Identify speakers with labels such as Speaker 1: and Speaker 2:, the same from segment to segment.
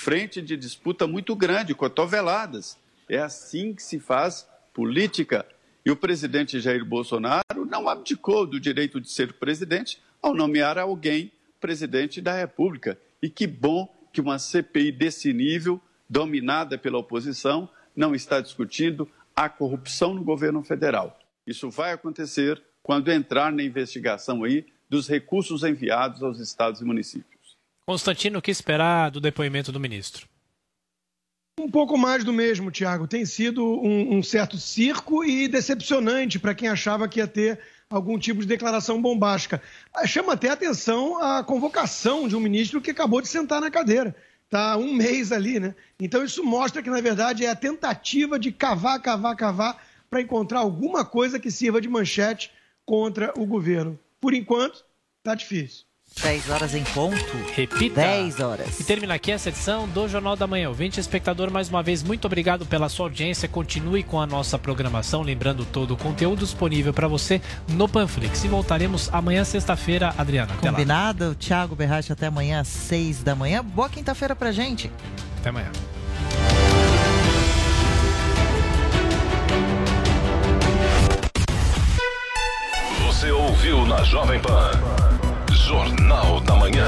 Speaker 1: frente de disputa muito grande, cotoveladas. É assim que se faz política. E o presidente Jair Bolsonaro não abdicou do direito de ser presidente ao nomear alguém presidente da República. E que bom que uma CPI desse nível, dominada pela oposição, não está discutindo a corrupção no governo federal. Isso vai acontecer quando entrar na investigação aí dos recursos enviados aos estados e municípios.
Speaker 2: Constantino, o que esperar do depoimento do ministro?
Speaker 3: Um pouco mais do mesmo, Tiago. Tem sido um, um certo circo e decepcionante para quem achava que ia ter algum tipo de declaração bombástica. Chama até atenção a convocação de um ministro que acabou de sentar na cadeira. Está um mês ali, né? Então isso mostra que, na verdade, é a tentativa de cavar, cavar, cavar para encontrar alguma coisa que sirva de manchete contra o governo. Por enquanto, está difícil.
Speaker 4: 10 horas em ponto.
Speaker 2: Repita.
Speaker 4: 10 horas.
Speaker 2: E termina aqui essa edição do Jornal da Manhã. Ouvinte espectador, mais uma vez, muito obrigado pela sua audiência. Continue com a nossa programação, lembrando todo o conteúdo disponível para você no Panflix. E voltaremos amanhã, sexta-feira, Adriana.
Speaker 4: Até Combinado? Lá. Thiago Berrache até amanhã às 6 da manhã. Boa quinta-feira pra gente.
Speaker 2: Até amanhã.
Speaker 5: Você ouviu na Jovem Pan. Jornal da Manhã.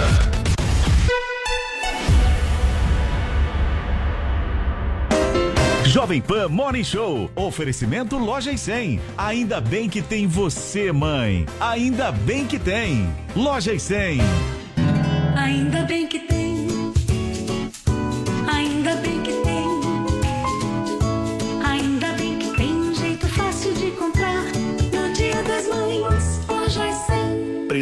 Speaker 5: Jovem Pan Morning Show. Oferecimento Loja e 100. Ainda bem que tem você, mãe. Ainda bem que tem. Loja e 100.
Speaker 6: Ainda bem que tem.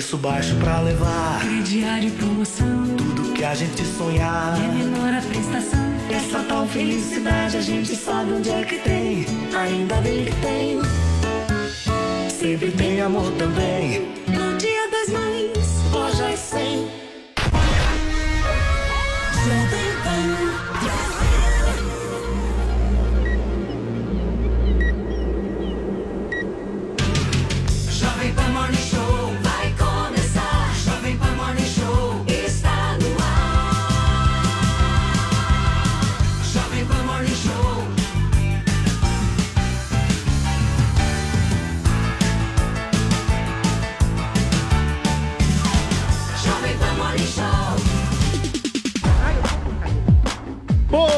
Speaker 7: Preço baixo pra levar.
Speaker 6: Crediário e promoção.
Speaker 7: Tudo que a gente sonhar.
Speaker 6: É menor a prestação.
Speaker 7: Essa tal felicidade a gente sabe onde é que tem. Ainda bem que tem. Sempre tem amor também.
Speaker 6: No Dia das Mães,
Speaker 7: Loja 100.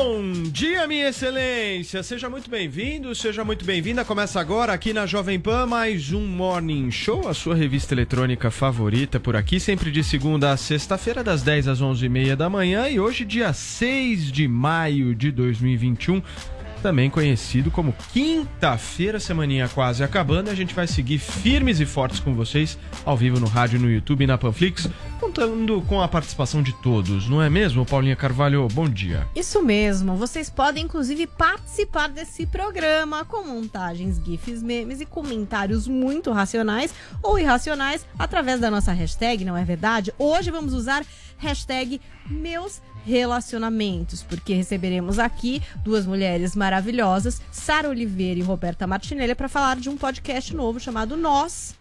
Speaker 8: Bom dia, minha excelência! Seja muito bem-vindo, seja muito bem-vinda. Começa agora aqui na Jovem Pan mais um Morning Show, a sua revista eletrônica favorita por aqui, sempre de segunda a sexta-feira, das 10 às 11h30 da manhã. E hoje, dia 6 de maio de 2021, também conhecido como quinta-feira, semaninha quase acabando. A gente vai seguir firmes e fortes com vocês ao vivo no rádio, no YouTube e na Panflix, contando com a participação de todos, não é mesmo, Paulinha Carvalho? Bom dia.
Speaker 9: Isso mesmo, vocês podem inclusive participar desse programa com montagens, gifs, memes e comentários muito racionais ou irracionais através da nossa hashtag, não é verdade? Hoje vamos usar hashtag meus relacionamentos, porque receberemos aqui duas mulheres maravilhosas, Sara Oliveira e Roberta Martinelli, para falar de um podcast novo chamado Nós,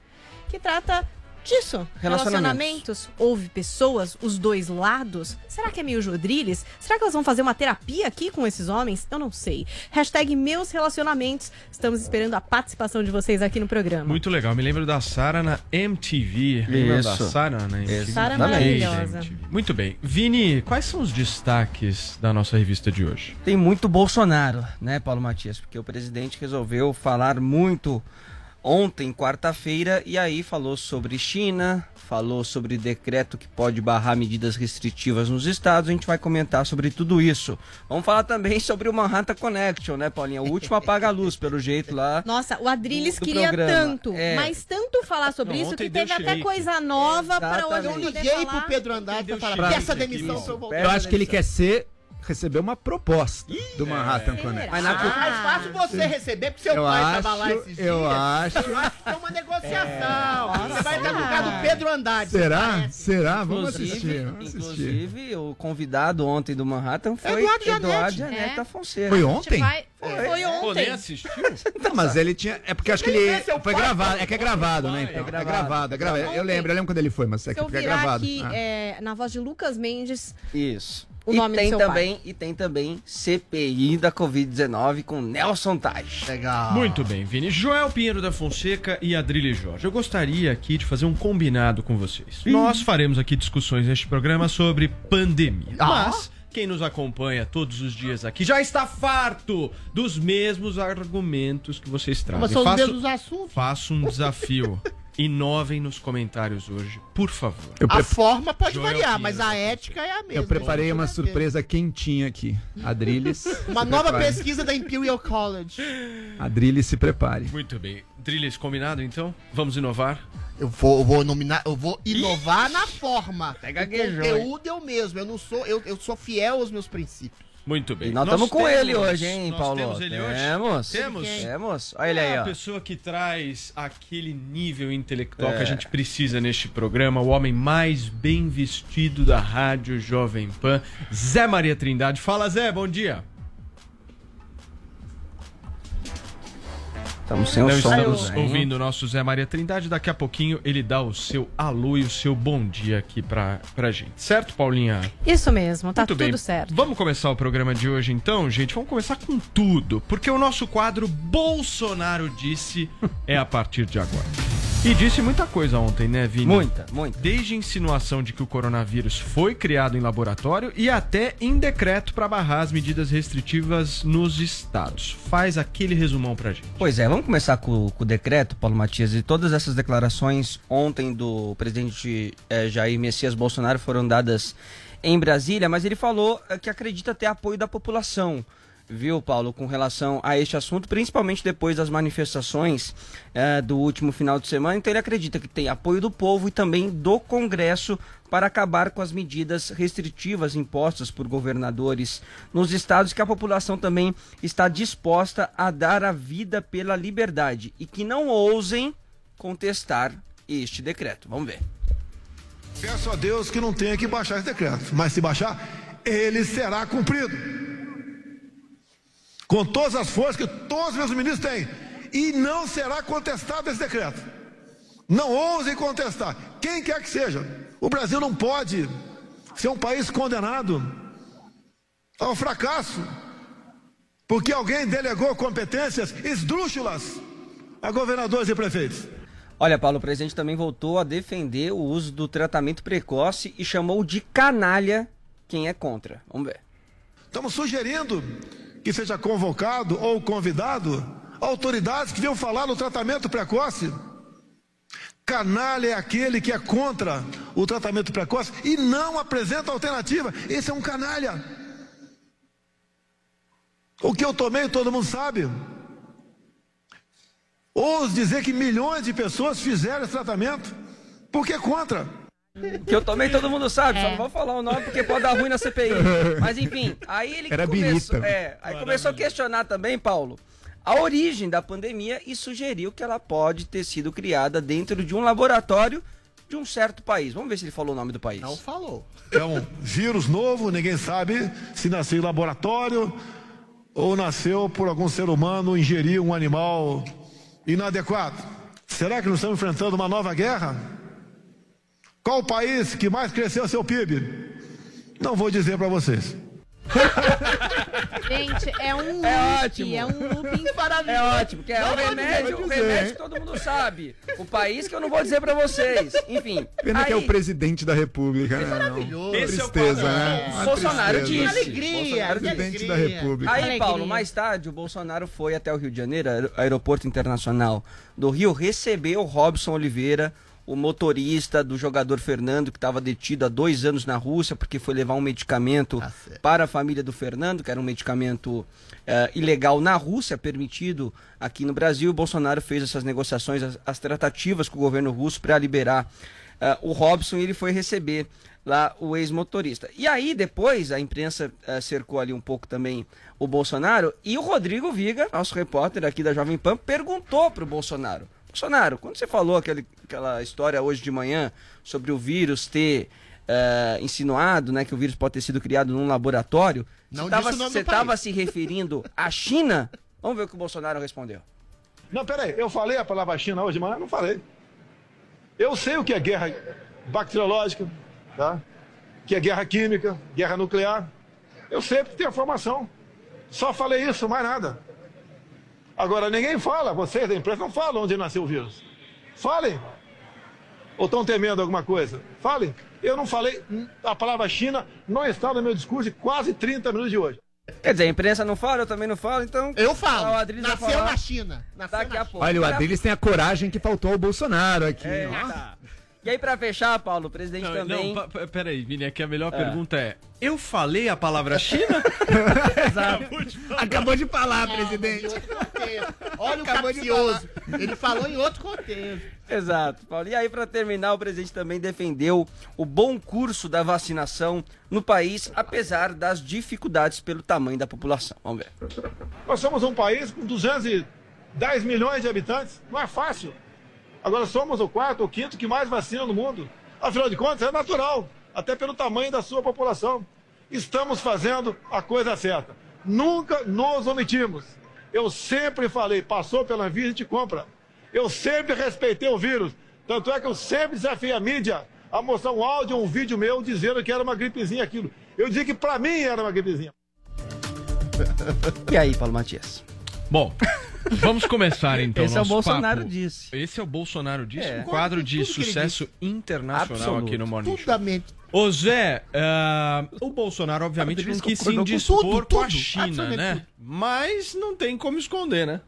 Speaker 9: que trata disso. Relacionamentos. Houve pessoas, os dois lados. Será que é meio Jodriles? Será que elas vão fazer uma terapia aqui com esses homens? Eu não sei. Hashtag meus relacionamentos. Estamos esperando a participação de vocês aqui no programa.
Speaker 8: Muito legal, me lembro da Sara na MTV. Lembra da
Speaker 10: Isso.
Speaker 8: Sara na MTV?
Speaker 9: Sara maravilhosa.
Speaker 8: MTV. Muito bem. Vini, quais são os destaques da nossa revista de hoje?
Speaker 10: Tem muito Bolsonaro, né, Paulo Matias? Porque o presidente resolveu falar muito ontem, quarta-feira, e aí falou sobre China, falou sobre decreto que pode barrar medidas restritivas nos estados. A gente vai comentar sobre tudo isso. Vamos falar também sobre o Manhattan Connection, né, Paulinha? O último apaga-luz, pelo jeito lá.
Speaker 9: Nossa, o Adriles
Speaker 10: do
Speaker 9: queria
Speaker 10: programa.
Speaker 9: tanto,
Speaker 10: É.
Speaker 9: mas tanto falar sobre
Speaker 8: Não,
Speaker 9: isso que teve até
Speaker 8: shake.
Speaker 9: coisa nova para hoje poder
Speaker 11: Liguei
Speaker 9: falar.
Speaker 11: pro Pedro Andrade pra falar, peça demissão eu
Speaker 12: Eu acho que ele quer ser receber uma proposta do Manhattan Connect.
Speaker 10: Mas na-
Speaker 11: Ah, mais fácil você receber, porque seu
Speaker 12: Eu
Speaker 11: pai
Speaker 12: acho,
Speaker 11: tava lá esses dias.
Speaker 12: eu acho.
Speaker 11: Eu acho que é uma negociação. Você vai estar no lugar do Pedro Andrade.
Speaker 12: Será? Será? Vamos
Speaker 10: Inclusive,
Speaker 12: assistir. Vamos assistir.
Speaker 10: inclusive, o convidado ontem do Manhattan foi
Speaker 11: Eduardo
Speaker 10: Eduardo,
Speaker 11: Janete.
Speaker 10: Janete
Speaker 9: É.
Speaker 10: da Fonseca.
Speaker 12: Foi ontem?
Speaker 9: vai- Foi, foi
Speaker 8: Pô, nem
Speaker 9: ontem.
Speaker 8: assistiu?
Speaker 12: Não, mas ele tinha. É porque acho que
Speaker 11: Ele é
Speaker 12: Foi gravado. É que é gravado, né?
Speaker 8: pai.
Speaker 12: Então.
Speaker 10: É
Speaker 12: É
Speaker 10: gravado.
Speaker 12: gravado, é gravado. Eu
Speaker 9: Ontem.
Speaker 12: lembro, eu lembro quando ele foi, mas é que é
Speaker 9: virar
Speaker 12: gravado.
Speaker 9: aqui
Speaker 12: Ah.
Speaker 9: é, na voz de Lucas Mendes,
Speaker 10: Isso.
Speaker 9: O
Speaker 10: e
Speaker 9: nome do
Speaker 10: tem
Speaker 9: seu
Speaker 10: também E tem também CPI da Covid-19 com Nelson Taj.
Speaker 11: Legal.
Speaker 8: Muito bem, Vini. Joel Pinheiro da Fonseca e Adrilho Jorge. Eu gostaria aqui de fazer um combinado com vocês. Nós faremos aqui discussões neste programa sobre pandemia.
Speaker 11: Ah.
Speaker 8: Mas quem nos acompanha todos os dias aqui já está farto dos mesmos argumentos que vocês trazem.
Speaker 11: Mas são os
Speaker 8: Faço-
Speaker 11: mesmos assuntos.
Speaker 8: Faço um desafio. Inovem nos comentários hoje, por favor.
Speaker 12: Eu,
Speaker 11: A
Speaker 12: pre-
Speaker 11: forma pode
Speaker 8: Joel
Speaker 11: variar,
Speaker 8: Pinheiro
Speaker 11: mas a ética é a mesma.
Speaker 12: eu preparei uma surpresa quentinha aqui. Adriles.
Speaker 11: Uma nova
Speaker 12: prepare.
Speaker 11: pesquisa da Imperial College.
Speaker 12: Adriles, se prepare.
Speaker 8: Muito bem. Trilhas combinado então? Vamos inovar?
Speaker 11: Eu vou, eu vou nominar, eu vou inovar na forma.
Speaker 10: Até
Speaker 11: O
Speaker 10: gaguejou, hein?
Speaker 11: conteúdo é o mesmo. Eu não sou, eu, eu sou fiel aos meus princípios.
Speaker 8: Muito bem.
Speaker 10: E nós estamos com ele
Speaker 8: temos-
Speaker 10: hoje, hein,
Speaker 8: nós
Speaker 10: Paulo?
Speaker 8: Temos ele hoje?
Speaker 10: Temos.
Speaker 8: Temos.
Speaker 10: Temos. Olha ele aí,
Speaker 8: É a
Speaker 10: ó.
Speaker 8: pessoa que traz aquele nível intelectual que
Speaker 10: É.
Speaker 8: a gente precisa neste programa, o homem mais bem vestido da rádio Jovem Pan, Zé Maria Trindade. Fala, Zé, bom dia.
Speaker 10: Estamos sem o
Speaker 8: Não
Speaker 10: som.
Speaker 8: estamos ouvindo o nosso Zé Maria Trindade. Daqui a pouquinho ele dá o seu alô e o seu bom dia aqui pra, pra gente. Certo, Paulinha?
Speaker 9: Isso mesmo, tá
Speaker 8: Muito
Speaker 9: tudo
Speaker 8: bem.
Speaker 9: certo.
Speaker 8: Vamos começar o programa de hoje então, gente? Vamos começar com tudo, porque o nosso quadro Bolsonaro disse é a partir de agora. E disse muita coisa ontem, né, Vini?
Speaker 10: Muita, muita.
Speaker 8: Desde a insinuação de que o coronavírus foi criado em laboratório e até em decreto para barrar as medidas restritivas nos estados. Faz aquele resumão pra gente.
Speaker 10: Pois é, vamos começar com, com o decreto, Paulo Matias. E todas essas declarações ontem do presidente eh, Jair Messias Bolsonaro foram dadas em Brasília, mas ele falou eh, que acredita ter apoio da população. Viu, Paulo, com relação a este assunto, principalmente depois das manifestações eh, do último final de semana. Então, ele acredita que tem apoio do povo e também do Congresso para acabar com as medidas restritivas impostas por governadores nos estados, que a população também está disposta a dar a vida pela liberdade e que não ousem contestar este decreto. Vamos ver.
Speaker 3: Peço a Deus que não tenha que baixar esse decreto, mas se baixar, ele será cumprido. Com todas as forças que todos os meus ministros têm. E não será contestado esse decreto. Não ousem contestar. Quem quer que seja. O Brasil não pode ser um país condenado ao fracasso. Porque alguém delegou competências esdrúxulas a governadores e prefeitos.
Speaker 10: Olha, Paulo, o presidente também voltou a defender o uso do tratamento precoce e chamou de canalha quem é contra. Vamos ver.
Speaker 3: Estamos sugerindo que seja convocado ou convidado autoridades que venham falar no tratamento precoce. Canalha é aquele que é contra o tratamento precoce e não apresenta alternativa. Esse é um canalha. O que eu tomei, todo mundo sabe. Ouso dizer que milhões de pessoas fizeram esse tratamento. Por que contra?
Speaker 10: Que eu tomei, todo mundo sabe,
Speaker 9: É.
Speaker 10: só não vou falar o nome porque pode dar ruim na CPI. Mas enfim, aí ele
Speaker 12: Era
Speaker 10: começou,
Speaker 12: birita.
Speaker 10: é, aí começou a questionar também, Paulo, a origem da pandemia e sugeriu que ela pode ter sido criada dentro de um laboratório de um certo país. Vamos ver se ele falou o nome do país.
Speaker 11: Não falou.
Speaker 3: É um vírus novo, ninguém sabe se nasceu em laboratório ou nasceu por algum ser humano ingerir um animal inadequado. Será que nós estamos enfrentando uma nova guerra? Qual o país que mais cresceu seu PIB? Não vou dizer para vocês.
Speaker 9: Gente, é um loop,
Speaker 10: É ótimo.
Speaker 9: é um loop
Speaker 10: É ótimo, que é o remédio, o remédio que todo mundo sabe. O país que eu não vou dizer pra vocês. Enfim.
Speaker 12: Pena que é
Speaker 10: aí-
Speaker 12: o presidente da república, né?
Speaker 11: maravilhoso.
Speaker 12: Uma
Speaker 8: Esse é o
Speaker 12: tristeza, né?
Speaker 10: Bolsonaro
Speaker 12: tristeza.
Speaker 10: disse.
Speaker 11: Alegria,
Speaker 10: Bolsonaro.
Speaker 12: Presidente da república.
Speaker 10: Aí. Paulo, mais tarde, o Bolsonaro foi até o Rio de Janeiro, aer- aeroporto internacional do Rio, recebeu o Robson Oliveira, o motorista do jogador Fernando, que estava detido há dois anos na Rússia, porque foi levar um medicamento
Speaker 11: certo.
Speaker 10: para a família do Fernando, que era um medicamento eh, ilegal na Rússia, permitido aqui no Brasil. O Bolsonaro fez essas negociações, as, as tratativas com o governo russo para liberar eh, o Robson e ele foi receber lá o ex-motorista. E aí, depois, a imprensa eh, cercou ali um pouco também o Bolsonaro e o Rodrigo Viga, nosso repórter aqui da Jovem Pan, perguntou pro Bolsonaro. Bolsonaro, quando você falou aquele, aquela história hoje de manhã sobre o vírus ter eh, insinuado né, que o vírus pode ter sido criado num laboratório,
Speaker 11: Não
Speaker 10: você estava se referindo à China? Vamos ver o que o Bolsonaro respondeu.
Speaker 3: Não, peraí, eu falei a palavra China hoje de manhã? Não falei. Eu sei o que é guerra bacteriológica, tá? que é guerra química, guerra nuclear. Eu sempre tenho a formação. Só falei isso, mais nada. Agora, ninguém fala, vocês da imprensa não falam onde nasceu o vírus. Falem. Ou estão temendo alguma coisa? Falem. Eu não falei, a palavra China não está no meu discurso de quase 30 minutos de hoje.
Speaker 10: Quer dizer, a imprensa não fala, eu também não falo, então.
Speaker 11: Eu falo.
Speaker 10: O Adriles vai
Speaker 11: Nasceu
Speaker 10: falar
Speaker 11: na China. Nasceu
Speaker 10: daqui
Speaker 11: na
Speaker 10: a pouco.
Speaker 12: Olha, o Adriles tem a coragem que faltou ao Bolsonaro aqui.
Speaker 10: É,
Speaker 12: ó.
Speaker 10: tá. E aí, pra fechar, Paulo, o presidente
Speaker 8: Não,
Speaker 10: também.
Speaker 8: não, peraí, Vini, é que a melhor
Speaker 10: É.
Speaker 8: pergunta é: eu falei a palavra China?
Speaker 10: Exato.
Speaker 12: Acabou de falar,
Speaker 11: Não,
Speaker 12: presidente.
Speaker 11: outro contexto. Olha o
Speaker 12: Acabou de
Speaker 11: capcioso. Ele falou em outro contexto.
Speaker 10: Exato, Paulo. E aí, pra terminar, o presidente também defendeu o bom curso da vacinação no país, apesar das dificuldades pelo tamanho da população. Vamos ver.
Speaker 3: Nós somos um país com 210 milhões de habitantes. Não é fácil. Agora somos o quarto ou quinto que mais vacina no mundo. Afinal de contas, é natural, até pelo tamanho da sua população. Estamos fazendo a coisa certa. Nunca nos omitimos. Eu sempre falei, passou pela Anvisa, a gente compra. Eu sempre respeitei o vírus. Tanto é que eu sempre desafiei a mídia a mostrar um áudio ou um vídeo meu dizendo que era uma gripezinha aquilo. Eu dizia que pra mim era uma gripezinha.
Speaker 10: E aí, Paulo Matias?
Speaker 8: Bom, vamos começar então.
Speaker 10: Esse é o Bolsonaro
Speaker 8: papo.
Speaker 10: disse.
Speaker 8: Esse é o Bolsonaro disse,
Speaker 10: É.
Speaker 8: um quadro de sucesso internacional
Speaker 10: Absoluto.
Speaker 8: aqui no Morning Show.
Speaker 11: Fundamente.
Speaker 8: Ô Zé, ah, o Bolsonaro obviamente não quis se
Speaker 10: concordou com
Speaker 8: indispor
Speaker 11: tudo,
Speaker 8: com a China, né?
Speaker 11: tudo.
Speaker 8: Mas não tem como esconder, né?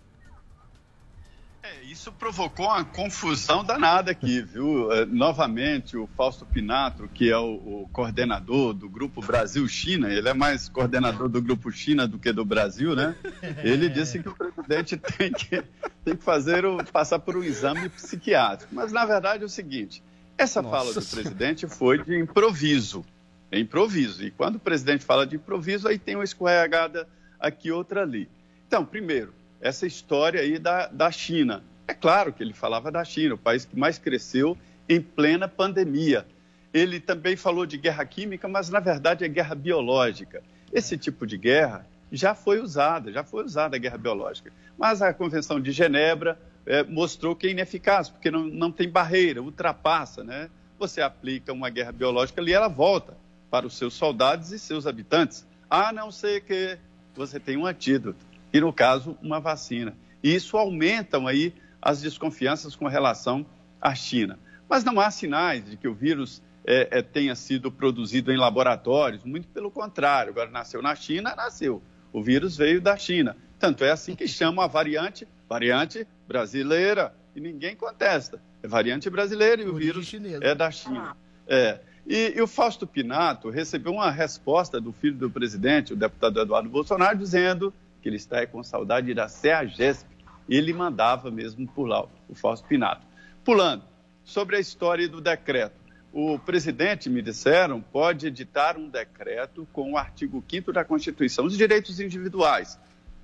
Speaker 1: É, isso provocou uma confusão danada aqui, viu? Eh, Novamente, o Fausto Pinato, que é o, o coordenador do Grupo Brasil-China, ele é mais coordenador do Grupo China do que do Brasil, né? Ele disse que o presidente tem que, tem que fazer o, passar por um exame psiquiátrico. Mas, na verdade, é o seguinte: essa
Speaker 10: Nossa
Speaker 1: fala do
Speaker 10: Senhora.
Speaker 1: presidente foi de improviso. É improviso. E quando o presidente fala de improviso, aí tem uma escorregada aqui, outra ali. Então, primeiro, essa história aí da, da China. É claro que ele falava da China, o país que mais cresceu em plena pandemia. Ele também falou de guerra química, mas na verdade é guerra biológica. Esse tipo de guerra já foi usada, já foi usada a guerra biológica. Mas a Convenção de Genebra eh, mostrou que é ineficaz, porque não, não tem barreira, ultrapassa, né? Você aplica uma guerra biológica ali, ela volta para os seus soldados e seus habitantes, a não ser que você tenha um antídoto, e no caso, uma vacina. E isso aumentam aí as desconfianças com relação à China. Mas não há sinais de que o vírus eh, eh, tenha sido produzido em laboratórios, muito pelo contrário. Agora, nasceu na China, nasceu. O vírus veio da China. Tanto é assim que chamam a variante, variante brasileira, e ninguém contesta. É variante brasileira e o
Speaker 11: Origem
Speaker 1: vírus
Speaker 11: chinesa.
Speaker 1: é da China. É. E, e o Fausto Pinato recebeu uma resposta do filho do presidente, o deputado Eduardo Bolsonaro, dizendo que ele está com saudade da CEAGESP. Ele mandava mesmo por lá, o Fausto Pinato. Pulando, sobre a história do decreto. O presidente, me disseram, pode editar um decreto com o artigo 5 da Constituição, os direitos individuais,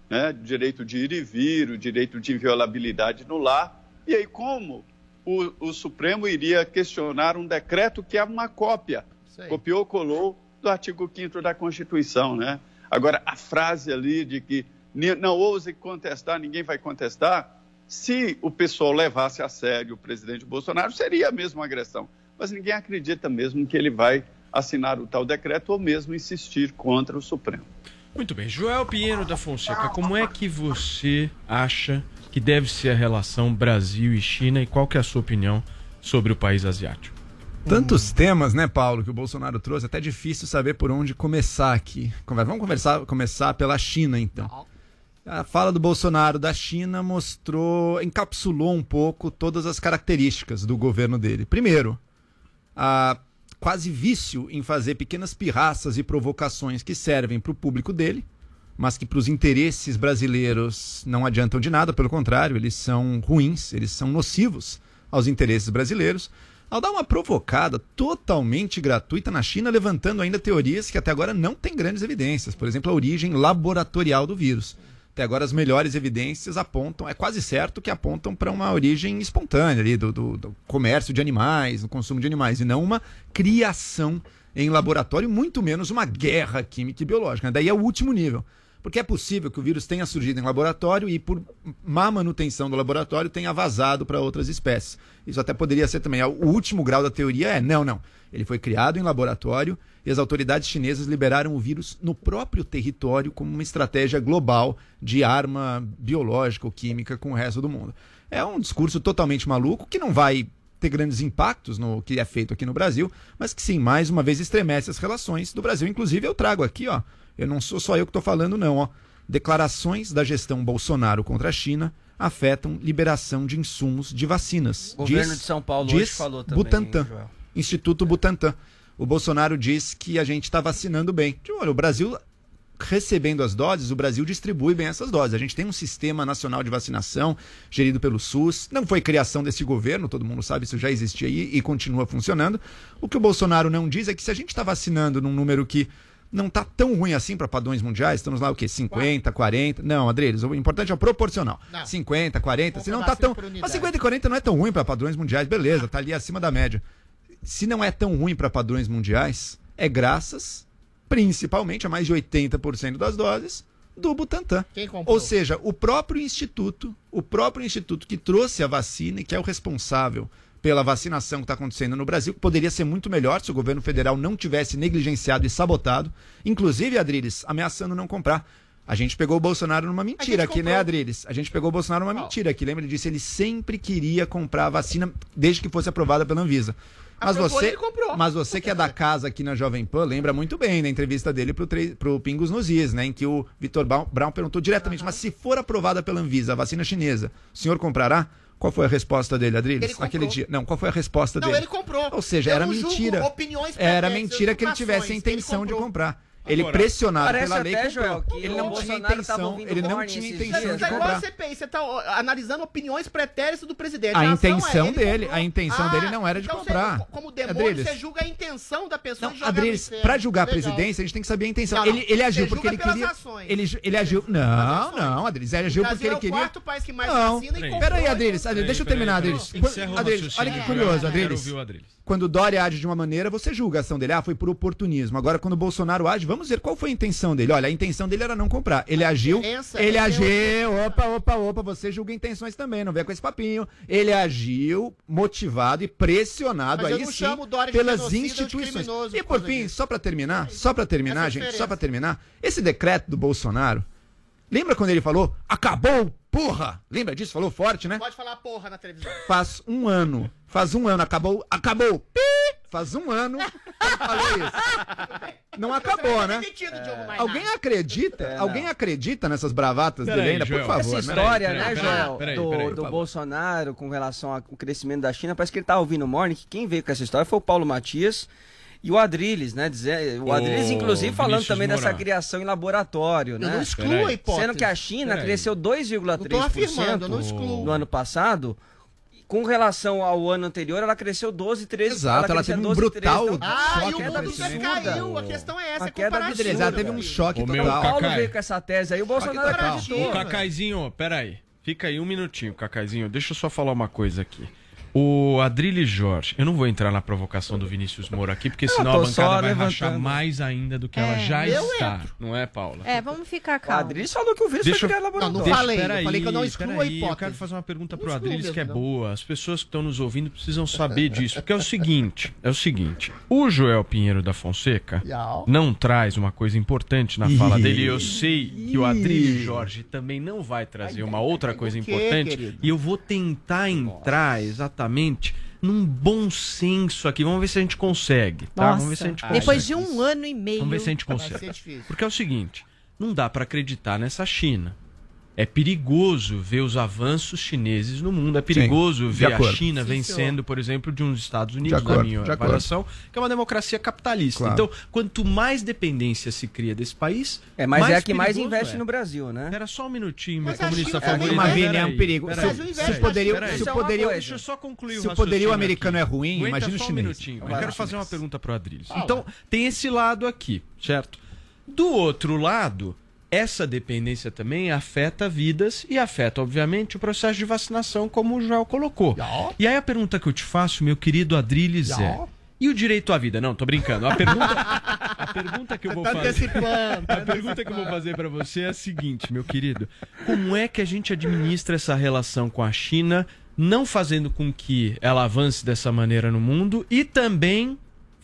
Speaker 1: né? o direito de ir e vir, o direito de inviolabilidade no lar. E aí, como o, o Supremo iria questionar um decreto que é uma cópia,
Speaker 11: aí.
Speaker 1: copiou, colou do artigo 5 da Constituição, né? Agora, a frase ali de que "Ni- não ouse contestar, ninguém vai contestar, se o pessoal levasse a sério o presidente Bolsonaro, seria a mesma agressão. Mas ninguém acredita mesmo que ele vai assinar o tal decreto ou mesmo insistir contra o Supremo.
Speaker 8: Muito bem, Joel Pinheiro da Fonseca, como é que você acha que deve ser a relação Brasil e China e qual que é a sua opinião sobre o país asiático?
Speaker 12: Tantos temas, né, Paulo, que o Bolsonaro trouxe, até difícil saber por onde começar aqui. Vamos conversar, começar pela China, então. A fala do Bolsonaro da China mostrou, encapsulou um pouco todas as características do governo dele. Primeiro, a quase vício em fazer pequenas pirraças e provocações que servem para o público dele, mas que para os interesses brasileiros não adiantam de nada, pelo contrário, eles são ruins, eles são nocivos aos interesses brasileiros. Ao dar uma provocada totalmente gratuita na China, levantando ainda teorias que até agora não têm grandes evidências, por exemplo, a origem laboratorial do vírus. Até agora as melhores evidências apontam, é quase certo que apontam para uma origem espontânea ali, do, do- do comércio de animais, do consumo de animais, e não uma criação em laboratório, muito menos uma guerra química e biológica. Daí é o último nível. Porque é possível que o vírus tenha surgido em laboratório e, por má manutenção do laboratório, tenha vazado para outras espécies. Isso até poderia ser também. O último grau da teoria é: não, não. Ele foi criado em laboratório e as autoridades chinesas liberaram o vírus no próprio território como uma estratégia global de arma biológica ou química com o resto do mundo. É um discurso totalmente maluco que não vai ter grandes impactos no que é feito aqui no Brasil, mas que sim, mais uma vez estremece as relações do Brasil. Inclusive, eu trago aqui, ó, eu não sou só eu que estou falando, não, ó. Declarações da gestão Bolsonaro contra a China afetam liberação de insumos de vacinas.
Speaker 10: O governo de São Paulo hoje falou também,
Speaker 12: Butantan,
Speaker 10: Joel.
Speaker 12: Instituto Butantan. O Bolsonaro diz que a gente está vacinando bem. Olha, o Brasil recebendo as doses, o Brasil distribui bem essas doses. A gente tem um sistema nacional de vacinação gerido pelo SUS. Não foi criação desse governo, todo mundo sabe, isso já existia aí e continua funcionando. O que o Bolsonaro não diz é que se a gente está vacinando num número que não está tão ruim assim para padrões mundiais, estamos lá o quê? 50, 40. Não, Adriles, o importante é o proporcional.
Speaker 11: Não.
Speaker 12: 50, 40, se não tá tão. Mas
Speaker 11: unidade.
Speaker 12: 50 e 40 não é tão ruim para padrões mundiais, beleza, tá ali acima da média. Se não é tão ruim para padrões mundiais, é graças, principalmente, a mais de 80% das doses do Butantan. Ou seja, o próprio instituto, o próprio instituto que trouxe a vacina e que é o responsável pela vacinação que está acontecendo no Brasil, que poderia ser muito melhor se o governo federal não tivesse negligenciado e sabotado, inclusive, Adriles, ameaçando não comprar. A gente pegou o Bolsonaro numa mentira aqui, né, Adriles? A gente pegou o Bolsonaro numa mentira aqui. Lembra? Ele disse que ele sempre queria comprar a vacina desde que fosse aprovada pela Anvisa. Mas
Speaker 11: Aprovou
Speaker 12: você,
Speaker 11: comprou.
Speaker 12: mas você que é da casa aqui na Jovem Pan, lembra muito bem da entrevista dele pro, pro Pingos nos Is, né? Em que o Vitor Brown, Brown perguntou diretamente, mas se for aprovada pela Anvisa a vacina chinesa, o senhor comprará? Qual foi a resposta dele, Adriles,
Speaker 11: Ele comprou.
Speaker 12: naquele dia? Não, qual foi a resposta
Speaker 11: Não,
Speaker 12: dele?
Speaker 11: ele comprou.
Speaker 12: Ou seja,
Speaker 11: Eu
Speaker 12: era
Speaker 11: não
Speaker 12: mentira.
Speaker 11: opiniões
Speaker 12: Era mentira que ele tivesse a intenção de comprar. Ele
Speaker 8: Agora,
Speaker 12: pressionado pela lei
Speaker 10: até,
Speaker 12: comprou.
Speaker 10: Joel, que
Speaker 12: ele não tinha intenção, ele não tinha intenção de
Speaker 11: igual a
Speaker 12: comprar.
Speaker 11: CPI, você tá analisando opiniões pretéritas do presidente.
Speaker 12: A
Speaker 11: ação
Speaker 12: intenção
Speaker 11: é, ele
Speaker 12: dele,
Speaker 11: comprou.
Speaker 12: a intenção dele não era de
Speaker 11: então
Speaker 12: comprar.
Speaker 11: Você, como demônio,
Speaker 12: Adriles.
Speaker 11: você julga a intenção da pessoa
Speaker 12: Não,
Speaker 11: de jogar
Speaker 12: Adriles, pra julgar a presidência, a gente tem que saber a intenção.
Speaker 11: Não, não.
Speaker 12: Ele, ele agiu
Speaker 11: Você
Speaker 12: porque
Speaker 11: julga
Speaker 12: ele
Speaker 11: pelas
Speaker 12: queria.
Speaker 11: ações.
Speaker 12: Ele, ele agiu. Não, não, Adriles. Ele agiu porque ele
Speaker 11: é o
Speaker 12: queria.
Speaker 11: quarto país que mais
Speaker 12: Não.
Speaker 11: vacina e.
Speaker 12: Peraí, Adriles. Deixa eu terminar, Adriles. Adriles, olha que curioso, Adriles. Quando o Dória age de uma maneira, você julga a ação dele. Ah, foi por oportunismo. Agora, quando o Bolsonaro age, vamos ver qual foi a intenção dele. Olha, a intenção dele era não comprar. Ele agiu.
Speaker 11: diferença
Speaker 12: Ele
Speaker 11: é
Speaker 12: agiu.
Speaker 11: ter
Speaker 12: Opa, opa, opa. Você julga intenções também. Não vem com esse papinho. Ele agiu motivado e pressionado
Speaker 11: Mas eu
Speaker 12: aí sim pelas instituições. E
Speaker 11: por
Speaker 12: fim,
Speaker 11: disso.
Speaker 12: só pra terminar, só pra terminar,
Speaker 11: Essa
Speaker 12: gente,
Speaker 11: diferença.
Speaker 12: só pra terminar, esse decreto do Bolsonaro. Lembra quando ele falou? Acabou, porra! Lembra disso? Falou forte, né?
Speaker 11: Pode falar porra na televisão.
Speaker 12: Faz um ano. Faz um ano. Acabou. Acabou. Pi! Faz um ano que ele falou isso. Não acabou, né?
Speaker 11: Maynard.
Speaker 12: Alguém acredita? Alguém acredita nessas bravatas
Speaker 8: Peraí,
Speaker 12: dele ainda, por
Speaker 8: Joel.
Speaker 12: favor?
Speaker 10: Essa
Speaker 12: né?
Speaker 10: história,
Speaker 8: Peraí,
Speaker 10: né,
Speaker 8: peraí,
Speaker 10: Joel,
Speaker 8: peraí,
Speaker 10: do,
Speaker 8: peraí,
Speaker 10: do
Speaker 12: por.
Speaker 10: Bolsonaro com relação ao crescimento da China, parece que ele tá ouvindo o Morning, que quem veio com essa história foi o Paulo Matias e o Adriles, né? Dizer, o
Speaker 8: Ô,
Speaker 10: Adriles, inclusive, falando também dessa
Speaker 8: Moura.
Speaker 10: criação em laboratório,
Speaker 11: Eu
Speaker 10: né?
Speaker 11: não excluo
Speaker 8: Peraí.
Speaker 11: a hipótese.
Speaker 10: Sendo que a China cresceu
Speaker 11: Não tô afirmando,
Speaker 10: 2,3%
Speaker 11: eu não excluo.
Speaker 10: no ano passado. Com relação ao ano anterior, ela cresceu 12, 13.
Speaker 12: Exato, ela
Speaker 10: crescia
Speaker 12: teve um
Speaker 10: 12,
Speaker 12: brutal
Speaker 10: 13,
Speaker 11: Ah,
Speaker 12: choque
Speaker 11: e o já
Speaker 10: absurda.
Speaker 11: caiu. A questão é essa,
Speaker 10: Uma
Speaker 11: é
Speaker 10: queda
Speaker 11: comparativa.
Speaker 10: absurda.
Speaker 12: Ela teve um choque
Speaker 8: Ô, meu,
Speaker 10: O
Speaker 12: total.
Speaker 10: Paulo
Speaker 8: Cacai.
Speaker 10: veio com essa tese aí, o Bolsonaro
Speaker 12: total.
Speaker 10: acreditou.
Speaker 8: Ô, Cacaizinho, peraí. Fica aí um minutinho, Cacaizinho. Deixa eu só falar uma coisa aqui. O Adrilles Jorge, eu não vou entrar na provocação do Vinícius Moura aqui, porque senão a bancada vai rachar mais ainda do que ela
Speaker 9: É,
Speaker 8: já
Speaker 11: eu
Speaker 8: está. Não é, Paula?
Speaker 9: É, vamos ficar
Speaker 10: O
Speaker 9: calmos.
Speaker 10: Adriles falou que o vírus
Speaker 8: Deixa
Speaker 10: foi
Speaker 8: eu-
Speaker 10: criado em laboratório.
Speaker 11: Não, não
Speaker 8: Deixa-
Speaker 11: falei, eu
Speaker 8: peraí,
Speaker 11: falei que eu não excluo a hipótese.
Speaker 8: Eu quero fazer uma pergunta
Speaker 11: excluo
Speaker 8: Adriles que é
Speaker 11: não.
Speaker 8: boa. As pessoas que estão nos ouvindo precisam saber disso. Porque é o seguinte, é o seguinte. O Joel Pinheiro da Fonseca não traz uma coisa importante na fala dele. Eu sei que o Adriles Jorge também não vai trazer uma outra coisa
Speaker 11: o
Speaker 8: importante. E eu vou tentar entrar exatamente num bom senso aqui. Vamos ver se a gente consegue, tá? Vamos ver se a gente consegue.
Speaker 9: Depois de um ano e meio.
Speaker 8: Vamos ver se a gente consegue. Porque é o seguinte, não dá para acreditar nessa China. É perigoso ver os avanços chineses no mundo. É perigoso
Speaker 12: de
Speaker 8: ver a. China
Speaker 11: Sim,
Speaker 8: vencendo, por exemplo, de uns Estados Unidos,
Speaker 12: acordo,
Speaker 8: na minha avaliação, que é uma democracia capitalista.
Speaker 12: Claro.
Speaker 8: Então, quanto mais dependência se cria desse país,
Speaker 10: É, mas é a que mais investe
Speaker 8: é.
Speaker 10: no Brasil, né?
Speaker 8: Espera só um minutinho, meu
Speaker 11: Mas a
Speaker 8: comunista
Speaker 11: China
Speaker 8: favorito.
Speaker 11: também
Speaker 12: Uma é um perigo.
Speaker 8: peraí,
Speaker 11: o
Speaker 12: Se o poderio, se
Speaker 10: é
Speaker 12: o
Speaker 10: uma
Speaker 12: poderio.
Speaker 8: Deixa eu só concluir
Speaker 12: se
Speaker 8: o
Speaker 12: o poderio americano
Speaker 8: aqui.
Speaker 12: é ruim,
Speaker 8: Aguenta
Speaker 12: imagina o
Speaker 8: só um
Speaker 12: chinês.
Speaker 8: minutinho. Eu quero fazer uma
Speaker 10: chinês.
Speaker 8: pergunta pro Adriles. Então, tem esse lado aqui, certo? Do outro lado, essa dependência também afeta vidas e afeta, obviamente, o processo de vacinação, como o Joel colocou. E aí a pergunta que eu te faço, meu querido Adriles, é... E o direito à vida? Não, tô brincando. A pergunta, A pergunta que eu vou
Speaker 11: Tá
Speaker 8: fazer.
Speaker 11: tá
Speaker 8: A pergunta que eu vou fazer pra você é a seguinte, meu querido: como é que a gente administra essa relação com a China, não fazendo com que ela avance dessa maneira no mundo e também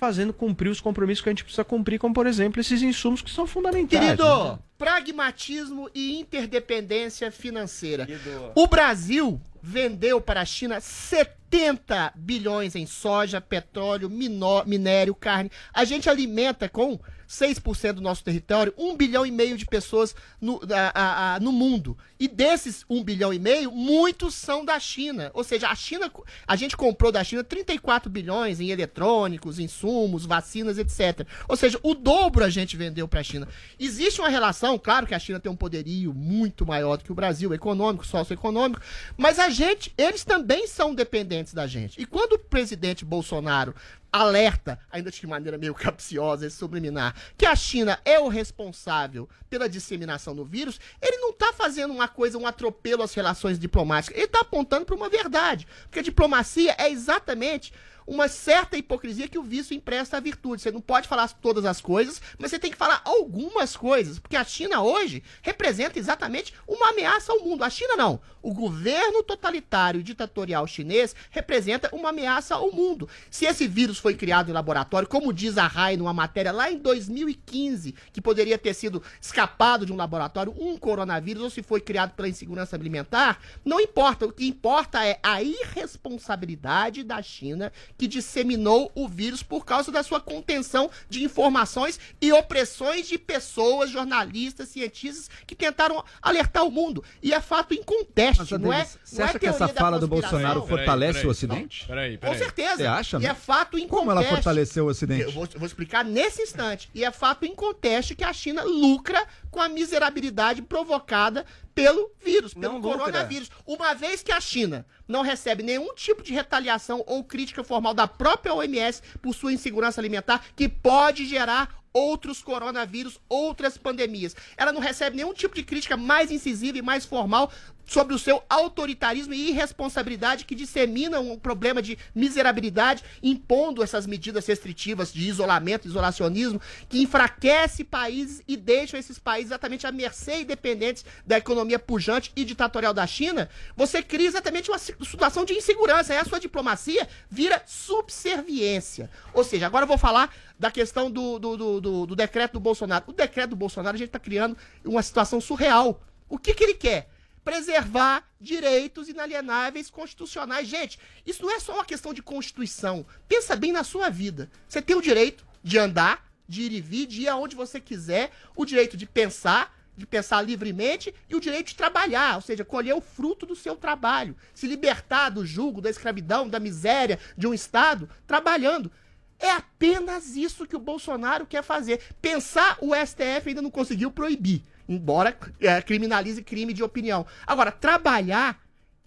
Speaker 8: fazendo cumprir os compromissos que a gente precisa cumprir, como por exemplo esses insumos que são fundamentais.
Speaker 11: Querido,
Speaker 8: né?
Speaker 11: pragmatismo e interdependência financeira. O Brasil vendeu para a China 70 bilhões em soja, petróleo, minó- minério, carne. A gente alimenta com 6% do nosso território 1 bilhão e meio de pessoas no, a- a- a- no mundo. E desses 1 bilhão e meio, muitos são da China. Ou seja, a China, a gente comprou da China 34 bilhões em eletrônicos, insumos, vacinas, etc. Ou seja, o dobro a gente vendeu para a China. Existe uma relação, claro que a China tem um poderio muito maior do que o Brasil, econômico, socioeconômico, mas a gente, eles também são dependentes da gente. E quando o presidente Bolsonaro alerta, ainda de maneira meio capciosa e subliminar, que a China é o responsável pela disseminação do vírus, ele não está fazendo uma coisa, um atropelo às relações diplomáticas. Ele está apontando para uma verdade. Porque a diplomacia é exatamente uma certa hipocrisia que o vício empresta à virtude. Você não pode falar todas as coisas, mas você tem que falar algumas coisas. Porque a China hoje representa exatamente uma ameaça ao mundo. A China não. O governo totalitário e ditatorial chinês representa uma ameaça ao mundo. Se esse vírus foi criado em laboratório, como diz a RAI numa matéria lá em 2015, que poderia ter sido escapado de um laboratório, um coronavírus, ou se foi criado pela insegurança alimentar, não importa. O que importa é a irresponsabilidade da China que disseminou o vírus por causa da sua contenção de informações e opressões de pessoas, jornalistas, cientistas que tentaram alertar o mundo. E é fato inconteste, não é?
Speaker 12: Você
Speaker 11: não é
Speaker 12: acha que essa fala do. Bolsonaro fortalece o Ocidente?
Speaker 8: Peraí,
Speaker 11: Com certeza.
Speaker 12: Você acha?
Speaker 11: E
Speaker 12: né?
Speaker 11: é fato inconteste.
Speaker 12: Como ela fortaleceu o Ocidente?
Speaker 11: Eu vou, eu vou explicar nesse instante. E é fato inconteste que a China lucra com a miserabilidade provocada pelo vírus, pelo
Speaker 10: Não lucra.
Speaker 11: coronavírus. Uma vez que a China não recebe nenhum tipo de retaliação ou crítica formal da própria OMS por sua insegurança alimentar, que pode gerar outros coronavírus, outras pandemias. Ela não recebe nenhum tipo de crítica mais incisiva e mais formal sobre o seu autoritarismo e irresponsabilidade que dissemina um problema de miserabilidade, impondo essas medidas restritivas de isolamento, isolacionismo, que enfraquece países e deixam esses países exatamente à mercê e dependentes da economia pujante e ditatorial da China, você cria exatamente uma si- situação de insegurança. Aí a sua diplomacia vira subserviência. Ou seja, agora eu vou falar da questão do, do, do, do- do decreto do Bolsonaro. O decreto do Bolsonaro, a gente está criando uma situação surreal. O que, que ele quer? Preservar direitos inalienáveis constitucionais. Gente, isso não é só uma questão de Constituição. Pensa bem na sua vida. Você tem o direito de andar, de ir e vir, de ir aonde você quiser, o direito de pensar, de pensar livremente e o direito de trabalhar, ou seja, colher o fruto do seu trabalho, se libertar do jugo, da escravidão, da miséria de um Estado, trabalhando. É apenas isso que o Bolsonaro quer fazer. Pensar, o STF ainda não conseguiu proibir, embora é, criminalize crime de opinião. Agora, trabalhar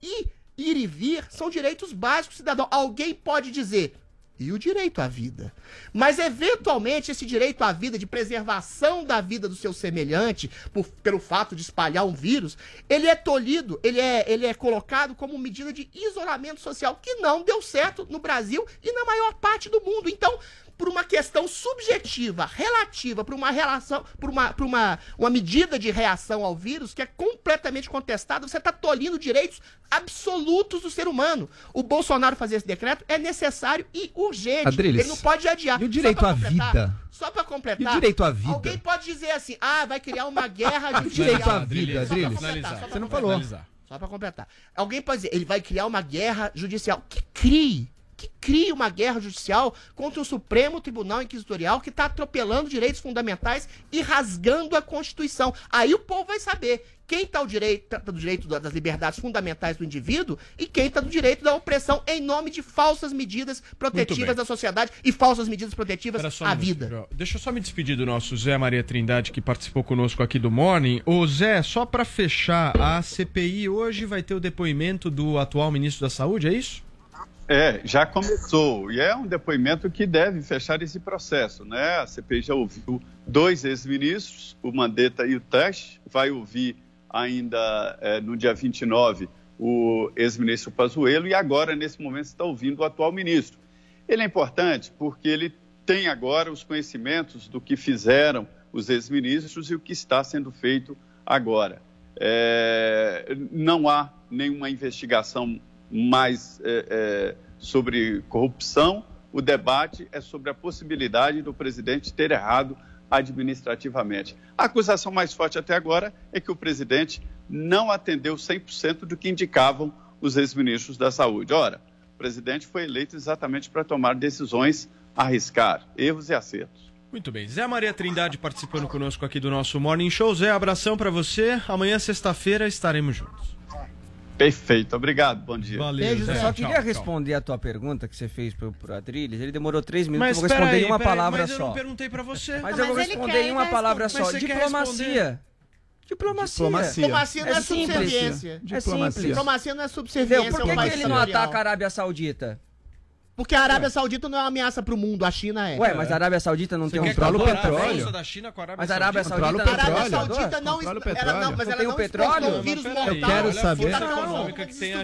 Speaker 11: e ir e vir são direitos básicos do cidadão. Alguém pode dizer, e o direito à vida. Mas, eventualmente, esse direito à vida, de preservação da vida do seu semelhante, por- pelo fato de espalhar um vírus, ele é tolhido, ele é, ele é colocado como medida de isolamento social, que não deu certo no Brasil e na maior parte do mundo. Então, por uma questão subjetiva, relativa, por uma relação, por uma, por uma, uma medida de reação ao vírus que é completamente contestada, você está tolhindo direitos absolutos do ser humano. O Bolsonaro fazer esse decreto é necessário e urgente.
Speaker 12: Adriles,
Speaker 11: Ele não pode adiar.
Speaker 12: e o direito à vida?
Speaker 11: Só para completar.
Speaker 12: E o direito à vida?
Speaker 11: Alguém pode dizer assim: "Ah, vai criar uma guerra
Speaker 12: O
Speaker 11: judicial".
Speaker 12: direito à vida, Adriles. Você não falou.
Speaker 11: Só pra completar. Alguém pode dizer, ele vai criar uma guerra judicial. Que crie. Que crie uma guerra judicial contra o Supremo Tribunal Inquisitorial que está atropelando direitos fundamentais e rasgando a Constituição. Aí o povo vai saber quem está direito, tá do direito da- das liberdades fundamentais do indivíduo e quem está do direito da opressão em nome de falsas medidas protetivas da sociedade e falsas medidas protetivas
Speaker 8: um
Speaker 11: à vida.
Speaker 8: Deixa eu só me despedir do nosso Zé Maria Trindade, que participou conosco aqui do Morning. Ô Zé, só pra fechar, a CPI hoje vai ter o depoimento do atual ministro da Saúde, é isso?
Speaker 1: É, já começou. E é um depoimento que deve fechar esse processo, né? A CPI já ouviu dois ex-ministros, o Mandetta e o Tesh. Vai ouvir ainda é, no dia 29 o ex-ministro Pazuello e agora, nesse momento, está ouvindo o atual ministro. Ele é importante porque ele tem agora os conhecimentos do que fizeram os ex-ministros e o que está sendo feito agora. É, não há nenhuma investigação mais é, é, sobre corrupção, o debate é sobre a possibilidade do presidente ter errado administrativamente. A acusação mais forte até agora é que o presidente não atendeu 100% do que indicavam os ex-ministros da Saúde. Ora, o presidente foi eleito exatamente para tomar decisões, arriscar erros e acertos.
Speaker 8: Muito bem. Zé Maria Trindade participando conosco aqui do nosso Morning Show. Zé, abração para você. Amanhã, sexta-feira, estaremos juntos.
Speaker 1: Perfeito, obrigado, bom dia.
Speaker 8: Valeu,
Speaker 10: Beijo, só queria
Speaker 8: tchau,
Speaker 10: responder tchau. a tua pergunta que você fez pro, pro Adriles. Ele demorou três minutos,
Speaker 8: mas,
Speaker 10: eu vou responder
Speaker 8: aí,
Speaker 10: em uma palavra
Speaker 8: aí, mas
Speaker 10: só.
Speaker 8: Mas eu não perguntei pra você.
Speaker 10: Mas, eu vou responder em
Speaker 8: né,
Speaker 10: uma palavra
Speaker 8: mas só.
Speaker 10: Diplomacia. Diplomacia.
Speaker 12: Diplomacia.
Speaker 11: Diplomacia não é,
Speaker 10: é
Speaker 11: subserviência. Diplomacia.
Speaker 10: É simples.
Speaker 11: Diplomacia não é subserviência.
Speaker 10: Por que,
Speaker 11: é um
Speaker 10: que ele não ataca a Arábia Saudita?
Speaker 11: Porque a Arábia Saudita não é uma ameaça pro mundo, a China é.
Speaker 10: Ué, mas a Arábia Saudita não tem um
Speaker 12: controla petróleo.
Speaker 8: Da China com a Arábia
Speaker 10: mas a Arábia Saudita,
Speaker 11: a Arábia Saudita não, ela não, mas ela não
Speaker 10: petróleo?
Speaker 11: um vírus mortal.
Speaker 12: Eu quero saber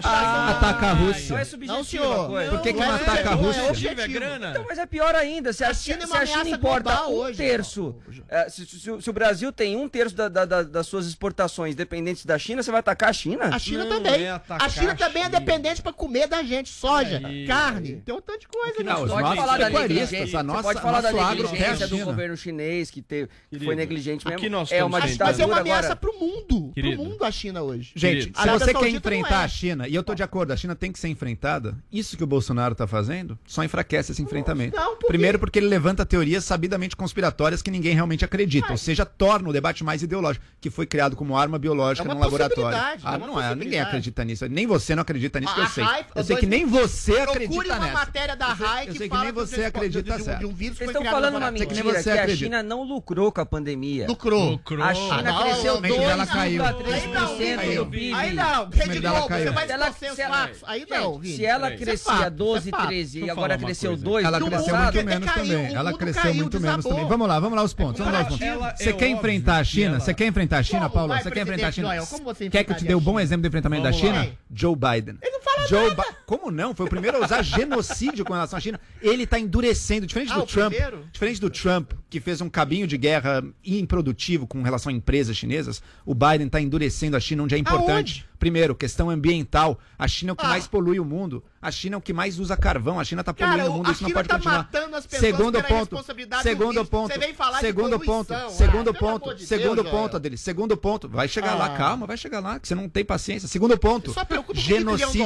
Speaker 10: ah,
Speaker 12: atacar a Rússia.
Speaker 10: Não, é
Speaker 11: senhor.
Speaker 12: Por que é
Speaker 11: não
Speaker 12: ataca a Rússia?
Speaker 11: É
Speaker 10: então, mas é pior ainda, se a
Speaker 11: China,
Speaker 10: se a China importa um terço, se, o Brasil tem um terço das suas exportações dependentes da China, você vai atacar a China?
Speaker 11: A China também. A China também é dependente para comer da gente, soja, carne. Então bastante coisa.
Speaker 12: Não,
Speaker 11: né?
Speaker 10: pode falar, da negligência.
Speaker 12: Nossa,
Speaker 10: pode falar da negligência do
Speaker 12: né?
Speaker 10: governo chinês que, teve, que foi negligente mesmo. é uma ditadura
Speaker 11: Mas é uma ameaça
Speaker 10: agora.
Speaker 11: pro mundo.
Speaker 8: Querido.
Speaker 11: Pro mundo a China hoje.
Speaker 12: Gente, se você quer enfrentar
Speaker 11: é.
Speaker 12: a China, e eu tô de acordo, a China tem que ser enfrentada, isso que o Bolsonaro tá fazendo só enfraquece esse enfrentamento.
Speaker 11: Não, por
Speaker 12: Primeiro porque ele levanta teorias sabidamente conspiratórias que ninguém realmente acredita, Ai. ou seja, torna o debate mais ideológico, que foi criado como arma biológica
Speaker 11: é
Speaker 12: num laboratório.
Speaker 11: É ah,
Speaker 12: não é, ninguém acredita nisso, nem você não acredita nisso, que eu sei. Eu sei que nem você acredita nisso
Speaker 11: matéria da RAI que,
Speaker 12: que
Speaker 11: fala que
Speaker 12: você
Speaker 11: de,
Speaker 12: acredita
Speaker 11: de, de, de um vírus
Speaker 10: Vocês estão falando uma mentira que, a China não lucrou com a pandemia.
Speaker 11: Lucrou.
Speaker 8: lucrou.
Speaker 10: A China
Speaker 11: ah,
Speaker 10: cresceu 2,3% do PIB.
Speaker 11: Aí não, Rede Globo, você vai os fatos. Aí não,
Speaker 10: Se ela
Speaker 11: é crescia
Speaker 10: 12, 13
Speaker 8: é
Speaker 10: e agora cresceu 2,
Speaker 12: ela cresceu muito menos também. Ela cresceu muito menos também. Vamos lá, vamos lá os pontos.
Speaker 8: É
Speaker 12: você quer enfrentar a China? Você quer enfrentar a China, Paulo? Você quer enfrentar a China? Quer que eu te dê um bom exemplo do enfrentamento da China? Joe Biden.
Speaker 11: Ele não fala
Speaker 12: Joe
Speaker 11: nada.
Speaker 12: Como não? Foi o primeiro a usar genocídio genocídio com relação à China, ele está endurecendo. Diferente
Speaker 11: ah,
Speaker 12: do Trump,
Speaker 11: primeiro?
Speaker 12: diferente do Trump, que fez um cabinho de guerra improdutivo com relação a empresas chinesas, o Biden está endurecendo a China, onde é importante.
Speaker 11: Aonde?
Speaker 12: Primeiro, questão ambiental. A China é o que
Speaker 11: ah.
Speaker 12: mais polui o mundo. A China é o que mais usa carvão. A China
Speaker 11: está
Speaker 12: poluindo Cara, o mundo. Isso não pode
Speaker 11: tá
Speaker 12: continuar.
Speaker 11: Matando as pessoas
Speaker 12: segundo ponto. Segundo ponto.
Speaker 11: Você vem falar
Speaker 12: segundo
Speaker 11: de
Speaker 12: ponto.
Speaker 11: Ah, segundo
Speaker 12: ponto.
Speaker 11: De
Speaker 12: segundo
Speaker 11: Deus,
Speaker 12: ponto, Adeli. Segundo ponto. Vai chegar
Speaker 11: ah.
Speaker 12: lá, calma, vai chegar lá, que você não tem paciência. Segundo ponto.
Speaker 11: Só preocupa
Speaker 12: genocídio.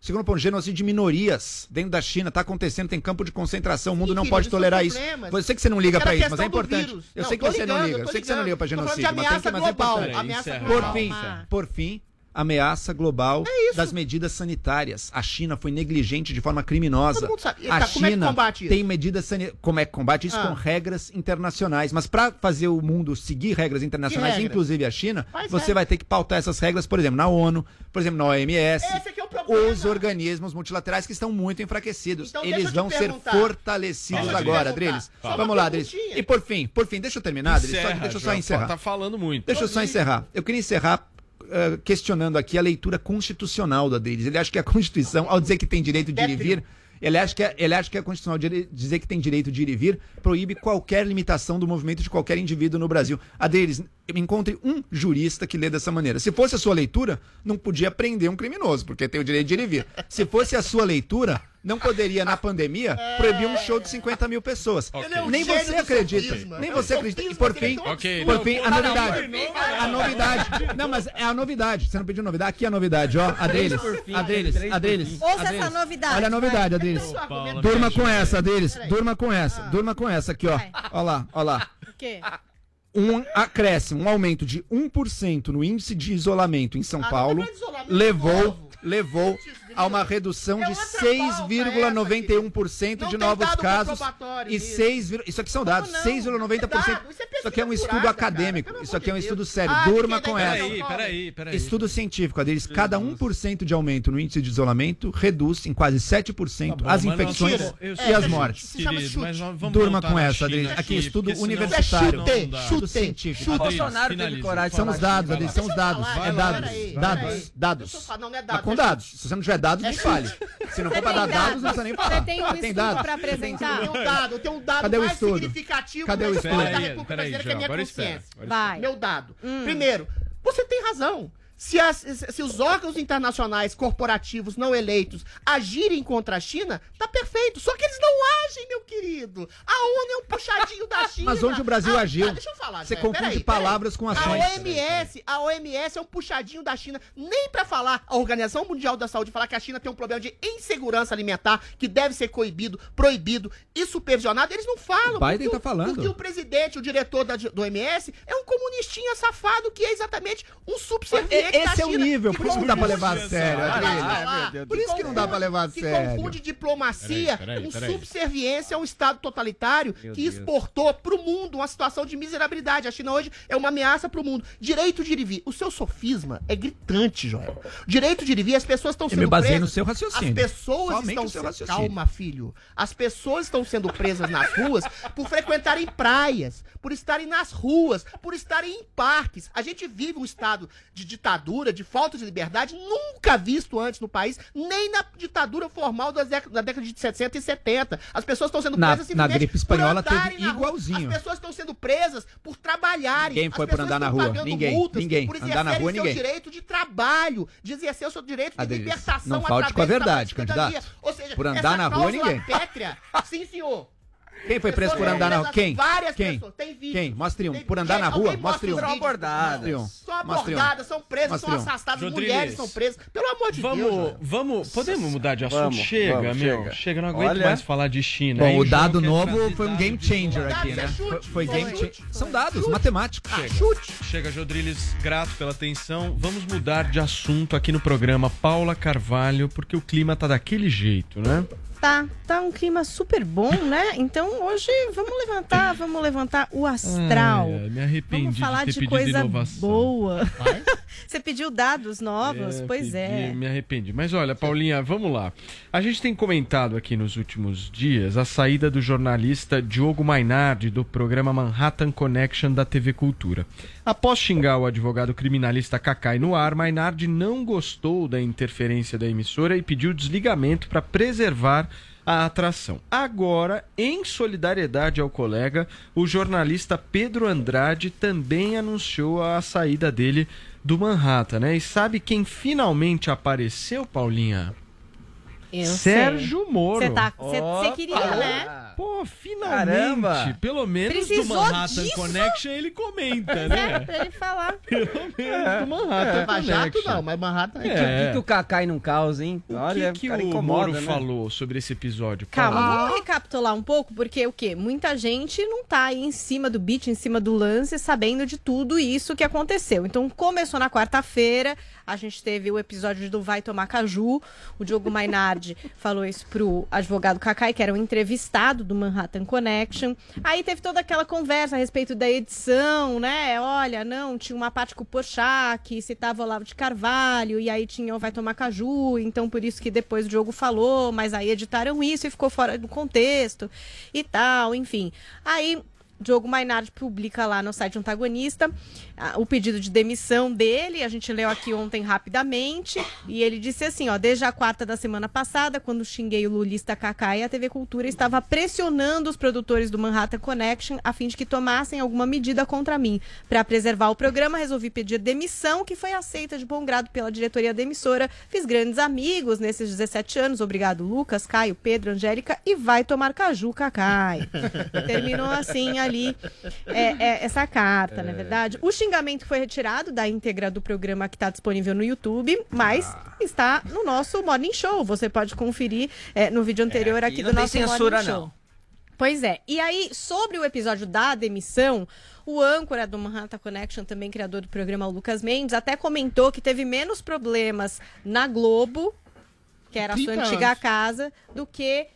Speaker 12: Segundo ponto, genocídio de minorias dentro da China está acontecendo, tem campo de concentração, o mundo Sim,
Speaker 11: não
Speaker 12: pode tolerar isso.
Speaker 11: Eu
Speaker 12: sei que você não liga
Speaker 11: para
Speaker 12: isso, mas é importante. Eu sei que você não liga,
Speaker 11: eu
Speaker 12: sei que você não liga
Speaker 11: para
Speaker 12: genocídio, mas, mas é importante. Por fim, por fim, ameaça global é das medidas sanitárias. A China foi negligente de forma criminosa. A China
Speaker 11: é
Speaker 12: tem medidas sanitárias. Como é que combate isso?
Speaker 11: Ah.
Speaker 12: Com regras internacionais. Mas para fazer o mundo seguir regras internacionais, inclusive a China,
Speaker 11: Faz
Speaker 12: você vai ter que pautar essas regras, por exemplo, na ONU, por exemplo, na OMS.
Speaker 11: É
Speaker 12: os organismos multilaterais que estão muito enfraquecidos.
Speaker 11: Então,
Speaker 12: Eles vão ser fortalecidos agora,
Speaker 11: Adriles.
Speaker 12: Vamos lá, Adriles. E por fim, por fim, deixa eu terminar, Adriles. Deixa eu só encerrar.
Speaker 8: Tá falando muito.
Speaker 12: Deixa eu só encerrar. Eu queria encerrar eh, questionando aqui a leitura constitucional da deles. Ele acha que a Constituição, ao dizer que tem direito de ir e vir, ele acha que, é, ele acha que a Constituição, dizer que tem direito de ir e vir, proíbe qualquer limitação do movimento de qualquer indivíduo no Brasil. A encontre um jurista que lê dessa maneira. Se fosse a sua leitura, não podia prender um criminoso, porque tem o direito de ir e vir. Se fosse a sua leitura, não poderia, na pandemia, proibir um show de 50 mil pessoas.
Speaker 11: Okay.
Speaker 12: Nem você acredita. Nem você acredita. E por fim,
Speaker 8: okay,
Speaker 12: por fim a novidade. A novidade. Não, mas é a novidade. Você não pediu novidade? Aqui é a novidade, ó.
Speaker 10: A
Speaker 12: deles.
Speaker 10: A deles.
Speaker 12: A
Speaker 10: deles.
Speaker 9: Ouça essa novidade.
Speaker 12: Olha a novidade,
Speaker 11: a deles.
Speaker 12: Durma com essa, a deles. Durma com essa. Ah. Durma com essa aqui, ó. Ó lá, ó lá.
Speaker 9: O quê?
Speaker 12: um acréscimo, um aumento de 1% no índice de isolamento em São
Speaker 11: ah,
Speaker 12: Paulo,
Speaker 11: é
Speaker 12: levou, levou há uma redução
Speaker 11: é
Speaker 12: de 6,91% de novos casos e 6, isso aqui são dados, 6,90%.
Speaker 11: Isso, é
Speaker 12: isso aqui é um estudo acadêmico, isso aqui é um
Speaker 11: Deus.
Speaker 12: estudo sério,
Speaker 11: ah,
Speaker 12: durma com essa.
Speaker 8: Peraí, peraí, peraí.
Speaker 12: Estudo científico, Adriles, cada 1% de aumento no índice de isolamento reduz em quase 7%
Speaker 8: tá bom,
Speaker 12: as infecções
Speaker 8: não,
Speaker 12: e as mortes. Durma com essa, Adriles. É aqui estudo universitário,
Speaker 11: Chute,
Speaker 12: científico.
Speaker 10: Bolsonaro teve coragem.
Speaker 12: São os dados,
Speaker 10: Adriles,
Speaker 12: são os dados, é dados, dados, dados.
Speaker 11: Não, é
Speaker 12: tá
Speaker 11: dados.
Speaker 12: Com dados. Se você não tiver dados, me fale. Se não for pra dar dados, não precisa nem falar.
Speaker 9: Você tem um
Speaker 12: Ah,
Speaker 9: estudo
Speaker 12: dados?
Speaker 9: pra apresentar?
Speaker 11: Tem um dado, tem um dado
Speaker 12: Cadê o
Speaker 11: mais
Speaker 12: estudo?
Speaker 11: significativo
Speaker 12: Cadê o
Speaker 11: da história
Speaker 12: estudo?
Speaker 11: da República Brasileira, que é a minha consciência. Meu dado.
Speaker 9: Hum.
Speaker 11: Primeiro, você tem razão. Se, as- se os órgãos internacionais corporativos não eleitos agirem contra a China, tá perfeito. Só que eles não agem, meu querido. A ONU é um puxadinho da China.
Speaker 12: Mas onde o Brasil
Speaker 11: Ah,
Speaker 12: agiu?
Speaker 11: ah, deixa eu falar,
Speaker 12: Você
Speaker 11: Zé,
Speaker 12: confunde
Speaker 11: peraí,
Speaker 12: palavras
Speaker 11: peraí.
Speaker 12: com ações.
Speaker 11: A OMS, a OMS é um puxadinho da China. Nem pra falar, a Organização Mundial da Saúde falar que a China tem um problema de insegurança alimentar que deve ser coibido, proibido e supervisionado, eles não falam.
Speaker 12: O Biden
Speaker 11: porque
Speaker 12: tá falando.
Speaker 11: Porque o presidente, o diretor da- do OMS, é um comunistinha safado que é exatamente um subserviente da
Speaker 12: Esse é o nível,
Speaker 11: que
Speaker 12: por isso que não dá pra levar a sério. Adriano. Por isso que não dá pra levar a
Speaker 11: que
Speaker 12: sério.
Speaker 11: confunde diplomacia com subserviência a um Estado totalitário
Speaker 12: Meu
Speaker 11: que
Speaker 12: Deus.
Speaker 11: exportou pro mundo uma situação de miserabilidade. A China hoje é uma ameaça pro mundo. Direito de ir e vir. O seu sofisma é gritante, Joel. Direito de ir e vir, as pessoas estão
Speaker 12: Eu
Speaker 11: sendo
Speaker 12: me baseei
Speaker 11: presas.
Speaker 12: no seu raciocínio.
Speaker 11: As pessoas
Speaker 12: Somente
Speaker 11: estão
Speaker 12: no seu
Speaker 11: sendo...
Speaker 12: raciocínio.
Speaker 11: Calma, filho. As pessoas estão sendo presas nas ruas por frequentarem praias, por estarem nas ruas, por estarem em parques. A gente vive um estado de ditadura, de falta de liberdade, nunca visto antes no país, nem na ditadura formal da década de 60 e 70. As pessoas estão sendo
Speaker 12: Na-
Speaker 11: presas
Speaker 12: na
Speaker 11: simplesmente
Speaker 12: gripe
Speaker 11: por
Speaker 12: espanhola teve
Speaker 11: na
Speaker 12: igualzinho.
Speaker 11: As pessoas estão sendo presas por trabalharem.
Speaker 12: Ninguém foi por andar na rua.
Speaker 11: pagando
Speaker 12: Ninguém,
Speaker 11: multas
Speaker 12: ninguém.
Speaker 11: Por
Speaker 12: Andar na rua,
Speaker 11: seu
Speaker 12: ninguém.
Speaker 11: direito de trabalho, de exercer o seu direito de libertação
Speaker 12: não falte com a verdade, candidato.
Speaker 11: Ou seja,
Speaker 12: Por andar na rua,
Speaker 11: cláusula
Speaker 12: ninguém.
Speaker 11: pétrea, sim, senhor.
Speaker 12: Quem foi preso por andar na rua? Quem?
Speaker 11: Várias
Speaker 12: Quem?
Speaker 11: pessoas. Tem vídeo.
Speaker 12: Quem? Mostre um.
Speaker 11: Tem-
Speaker 12: Por andar na rua?
Speaker 11: mostra
Speaker 12: Mostre um.
Speaker 11: os vídeos?
Speaker 12: Mostre um.
Speaker 11: São
Speaker 12: Mostre um.
Speaker 11: abordadas, são presas,
Speaker 12: Mostre
Speaker 11: são
Speaker 12: um.
Speaker 11: assastadas,
Speaker 8: Rodrigues.
Speaker 11: mulheres são presas. Pelo amor de Deus.
Speaker 8: Vamos,
Speaker 11: Joel.
Speaker 8: vamos, podemos mudar de assunto?
Speaker 10: Vamos,
Speaker 8: chega,
Speaker 10: vamos,
Speaker 8: meu.
Speaker 10: chega.
Speaker 8: Chega, não aguento
Speaker 10: Olha.
Speaker 8: mais falar de China.
Speaker 12: Bom,
Speaker 8: Aí
Speaker 12: o
Speaker 8: João
Speaker 12: dado
Speaker 8: quer
Speaker 12: novo
Speaker 8: trazer
Speaker 12: foi um
Speaker 8: dado
Speaker 12: game
Speaker 8: de
Speaker 12: changer aqui, né? Foi, foi game changer. São dados,
Speaker 11: Chute.
Speaker 12: matemáticos.
Speaker 8: Chega. Chega, Jodriles, grato pela atenção. Vamos mudar de assunto aqui no programa Paula Carvalho, porque o clima tá daquele jeito, né?
Speaker 9: Tá, tá um clima super bom, né? Então hoje vamos levantar, vamos levantar o astral.
Speaker 8: Ai, me arrependi
Speaker 9: Vamos falar
Speaker 8: de
Speaker 9: de, coisa
Speaker 8: inovação.
Speaker 9: boa. Você pediu dados novos?
Speaker 8: É,
Speaker 9: pois
Speaker 8: pedi,
Speaker 9: é.
Speaker 8: Me arrependi. Mas olha, Paulinha, vamos lá. A gente tem comentado aqui nos últimos dias a saída do jornalista Diogo Mainardi do programa Manhattan Connection da TV Cultura. Após xingar o advogado criminalista Cacai no ar, Mainardi não gostou da interferência da emissora e pediu desligamento para preservar a atração. Agora, em solidariedade ao colega, o jornalista Pedro Andrade também anunciou a saída dele do Manhattan, né? E sabe quem finalmente apareceu, Paulinha?
Speaker 9: Eu
Speaker 8: Sérgio
Speaker 9: sei.
Speaker 8: Moro.
Speaker 9: Você tá, queria, né?
Speaker 8: Pô, finalmente.
Speaker 10: Caramba!
Speaker 8: Pelo menos
Speaker 9: Precisou
Speaker 8: do Manhattan
Speaker 9: disso?
Speaker 8: Connection ele comenta,
Speaker 9: É,
Speaker 8: né?
Speaker 9: pra ele falar.
Speaker 8: Pelo menos do Manhattan
Speaker 11: jato
Speaker 8: Connection.
Speaker 11: não, mas Manhattan
Speaker 10: O que,
Speaker 8: É.
Speaker 10: que, que o Cacai não causa, hein?
Speaker 8: O
Speaker 10: Olha,
Speaker 8: que, que
Speaker 10: o cara
Speaker 8: o
Speaker 10: incomoda,
Speaker 8: Moro
Speaker 10: né?
Speaker 8: falou sobre esse episódio?
Speaker 9: Calma,
Speaker 8: Paula?
Speaker 9: vamos recapitular um pouco, porque o quê? Muita gente não tá aí em cima do beat, em cima do lance, sabendo de tudo isso que aconteceu. Então, começou na quarta-feira, a gente teve o episódio do Vai Tomar Caju, o Diogo Mainardi falou isso pro advogado Kakai, que era o entrevistado do Manhattan Connection. Aí teve toda aquela conversa a respeito da edição, né? Olha, não, tinha uma parte com o Porchat, citava o Olavo de Carvalho, e aí tinha o Vai Tomar Caju, então por isso que depois o Diogo falou, mas aí editaram isso e ficou fora do contexto e tal, enfim. Aí Diogo Mainardi publica lá no site Antagonista o pedido de demissão dele. A gente leu aqui ontem rapidamente. E ele disse assim: ó, desde a quarta da semana passada, quando xinguei o lulista Kakai, a TV Cultura estava pressionando os produtores do Manhattan Connection a fim de que tomassem alguma medida contra mim. Para preservar o programa, resolvi pedir demissão, que foi aceita de bom grado pela diretoria da emissora. Fiz grandes amigos nesses 17 anos. Obrigado, Lucas, Caio, Pedro, Angélica. E vai tomar caju, Kakai. Terminou assim ali é, é, essa carta, na verdade. O xingamento foi retirado da íntegra do programa que está disponível no YouTube, mas está no nosso Morning Show. Você pode conferir é, no vídeo anterior aqui,
Speaker 10: aqui
Speaker 9: do nosso
Speaker 10: censura,
Speaker 9: Morning Show.
Speaker 10: não.
Speaker 9: Pois é. E aí, sobre o episódio da demissão, o âncora do Manhattan Connection, também criador do programa o Lucas Mendes, até comentou que teve menos problemas na Globo, que era a sua
Speaker 11: 30
Speaker 9: antiga casa, do que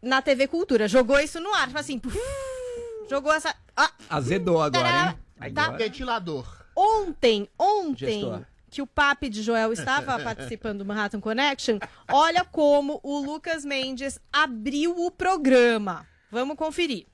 Speaker 9: na TV Cultura. Jogou isso no ar, tipo assim, puf, jogou essa. Ah,
Speaker 12: Azedou agora, hein?
Speaker 9: tá.
Speaker 11: Ventilador.
Speaker 9: Ontem, ontem,
Speaker 10: Gestor.
Speaker 9: que o papi de Joel estava participando do Manhattan Connection, olha como o Lucas Mendes abriu o programa. Vamos conferir.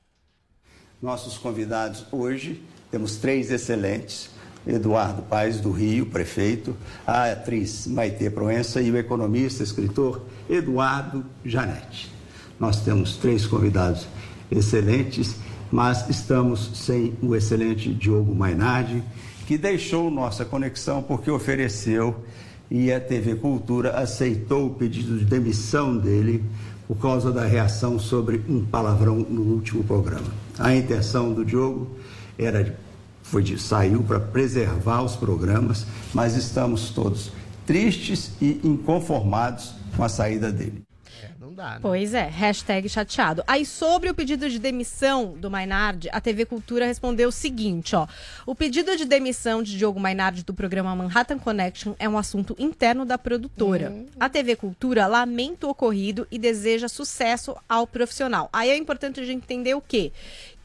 Speaker 13: Nossos convidados hoje, temos três excelentes. Eduardo Paes do Rio, prefeito, a atriz Maite Proença e o economista, escritor Eduardo Janete. Nós temos três convidados excelentes, mas estamos sem o excelente Diogo Mainardi, que deixou nossa conexão porque ofereceu e a TV Cultura aceitou o pedido de demissão dele por causa da reação sobre um palavrão no último programa. A intenção do Diogo era foi de, saiu para preservar os programas, mas estamos todos tristes e inconformados com a saída dele.
Speaker 11: Não dá, né?
Speaker 9: Pois é, hashtag chateado. Aí, sobre o pedido de demissão do Mainardi, a TV Cultura respondeu o seguinte, ó. O pedido de demissão de Diogo Mainardi do programa Manhattan Connection é um assunto interno da produtora. A TV Cultura lamenta o ocorrido e deseja sucesso ao profissional. Aí é importante a gente entender o quê?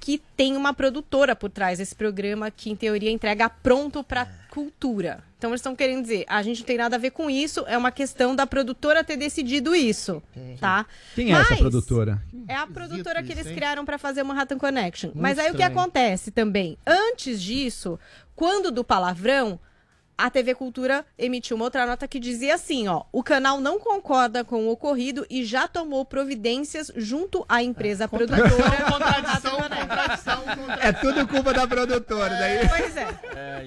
Speaker 9: Que tem uma produtora por trás desse programa que, em teoria, entrega pronto para cultura. Então, eles estão querendo dizer, a gente não tem nada a ver com isso, é uma questão da produtora ter decidido isso, tá?
Speaker 12: Quem é essa
Speaker 9: Mas-
Speaker 12: produtora?
Speaker 9: é a produtora que eles
Speaker 12: hein?
Speaker 9: criaram para fazer o Manhattan Connection.
Speaker 12: Muito
Speaker 9: Mas aí o que
Speaker 12: estranho.
Speaker 9: acontece também? Antes disso, quando do palavrão, a TV Cultura emitiu uma outra nota que dizia assim, ó, o canal não concorda com o ocorrido e já tomou providências junto à empresa produtora.
Speaker 11: Contradição, contradição,
Speaker 12: É tudo culpa da produtora, daí.
Speaker 9: Pois é.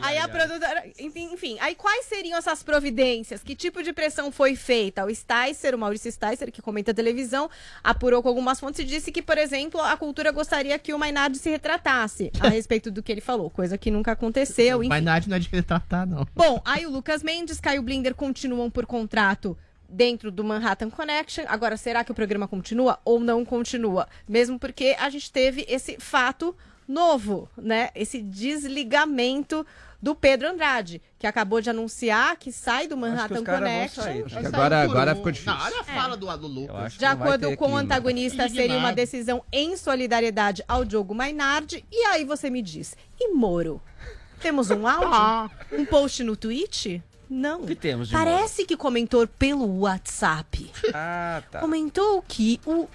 Speaker 9: aí a produtora. Enfim, enfim, aí quais seriam essas providências? Que tipo de pressão foi feita? O Sticer, o Maurício Sticer, que comenta televisão, apurou com algumas fontes e disse que, por exemplo, a cultura gostaria que o Mainardi se retratasse a respeito do que ele falou, coisa que nunca aconteceu. enfim.
Speaker 11: Mainardi não é de retratar, não.
Speaker 9: Bom, aí o Lucas Mendes, Caio Blinder continuam por contrato dentro do Manhattan Connection. Agora, será que o programa continua ou não continua? Mesmo porque a gente teve esse fato novo, né? Esse desligamento do Pedro Andrade, que acabou de anunciar que sai do Manhattan Connection.
Speaker 12: Agora, agora ficou difícil.
Speaker 11: Não, olha a fala do, do Lucas.
Speaker 9: De acordo com o antagonista, seria uma decisão em solidariedade ao Diogo Mainardi. E aí você me diz, e Moro? Temos um áudio? Um post no Twitch? Não.
Speaker 10: Que temos de
Speaker 9: Parece que comentou pelo WhatsApp.
Speaker 10: Ah, tá.
Speaker 9: Comentou que o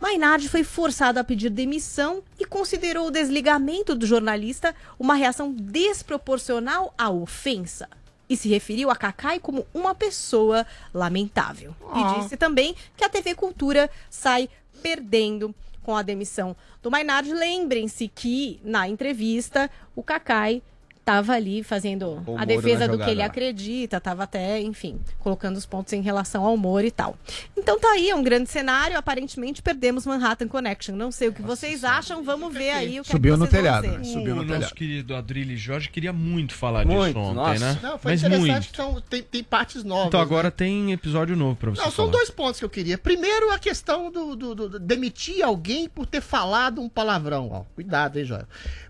Speaker 9: Mainardi foi forçado a pedir demissão e considerou o desligamento do jornalista uma reação desproporcional à ofensa. E se referiu a Kakai como uma pessoa lamentável.
Speaker 14: Ah.
Speaker 9: E disse também que a TV Cultura sai perdendo com a demissão do Mainardi. Lembrem-se que, na entrevista, o Kakai estava ali fazendo
Speaker 14: o
Speaker 9: a
Speaker 14: Moro
Speaker 9: defesa do que ele acredita, estava até, enfim, colocando os pontos em relação ao humor e tal. Então tá aí, é um grande cenário. Aparentemente perdemos Manhattan Connection. Não sei o que vocês acham, vamos ver aí o que
Speaker 12: Subiu
Speaker 9: é que
Speaker 12: no telhado, né? Subiu no
Speaker 8: o
Speaker 12: telhado.
Speaker 8: nosso querido Adrilho Jorge queria muito falar
Speaker 10: Muito,
Speaker 8: disso ontem,
Speaker 10: nossa.
Speaker 8: né?
Speaker 11: Não, foi
Speaker 8: Mas
Speaker 11: interessante
Speaker 8: muito.
Speaker 11: são, tem, tem partes novas.
Speaker 8: Então
Speaker 11: né?
Speaker 8: agora tem episódio novo pra você
Speaker 11: Não, são
Speaker 8: falar.
Speaker 11: dois pontos que eu queria. Primeiro, a questão do, do- do- do demitir alguém por ter falado um palavrão. Ó, cuidado, hein, Joel.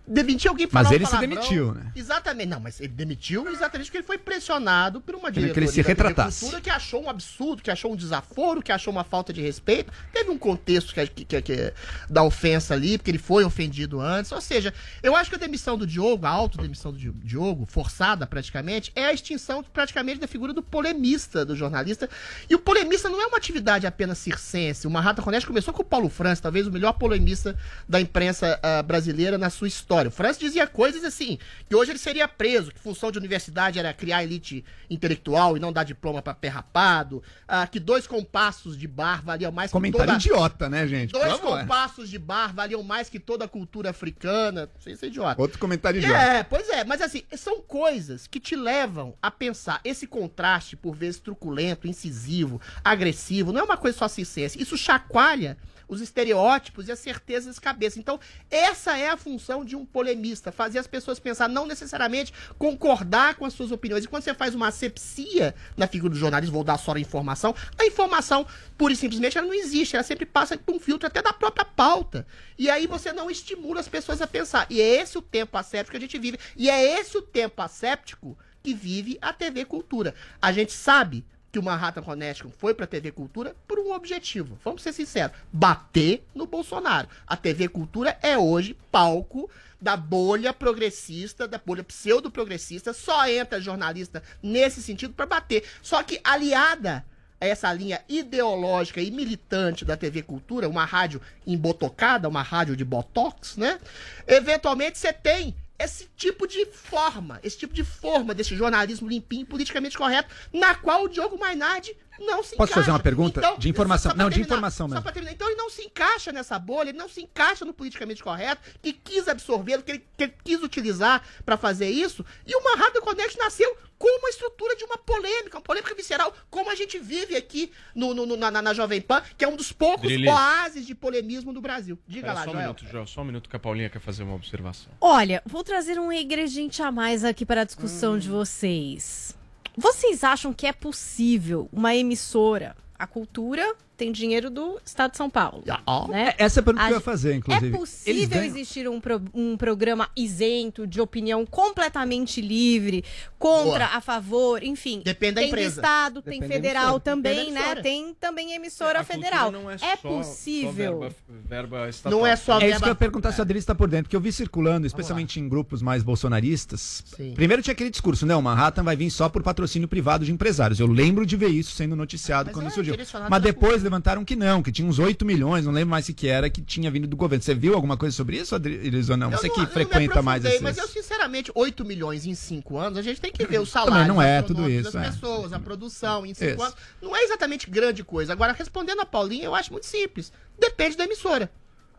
Speaker 11: Demitir alguém
Speaker 12: Mas ele
Speaker 11: um
Speaker 12: se
Speaker 11: palavrão.
Speaker 12: demitiu, né?
Speaker 11: Exatamente. Não, mas ele demitiu exatamente porque ele foi pressionado por uma diretoria
Speaker 12: que ele se retratasse.
Speaker 11: Cultura que achou um absurdo, que achou um desaforo, que achou uma falta de respeito. Teve um contexto que, que, que- que- da ofensa ali, porque ele foi ofendido antes. Ou seja, eu acho que a demissão do Diogo, a autodemissão do Di- Diogo, forçada praticamente, é a extinção praticamente da figura do polemista, do jornalista. E o polemista não é uma atividade apenas circense. O Manhattan Connection começou com o Paulo França, talvez o melhor polemista da imprensa ah, brasileira na sua história. O França dizia coisas assim, que hoje ele seria preso, que função de universidade era criar elite intelectual e não dar diploma pra perrapado, ah, que dois compassos de bar valiam mais
Speaker 12: Comentário
Speaker 11: que toda...
Speaker 12: idiota, né, gente?
Speaker 11: Dois compassos de bar valiam mais que toda a cultura africana. Não sei se é idiota.
Speaker 12: Outro comentário idiota.
Speaker 11: É, pois é, mas assim, são coisas que te levam a pensar esse contraste, por vezes truculento, incisivo, agressivo, não é uma coisa só circense. Isso chacoalha os estereótipos e as certezas cabeça. Então, essa é a função de um polemista, fazer as pessoas pensar, não necessariamente concordar com as suas opiniões. E quando você faz uma asepsia na figura do jornalismo, vou dar só a informação, a informação, pura e simplesmente, ela não existe, ela sempre passa por um filtro até da própria pauta. E aí você não estimula as pessoas a pensar. E é esse o tempo asséptico que a gente vive. E é esse o tempo asséptico que vive a TV Cultura. A gente sabe que o Manhattan Connection foi pra TV Cultura por um objetivo. Vamos ser sinceros, bater no Bolsonaro. A TV Cultura é hoje palco da bolha progressista, da bolha pseudo-progressista, só entra jornalista nesse sentido pra bater. Só que aliada a essa linha ideológica e militante da TV Cultura, uma rádio embotocada, uma rádio de botox, né? Eventualmente você tem esse tipo de forma, esse tipo de forma desse jornalismo limpinho, politicamente correto, na qual o Diogo Mainardi não se
Speaker 12: Posso
Speaker 11: encaixa.
Speaker 12: fazer uma pergunta
Speaker 11: Então,
Speaker 12: de informação?
Speaker 11: só
Speaker 12: Não, de
Speaker 11: terminar,
Speaker 12: informação
Speaker 11: só
Speaker 12: mesmo.
Speaker 11: pra terminar. Então ele não se encaixa nessa bolha, ele não se encaixa no politicamente correto, que quis absorver, que ele, que ele quis utilizar pra fazer isso. E o Manhattan Connect nasceu com uma estrutura de uma polêmica, uma polêmica visceral, como a gente vive aqui no, no- no- na, na Jovem Pan, que é um dos poucos
Speaker 8: Drilis.
Speaker 11: oásis de polemismo do Brasil. Diga
Speaker 8: Pera
Speaker 11: lá,
Speaker 8: só um
Speaker 11: Joel.
Speaker 8: minuto, Joel. Só um minuto que a Paulinha quer fazer uma observação.
Speaker 9: Olha, vou trazer um ingrediente a mais aqui para a discussão
Speaker 11: Hum.
Speaker 9: de vocês. Vocês acham que é possível uma emissora, a cultura tem dinheiro do Estado de São Paulo, né?
Speaker 12: Essa é a pergunta que eu ia fazer, inclusive.
Speaker 9: É possível existir um, pro- um programa isento, de opinião completamente livre, contra,
Speaker 11: Boa.
Speaker 9: a favor, enfim.
Speaker 11: Depende da
Speaker 9: tem
Speaker 11: empresa.
Speaker 9: do Estado, tem
Speaker 11: Depende da
Speaker 9: federal também, né? Tem também emissora
Speaker 8: A
Speaker 9: federal.
Speaker 8: não é
Speaker 9: é
Speaker 8: só-
Speaker 9: possível.
Speaker 8: só verba, verba estatal.
Speaker 11: Não é só
Speaker 12: É isso
Speaker 11: verba-
Speaker 12: que eu ia perguntar se a Adriles está por dentro, porque eu vi circulando, especialmente em grupos mais bolsonaristas.
Speaker 11: Sim.
Speaker 12: Primeiro tinha aquele discurso, né? O Manhattan vai vir só por patrocínio privado de empresários. Eu lembro de ver isso sendo noticiado
Speaker 11: Mas
Speaker 12: quando
Speaker 11: é
Speaker 12: surgiu. Mas depois levantaram que não, que tinha uns 8 milhões, não lembro mais se que era, que tinha vindo do governo. Você viu alguma coisa sobre isso, Adriles, ou não?
Speaker 11: Eu
Speaker 12: Você
Speaker 11: não-
Speaker 12: que frequenta mais esses...
Speaker 11: Mas eu, sinceramente, 8 milhões em 5 anos, a gente tem que ver o
Speaker 12: Também
Speaker 11: salário
Speaker 12: não é tudo isso,
Speaker 11: das
Speaker 12: é.
Speaker 11: pessoas, a produção em 5
Speaker 12: Isso.
Speaker 11: anos. Não é exatamente grande coisa. Agora, respondendo a Paulinha, eu acho muito simples. Depende da emissora.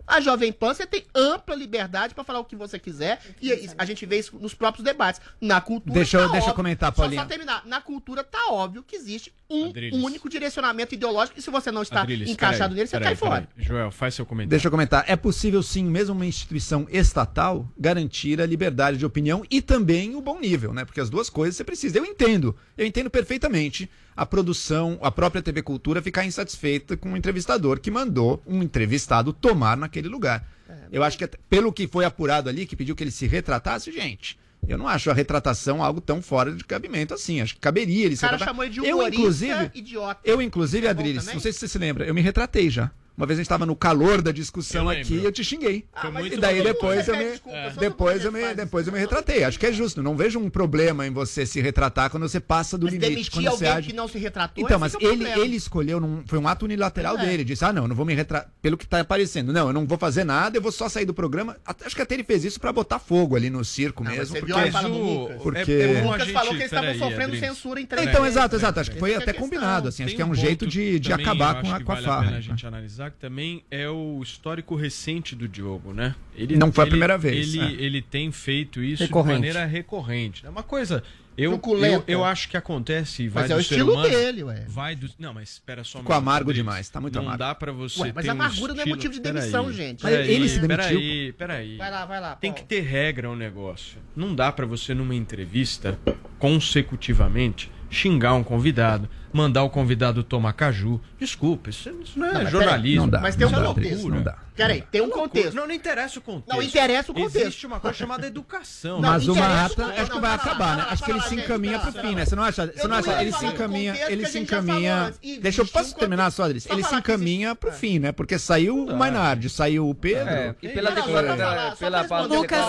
Speaker 11: A Jovem Pan, você tem ampla liberdade pra falar o que você quiser. E a gente vê isso nos próprios debates. Na cultura.
Speaker 12: Deixa eu-
Speaker 11: tá
Speaker 12: deixa eu
Speaker 11: óbvio-
Speaker 12: comentar,
Speaker 11: só-
Speaker 12: Paulinha.
Speaker 11: Só, terminar. Na cultura tá óbvio que existe um
Speaker 8: Adriles.
Speaker 11: único direcionamento ideológico. E se você não está
Speaker 8: Adriles,
Speaker 11: encaixado
Speaker 8: peraí,
Speaker 11: nele, você
Speaker 8: peraí,
Speaker 11: cai fora.
Speaker 8: Joel, faz seu comentário.
Speaker 12: Deixa eu comentar. É possível, sim, mesmo uma instituição estatal, garantir a liberdade de opinião e também o bom nível, né? Porque as duas coisas você precisa. Eu entendo, eu entendo perfeitamente a produção, a própria TV Cultura ficar insatisfeita com o entrevistador que mandou um entrevistado tomar naquele lugar. Eu acho que, até- pelo que foi apurado ali, que pediu que ele se retratasse, gente. Eu não acho a retratação algo tão fora de cabimento assim. Acho que caberia ele
Speaker 11: O
Speaker 12: se
Speaker 11: cara
Speaker 12: retratar.
Speaker 11: chamou ele de
Speaker 12: eu, inclusive,
Speaker 11: idiota.
Speaker 12: eu, inclusive,
Speaker 11: É
Speaker 12: Adriles, não sei se você se lembra, eu me retratei já. Uma vez a gente estava no calor da discussão
Speaker 8: Eu
Speaker 12: aqui e eu te xinguei.
Speaker 11: Ah,
Speaker 12: e daí depois eu me,
Speaker 11: desculpa, todo
Speaker 12: depois eu me, depois eu me retratei. Acho que é justo. Não vejo um problema em você se retratar quando você passa do
Speaker 11: Mas
Speaker 12: limite.
Speaker 11: demitir
Speaker 12: Quando você
Speaker 11: alguém
Speaker 12: age...
Speaker 11: que não se retratou,
Speaker 12: Então, mas
Speaker 11: é
Speaker 12: ele, ele escolheu, num- foi um ato unilateral
Speaker 11: é.
Speaker 12: dele. Disse, ah, não, não vou me retratar. Pelo que tá aparecendo. Não, eu não vou fazer nada, eu vou só sair do programa. Até- Acho que até ele fez isso pra botar fogo ali no circo
Speaker 11: Não, mas
Speaker 12: mesmo.
Speaker 11: você
Speaker 12: porque...
Speaker 11: do
Speaker 8: o-
Speaker 11: Lucas?
Speaker 12: Porque-
Speaker 8: é, é
Speaker 11: O Lucas
Speaker 8: gente-
Speaker 11: falou que eles estavam sofrendo censura em três
Speaker 12: Então, exato, exato. Acho que foi até
Speaker 11: é a questão.
Speaker 12: combinado, assim. Acho que é um jeito de, acabar com a, farra.
Speaker 8: a a
Speaker 12: né?
Speaker 8: gente analisar que também é o histórico recente do Diogo, né? Ele,
Speaker 12: Não foi a
Speaker 8: ele-
Speaker 12: primeira vez,
Speaker 8: Ele,
Speaker 12: é.
Speaker 8: ele tem feito isso
Speaker 10: Recorrente.
Speaker 8: de maneira recorrente. É uma coisa. Eu, eu, eu acho que acontece e vai
Speaker 11: Mas é
Speaker 8: do
Speaker 11: o
Speaker 8: ser
Speaker 11: estilo
Speaker 8: humano.
Speaker 11: dele, ué.
Speaker 8: Vai do... Não, mas espera só um
Speaker 12: Ficou amargo demais, tá muito
Speaker 8: não
Speaker 12: amargo.
Speaker 8: dá pra você
Speaker 11: Ué, mas
Speaker 8: ter um
Speaker 11: amargura não é motivo de
Speaker 8: Peraí,
Speaker 11: demissão, gente.
Speaker 12: Mas
Speaker 8: Peraí,
Speaker 12: ele se demitiu.
Speaker 8: Peraí, peraí.
Speaker 11: Vai lá, vai lá.
Speaker 8: Tem
Speaker 11: Paulo.
Speaker 8: que ter regra um negócio. Não dá pra você numa entrevista consecutivamente xingar um convidado, mandar o convidado tomar caju. Desculpa, isso, isso não é
Speaker 11: Não, mas
Speaker 8: jornalismo.
Speaker 12: Não dá.
Speaker 11: Mas tem um
Speaker 12: não dá,
Speaker 11: contexto.
Speaker 12: Adriles, Não dá.
Speaker 11: Peraí, tem um contexto.
Speaker 8: Não, não interessa o contexto.
Speaker 11: Não, interessa o contexto.
Speaker 8: Existe uma coisa chamada educação.
Speaker 11: Não,
Speaker 12: Mas o
Speaker 11: o-
Speaker 12: acho que vai acabar, né? Acho que ele se encaminha
Speaker 11: para
Speaker 12: pro fim, né? Você não acha? Você não
Speaker 11: não
Speaker 12: acha? Ele se encaminha, ele se encaminha. Deixa eu posso terminar só, Adriles?
Speaker 11: Só
Speaker 12: Ele se encaminha pro fim, né? Porque saiu o Mainardi, saiu o Pedro.
Speaker 10: É, e pela declaração-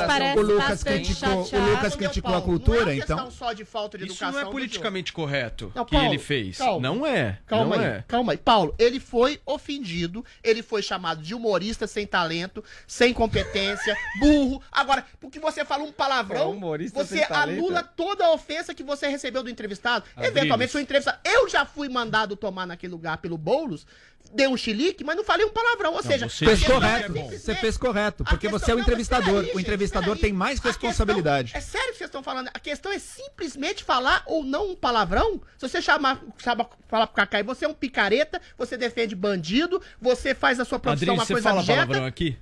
Speaker 9: parece
Speaker 12: O Lucas criticou- o. Lucas criticou a cultura,
Speaker 11: é questão
Speaker 12: então?
Speaker 11: só de falta de
Speaker 8: Isso não é politicamente correto que ele fez.
Speaker 11: calma.
Speaker 8: Não é.
Speaker 11: Calma aí,
Speaker 8: é.
Speaker 11: calma aí. Paulo, ele foi ofendido, ele foi chamado de humorista sem talento, sem competência, burro. Agora, porque você fala um
Speaker 10: É,
Speaker 11: palavrão,
Speaker 10: humorista
Speaker 11: você anula toda a ofensa que você recebeu do entrevistado. Eventualmente, sua entrevista. Eu já fui mandado tomar naquele lugar pelo Boulos, dei um chilique, mas não falei um palavrão. Ou seja,
Speaker 8: você
Speaker 11: a
Speaker 12: Fez
Speaker 11: questão é
Speaker 12: correto, você fez correto, porque
Speaker 11: questão-
Speaker 12: você é o
Speaker 11: não, mas
Speaker 12: entrevistador.
Speaker 11: peraí,
Speaker 12: O entrevistador tem mais
Speaker 11: A questão-
Speaker 12: responsabilidade.
Speaker 11: é sério que vocês estão falando? A questão é simplesmente falar ou não um palavrão? Se você chamar, sabe, falar pro Cacai, você é um picareta, você defende bandido, você faz a sua profissão uma
Speaker 8: você
Speaker 11: coisa
Speaker 8: fala
Speaker 11: abjeta.
Speaker 8: palavrão aqui?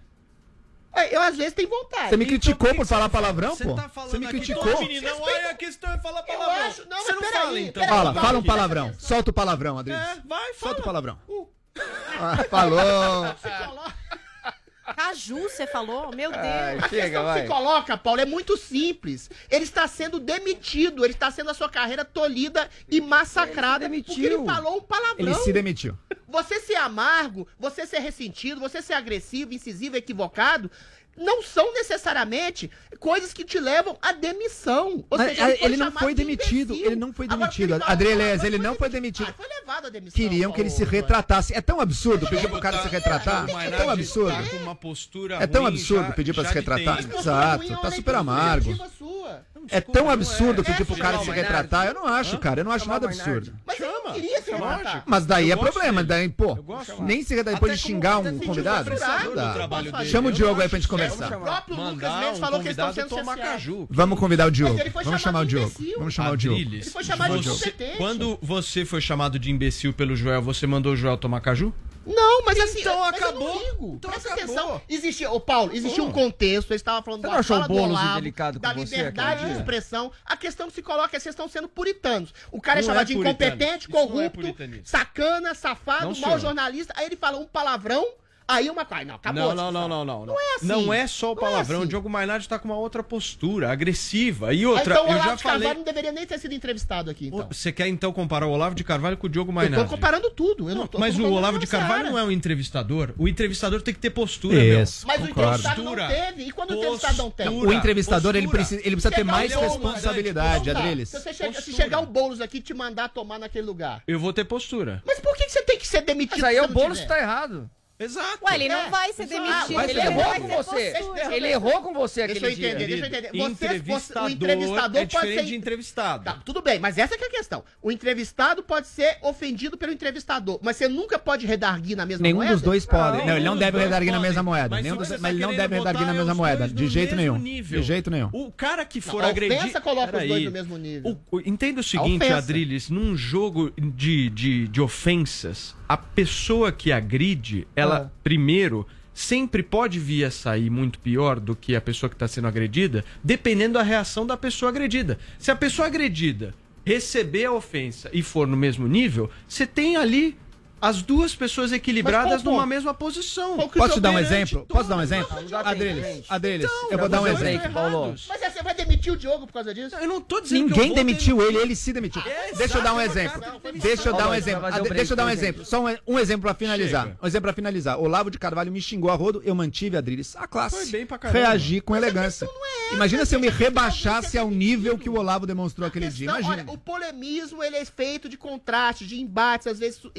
Speaker 11: É, Eu às vezes tenho vontade.
Speaker 12: Você me
Speaker 8: Então,
Speaker 12: criticou
Speaker 8: por que
Speaker 12: por falar
Speaker 8: você fala-
Speaker 12: palavrão,
Speaker 8: Você
Speaker 12: pô?
Speaker 8: tá
Speaker 12: Você me criticou.
Speaker 8: "Ô, meninão, aí a questão é falar palavrão.
Speaker 11: acho- não,
Speaker 8: você não fala, então.
Speaker 11: peraí,
Speaker 12: Fala, fala um palavrão. Solta o palavrão, Adriles.
Speaker 8: É, vai, fala.
Speaker 12: Solta o palavrão.
Speaker 11: Uh.
Speaker 12: Ah, falou.
Speaker 11: Se coloca-
Speaker 9: Caju, você falou? Meu Deus.
Speaker 10: Ai,
Speaker 11: A
Speaker 10: chega,
Speaker 11: questão que
Speaker 10: vai.
Speaker 11: se coloca, Paulo, é muito simples. Ele está sendo demitido, ele está sendo a sua carreira tolhida e massacrada
Speaker 10: Ele se
Speaker 11: porque ele
Speaker 10: demitiu.
Speaker 11: falou um palavrão.
Speaker 12: Ele se demitiu.
Speaker 11: Você ser amargo, você ser ressentido, você ser agressivo, incisivo, equivocado, não são necessariamente coisas que te levam à demissão. Ou seja,
Speaker 12: ele,
Speaker 11: foi
Speaker 12: não foi
Speaker 11: de
Speaker 12: demitido. Ele não foi demitido.
Speaker 11: ele
Speaker 12: Adrielés,
Speaker 11: mas
Speaker 12: ele não foi
Speaker 11: demitido. Ah, foi levado à demissão.
Speaker 12: Queriam que ele se retratasse. É tão absurdo pedir pro cara se retratar. É tão absurdo. É tão absurdo pedir pra
Speaker 8: já
Speaker 12: se retratar. Exato, tá super amargo. É tão absurdo
Speaker 8: é.
Speaker 12: pedir pro cara se
Speaker 8: Chama o
Speaker 12: retratar. Eu não acho,
Speaker 8: Hã?
Speaker 12: cara. Eu não acho nada
Speaker 8: o
Speaker 12: absurdo.
Speaker 11: Mas não queria se retratar.
Speaker 12: Mas daí
Speaker 8: Eu
Speaker 12: é problema.
Speaker 8: dele.
Speaker 12: Daí, pô, nem se retratar depois de xingar um convidado. Dá. Chama o Diogo aí pra gente conversar.
Speaker 11: O próprio Lucas Mendes falou que eles estão sendo
Speaker 8: caju.
Speaker 12: Vamos convidar o Diogo. Vamos chamar o Diogo. Vamos chamar o Diogo.
Speaker 11: Ele foi chamado de.
Speaker 8: Quando você foi chamado de imbecil pelo Joel, você mandou o Joel tomar caju?
Speaker 11: Não, mas assim.
Speaker 8: Então
Speaker 11: mas
Speaker 8: acabou. Então
Speaker 11: Presta
Speaker 8: acabou.
Speaker 11: atenção. Existia, ô Paulo, existia um contexto. Eles estavam falando
Speaker 10: Você
Speaker 11: da fala do
Speaker 10: Boulos
Speaker 11: Olavo,
Speaker 10: indelicado
Speaker 11: da
Speaker 10: você
Speaker 11: liberdade
Speaker 10: aquele
Speaker 11: de expressão. A questão que se coloca é vocês estão sendo puritanos. O cara é
Speaker 8: Não
Speaker 11: chamado
Speaker 8: é
Speaker 11: de incompetente,
Speaker 8: Isso é
Speaker 11: corrupto,
Speaker 8: puritanismo.
Speaker 11: sacana, safado,
Speaker 8: Não,
Speaker 11: mau
Speaker 8: senhor.
Speaker 11: jornalista. Aí ele fala um palavrão. Aí uma coisa. Não, acabou.
Speaker 8: não, não, não, não, não,
Speaker 11: Não é assim.
Speaker 8: Não é só o
Speaker 11: é
Speaker 8: palavrão.
Speaker 11: assim.
Speaker 8: O Diogo Mainardi tá com uma outra postura, agressiva. E outra,
Speaker 11: então o
Speaker 8: eu
Speaker 11: Olavo
Speaker 8: já
Speaker 11: de
Speaker 8: falei.
Speaker 11: Carvalho não deveria nem ter sido entrevistado aqui, então.
Speaker 8: Você quer então comparar o Olavo de Carvalho com o Diogo
Speaker 11: Eu
Speaker 8: Mainardi?
Speaker 11: tô comparando tudo. Eu não, tô,
Speaker 8: Mas o Olavo de Carvalho não é o entrevistador. O entrevistador tem que ter postura,
Speaker 12: Isso,
Speaker 11: Mas o entrevistado não teve. E quando o entrevistado não tem?
Speaker 12: O entrevistador, ele precisa, ele precisa ter mais responsabilidade,
Speaker 11: Então tá,
Speaker 12: Adriles.
Speaker 11: Se, chegar o Boulos aqui e te mandar tomar naquele lugar.
Speaker 8: Eu vou ter postura.
Speaker 11: Mas por que, você tem que ser demitido?
Speaker 10: Mas aí
Speaker 11: se
Speaker 10: o Boulos tá errado.
Speaker 8: Exato.
Speaker 9: Ué, ele
Speaker 11: É,
Speaker 9: não vai ser demitido.
Speaker 10: Mas ele
Speaker 9: vai
Speaker 10: errou com você.
Speaker 9: postura.
Speaker 10: Ele errou com você
Speaker 11: Deixa
Speaker 10: aquele
Speaker 11: eu entender,
Speaker 10: dia.
Speaker 11: deixa eu entender. Você, você, o
Speaker 8: Entrevistador
Speaker 11: entrevistador
Speaker 8: é
Speaker 11: pode ser.
Speaker 8: de entrevistado.
Speaker 11: Tá, tudo bem, mas essa que é a questão. O entrevistado pode ser ofendido pelo entrevistador, mas você nunca pode redarguir na mesma
Speaker 12: Nenhum
Speaker 11: moeda?
Speaker 12: dos dois pode.
Speaker 8: Não,
Speaker 12: Não, ele não
Speaker 8: nenhum
Speaker 12: deve redarguir na
Speaker 8: podem.
Speaker 12: mesma moeda.
Speaker 8: Mas
Speaker 12: Nenhum dos-
Speaker 8: tá
Speaker 12: Mas ele não
Speaker 8: querendo
Speaker 12: deve redarguir na
Speaker 8: é
Speaker 12: mesma moeda. De jeito nenhum.
Speaker 8: nível.
Speaker 12: De jeito nenhum.
Speaker 8: O cara que for
Speaker 11: Não, a
Speaker 8: agredir.
Speaker 11: ofensa coloca os dois no mesmo nível.
Speaker 8: Entenda o seguinte. Adriles, num jogo de ofensas, a pessoa que agride, ela,
Speaker 11: Ah.
Speaker 8: primeiro, sempre pode vir a sair muito pior do que a pessoa que está sendo agredida, dependendo da reação da pessoa agredida. Se a pessoa agredida receber a ofensa e for no mesmo nível, você tem ali as duas pessoas equilibradas
Speaker 11: qual
Speaker 8: numa mesma posição.
Speaker 12: Posso
Speaker 11: o
Speaker 12: te dar um exemplo? Posso dar um exemplo? Adriles. Adriles,
Speaker 8: Então,
Speaker 12: eu vou dar um exemplo.
Speaker 10: Paulo.
Speaker 11: Mas você vai demitir o Diogo por causa disso?
Speaker 8: Eu não tô dizendo
Speaker 12: Ninguém demitiu ele, ele se demitiu.
Speaker 8: É,
Speaker 12: Deixa eu dar um exemplo. Deixa eu dar um exemplo. Deixa eu dar um
Speaker 10: exemplo.
Speaker 12: Só um, um exemplo pra finalizar.
Speaker 8: Chega.
Speaker 12: Um exemplo pra finalizar. Olavo de Carvalho me xingou a rodo, eu mantive Adriles. A classe.
Speaker 8: Foi bem pra caramba.
Speaker 12: Reagi com elegância. Imagina se eu me rebaixasse ao nível que o Olavo demonstrou aquele dia. Imagina.
Speaker 11: olha, o polemismo ele é feito de contrastes, de embates, às vezes su-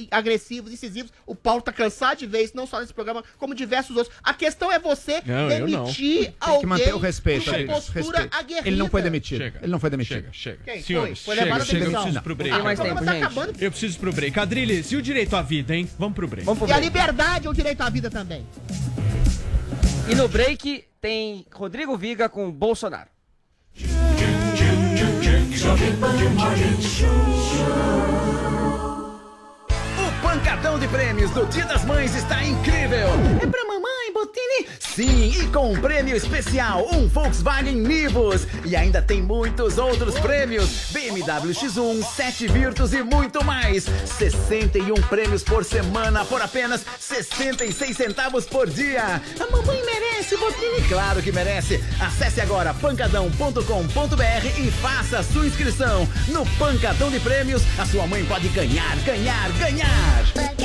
Speaker 11: agressivos, incisivos. O Paulo tá cansado de ver isso, não só nesse programa, como diversos outros. A questão é você
Speaker 8: Não,
Speaker 11: demitir
Speaker 12: Tem
Speaker 11: alguém
Speaker 12: que manter o respeito. Adriles,
Speaker 11: postura
Speaker 12: respeito.
Speaker 11: aguerrida.
Speaker 12: Ele não foi demitido.
Speaker 8: Chega.
Speaker 12: Ele não foi demitido.
Speaker 8: Chega, chega.
Speaker 11: Quem
Speaker 8: Senhores,
Speaker 11: foi? Foi
Speaker 8: chega, chega, eu preciso pro break.
Speaker 10: Tem mais tempo,
Speaker 11: tá
Speaker 10: gente.
Speaker 11: acabando.
Speaker 8: Eu preciso pro break. Adriles, e o direito à vida, hein? Vamos pro break.
Speaker 10: Vamos pro
Speaker 11: E a
Speaker 10: break.
Speaker 11: liberdade é o direito à vida também.
Speaker 10: E no break tem Rodrigo Viga com Bolsonaro.
Speaker 15: Pancadão de prêmios do Dia das Mães está incrível! É pra Botini? Sim, e com um prêmio especial, um Volkswagen Nivus. E ainda tem muitos outros prêmios: BMW X1, 7 Virtus e muito mais. 61 prêmios por semana por apenas 66 centavos por dia. A mamãe merece, Botini? Claro que merece. Acesse agora pancadão.com.br e faça a sua inscrição. No Pancadão de Prêmios, a sua mãe pode ganhar, ganhar, ganhar.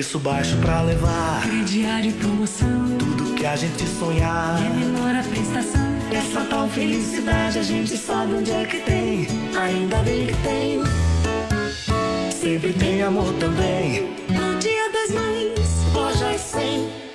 Speaker 7: Preço baixo pra levar.
Speaker 6: Crediário e promoção.
Speaker 7: Tudo que a gente sonhar.
Speaker 6: É menor a prestação. Essa tal felicidade a gente sabe onde é que tem. Ainda bem que tem.
Speaker 7: Sempre tem amor também.
Speaker 6: No dia das mães, lojas 100.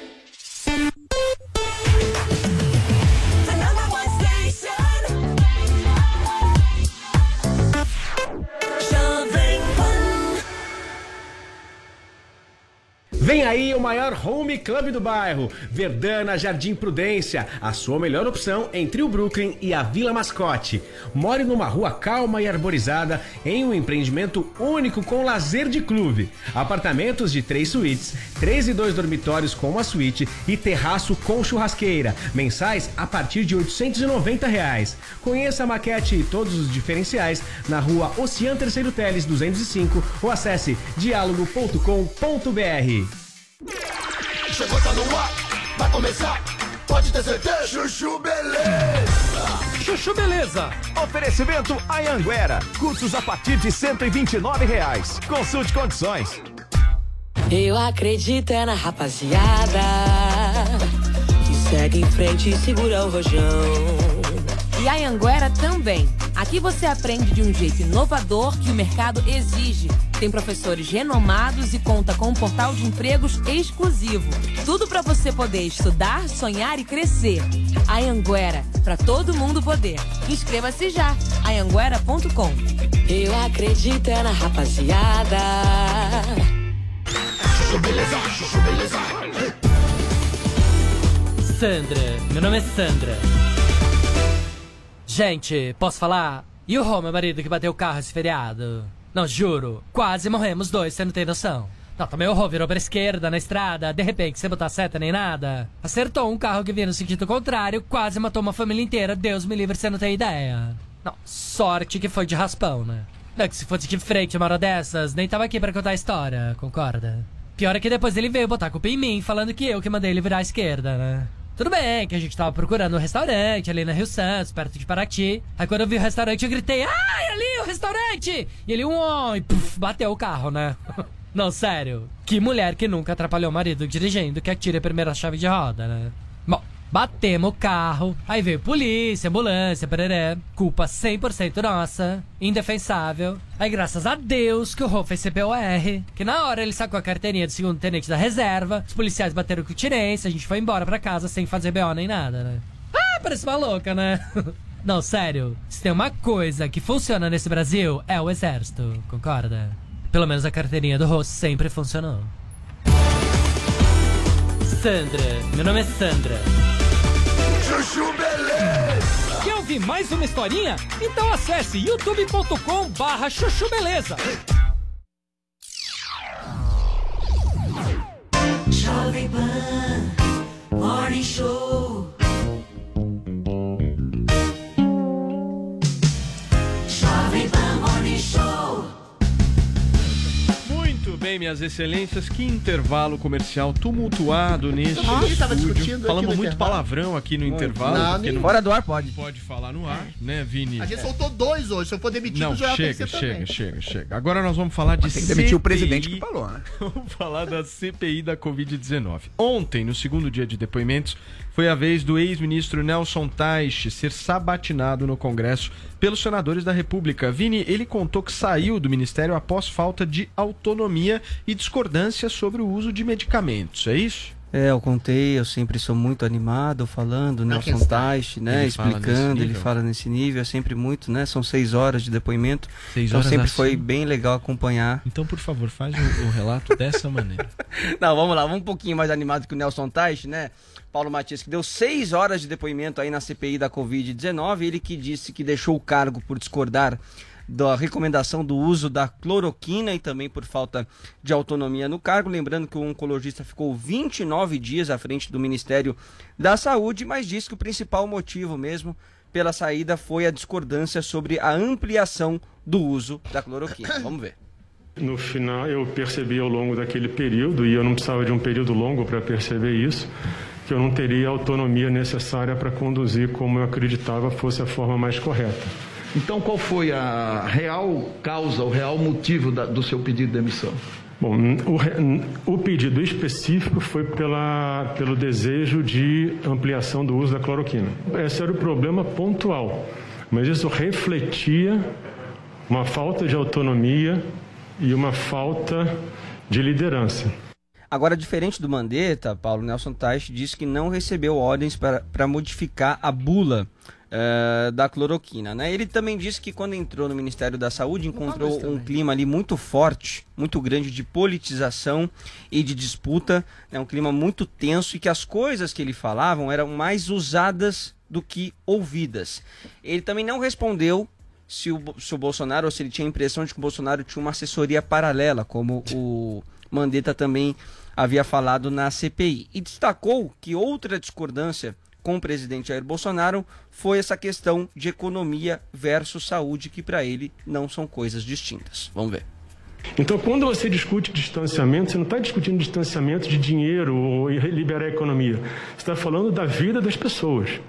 Speaker 16: Vem aí o maior home club do bairro, Verdana Jardim Prudência, a sua melhor opção entre o Brooklyn e a Vila Mascote. More numa rua calma e arborizada em um empreendimento único com lazer de clube. Apartamentos de três suítes, três e dois dormitórios com uma suíte e terraço com churrasqueira. Mensais a partir de 890 reais. Conheça a maquete e todos os diferenciais na rua Ocean Terceiro Teles 205 ou acesse diálogo.com.br.
Speaker 14: Chegou, tá no ar, vai começar, pode ter certeza. Chuchu Beleza.
Speaker 5: Chuchu Beleza. Oferecimento Anhanguera. Cursos a partir de 129 reais. Consulte condições.
Speaker 17: Eu acredito é na rapaziada que segue em frente e segura o rojão.
Speaker 18: E a Anguera também. Aqui você aprende de um jeito inovador que o mercado exige. Tem professores renomados e conta com um portal de empregos exclusivo. Tudo para você poder estudar, sonhar e crescer. A Anguera, para todo mundo poder. Inscreva-se já. Anguera.com.
Speaker 17: Eu acredito é na rapaziada.
Speaker 14: Beleza, Beleza.
Speaker 19: Sandra, meu nome é Sandra. Gente, posso falar? E o Rô, meu marido, que bateu o carro esse feriado? Não, juro, quase morremos dois, você não tem noção. Não, também o Rô virou pra esquerda na estrada, de repente, sem botar seta nem nada. Acertou um carro que vinha no sentido contrário, quase matou uma família inteira, Deus me livre, você não tem ideia. Não, sorte que foi de raspão, né? Não, que se fosse de frente uma hora dessas, nem tava aqui pra contar a história, concorda? Pior é que depois ele veio botar a culpa em mim, falando que eu que mandei ele virar à esquerda, né? Tudo bem, que a gente tava procurando um restaurante ali na Rio Santos, perto de Paraty. Aí quando eu vi o restaurante, eu gritei, ai, ali o restaurante! E ele, um, e puf, bateu o carro, né? Não, sério. Que mulher que nunca atrapalhou o marido dirigindo que atira a primeira chave de roda, né? Bom, batemos o carro, aí veio polícia, ambulância, pereré. Culpa 100% nossa, indefensável. Aí graças a Deus que o Rô fez CPOR, que na hora ele sacou a carteirinha do segundo tenente da reserva, os policiais bateram com tirência, a gente foi embora pra casa sem fazer BO nem nada, né? Ah, parece uma louca, né? Não, sério, se tem uma coisa que funciona nesse Brasil, é o exército, concorda? Pelo menos a carteirinha do Rô sempre funcionou. Sandra, meu nome é Sandra.
Speaker 14: Chuchu Beleza.
Speaker 16: Quer ouvir mais uma historinha? Então acesse youtube.com barra chuchu beleza.
Speaker 14: Jovem Pan Morning Show.
Speaker 8: Bem, minhas excelências, que intervalo comercial tumultuado neste
Speaker 11: tava
Speaker 8: estúdio. Falamos muito palavrão aqui no
Speaker 11: Muito.
Speaker 8: intervalo.
Speaker 11: Não, nem-
Speaker 10: Fora do ar pode.
Speaker 8: Pode falar no ar, né, Vini?
Speaker 11: A gente soltou dois hoje. Se eu for demitido,
Speaker 8: Não,
Speaker 11: já
Speaker 8: chega, chega,
Speaker 11: também.
Speaker 8: chega, chega. Agora nós vamos falar de
Speaker 12: Tem que demitir o
Speaker 8: CPI.
Speaker 12: presidente que falou, né?
Speaker 8: Vamos falar da CPI da Covid-19. Ontem, no segundo dia de depoimentos, foi a vez do ex-ministro Nelson Teich ser sabatinado no Congresso pelos senadores da República. Vini, ele contou que saiu do ministério após falta de autonomia e discordância sobre o uso de medicamentos. É isso?
Speaker 10: É, eu contei, eu sempre sou muito animado falando, Nelson
Speaker 8: Nelson
Speaker 10: Teich, né,
Speaker 8: Ele fala
Speaker 10: explicando, ele
Speaker 8: nível?
Speaker 10: fala nesse nível, é sempre muito, né, são seis horas de depoimento,
Speaker 8: Seis
Speaker 10: então
Speaker 8: horas
Speaker 10: sempre
Speaker 8: assim?
Speaker 10: foi bem legal acompanhar.
Speaker 8: Então, por favor, faz o, o relato dessa maneira.
Speaker 10: Não, vamos lá, vamos um pouquinho mais animado que o Nelson Teich, né? Paulo Matias, que deu seis horas de depoimento aí na CPI da Covid-19, ele que disse que deixou o cargo por discordar da recomendação do uso da cloroquina e também por falta de autonomia no cargo. Lembrando que o oncologista ficou 29 dias à frente do Ministério da Saúde, mas disse que o principal motivo mesmo pela saída foi a discordância sobre a ampliação do uso da cloroquina. Vamos ver.
Speaker 20: No final, eu percebi ao longo daquele período, e eu não precisava de um período longo para perceber isso, que eu não teria a autonomia necessária para conduzir como eu acreditava fosse a forma mais correta.
Speaker 21: Então, qual foi a real causa, o real motivo da- do seu pedido de demissão?
Speaker 20: Bom, o, o pedido específico foi pela, pelo desejo de ampliação do uso da cloroquina. Esse era o problema pontual, mas isso refletia uma falta de autonomia e uma falta de liderança.
Speaker 10: Agora, diferente do Mandetta, Paulo Nelson Teich disse que não recebeu ordens para para modificar a bula eh, da cloroquina. Né? Ele também disse que quando entrou no Ministério da Saúde encontrou um clima ali muito forte, muito grande de politização e de disputa, né? um clima muito tenso e que as coisas que ele falavam eram mais usadas do que ouvidas. Ele também não respondeu se o, se o Bolsonaro ou se ele tinha a impressão de que o Bolsonaro tinha uma assessoria paralela, como o Mandetta também havia falado na CPI. E destacou que outra discordância com o presidente Jair Bolsonaro foi essa questão de economia versus saúde, que para ele não são coisas distintas. Vamos ver.
Speaker 20: Então, quando você discute distanciamento, você não está discutindo distanciamento de dinheiro ou liberar a economia. Você está falando da vida das pessoas.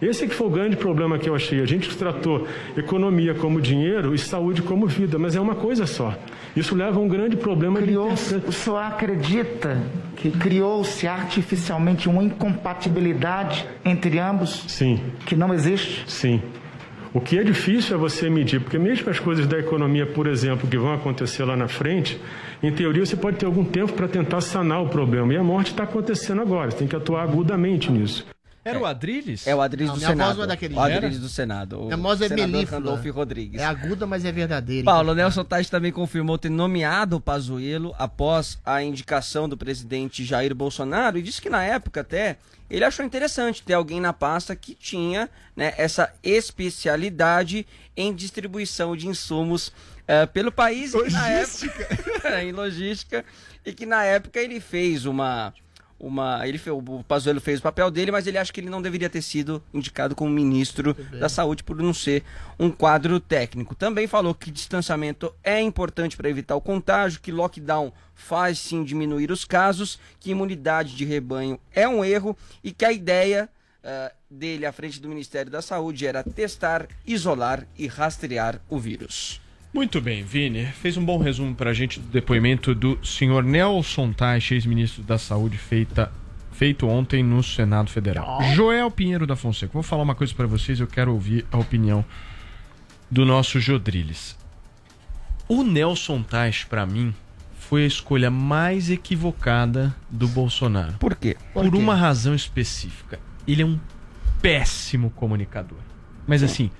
Speaker 20: Esse é que foi o grande problema que eu achei. A gente tratou economia como dinheiro e saúde como vida, mas é uma coisa só. Isso leva a um grande problema
Speaker 22: Criou,
Speaker 20: de
Speaker 22: o senhor acredita que criou-se artificialmente uma incompatibilidade entre ambos
Speaker 20: Sim.
Speaker 22: que não existe?
Speaker 20: Sim. O que é difícil é você medir, porque mesmo as coisas da economia, por exemplo, que vão acontecer lá na frente, em teoria você pode ter algum tempo para tentar sanar o problema. E a morte está acontecendo agora, você tem que atuar agudamente nisso.
Speaker 8: Era o Adrilles?
Speaker 10: É o Adriles
Speaker 11: Não,
Speaker 10: do
Speaker 11: voz
Speaker 10: Senado.
Speaker 11: não é daquele
Speaker 10: o. Adriles do Senado. O
Speaker 11: Minha voz é melíflua.
Speaker 10: Randolfo Rodrigues.
Speaker 11: É aguda, mas é verdadeira.
Speaker 10: Paulo Nelson Tais também confirmou ter nomeado o Pazuello após a indicação do presidente Jair Bolsonaro e disse que na época até ele achou interessante ter alguém na pasta que tinha né, essa especialidade em distribuição de insumos eh, pelo país e na época em logística e que na época ele fez uma uma ele o Pazuello fez o papel dele, mas ele acha que ele não deveria ter sido indicado como ministro da Saúde por não ser um quadro técnico. Também falou que distanciamento é importante para evitar o contágio, que lockdown faz sim diminuir os casos, que imunidade de rebanho é um erro e que a ideia eh, dele à frente do Ministério da Saúde era testar, isolar e rastrear o vírus.
Speaker 8: Muito bem, Vini. Fez um bom resumo pra gente do depoimento do senhor Nelson Tais, ex-ministro da Saúde, feita, feito ontem no Senado Federal. Joel Pinheiro da Fonseca. Vou falar uma coisa pra vocês, eu quero ouvir a opinião do nosso Jodriles. O Nelson Tais, pra mim, foi a escolha mais equivocada do Bolsonaro.
Speaker 10: Por quê?
Speaker 8: Por, uma razão específica. Ele é um péssimo comunicador. Mas assim,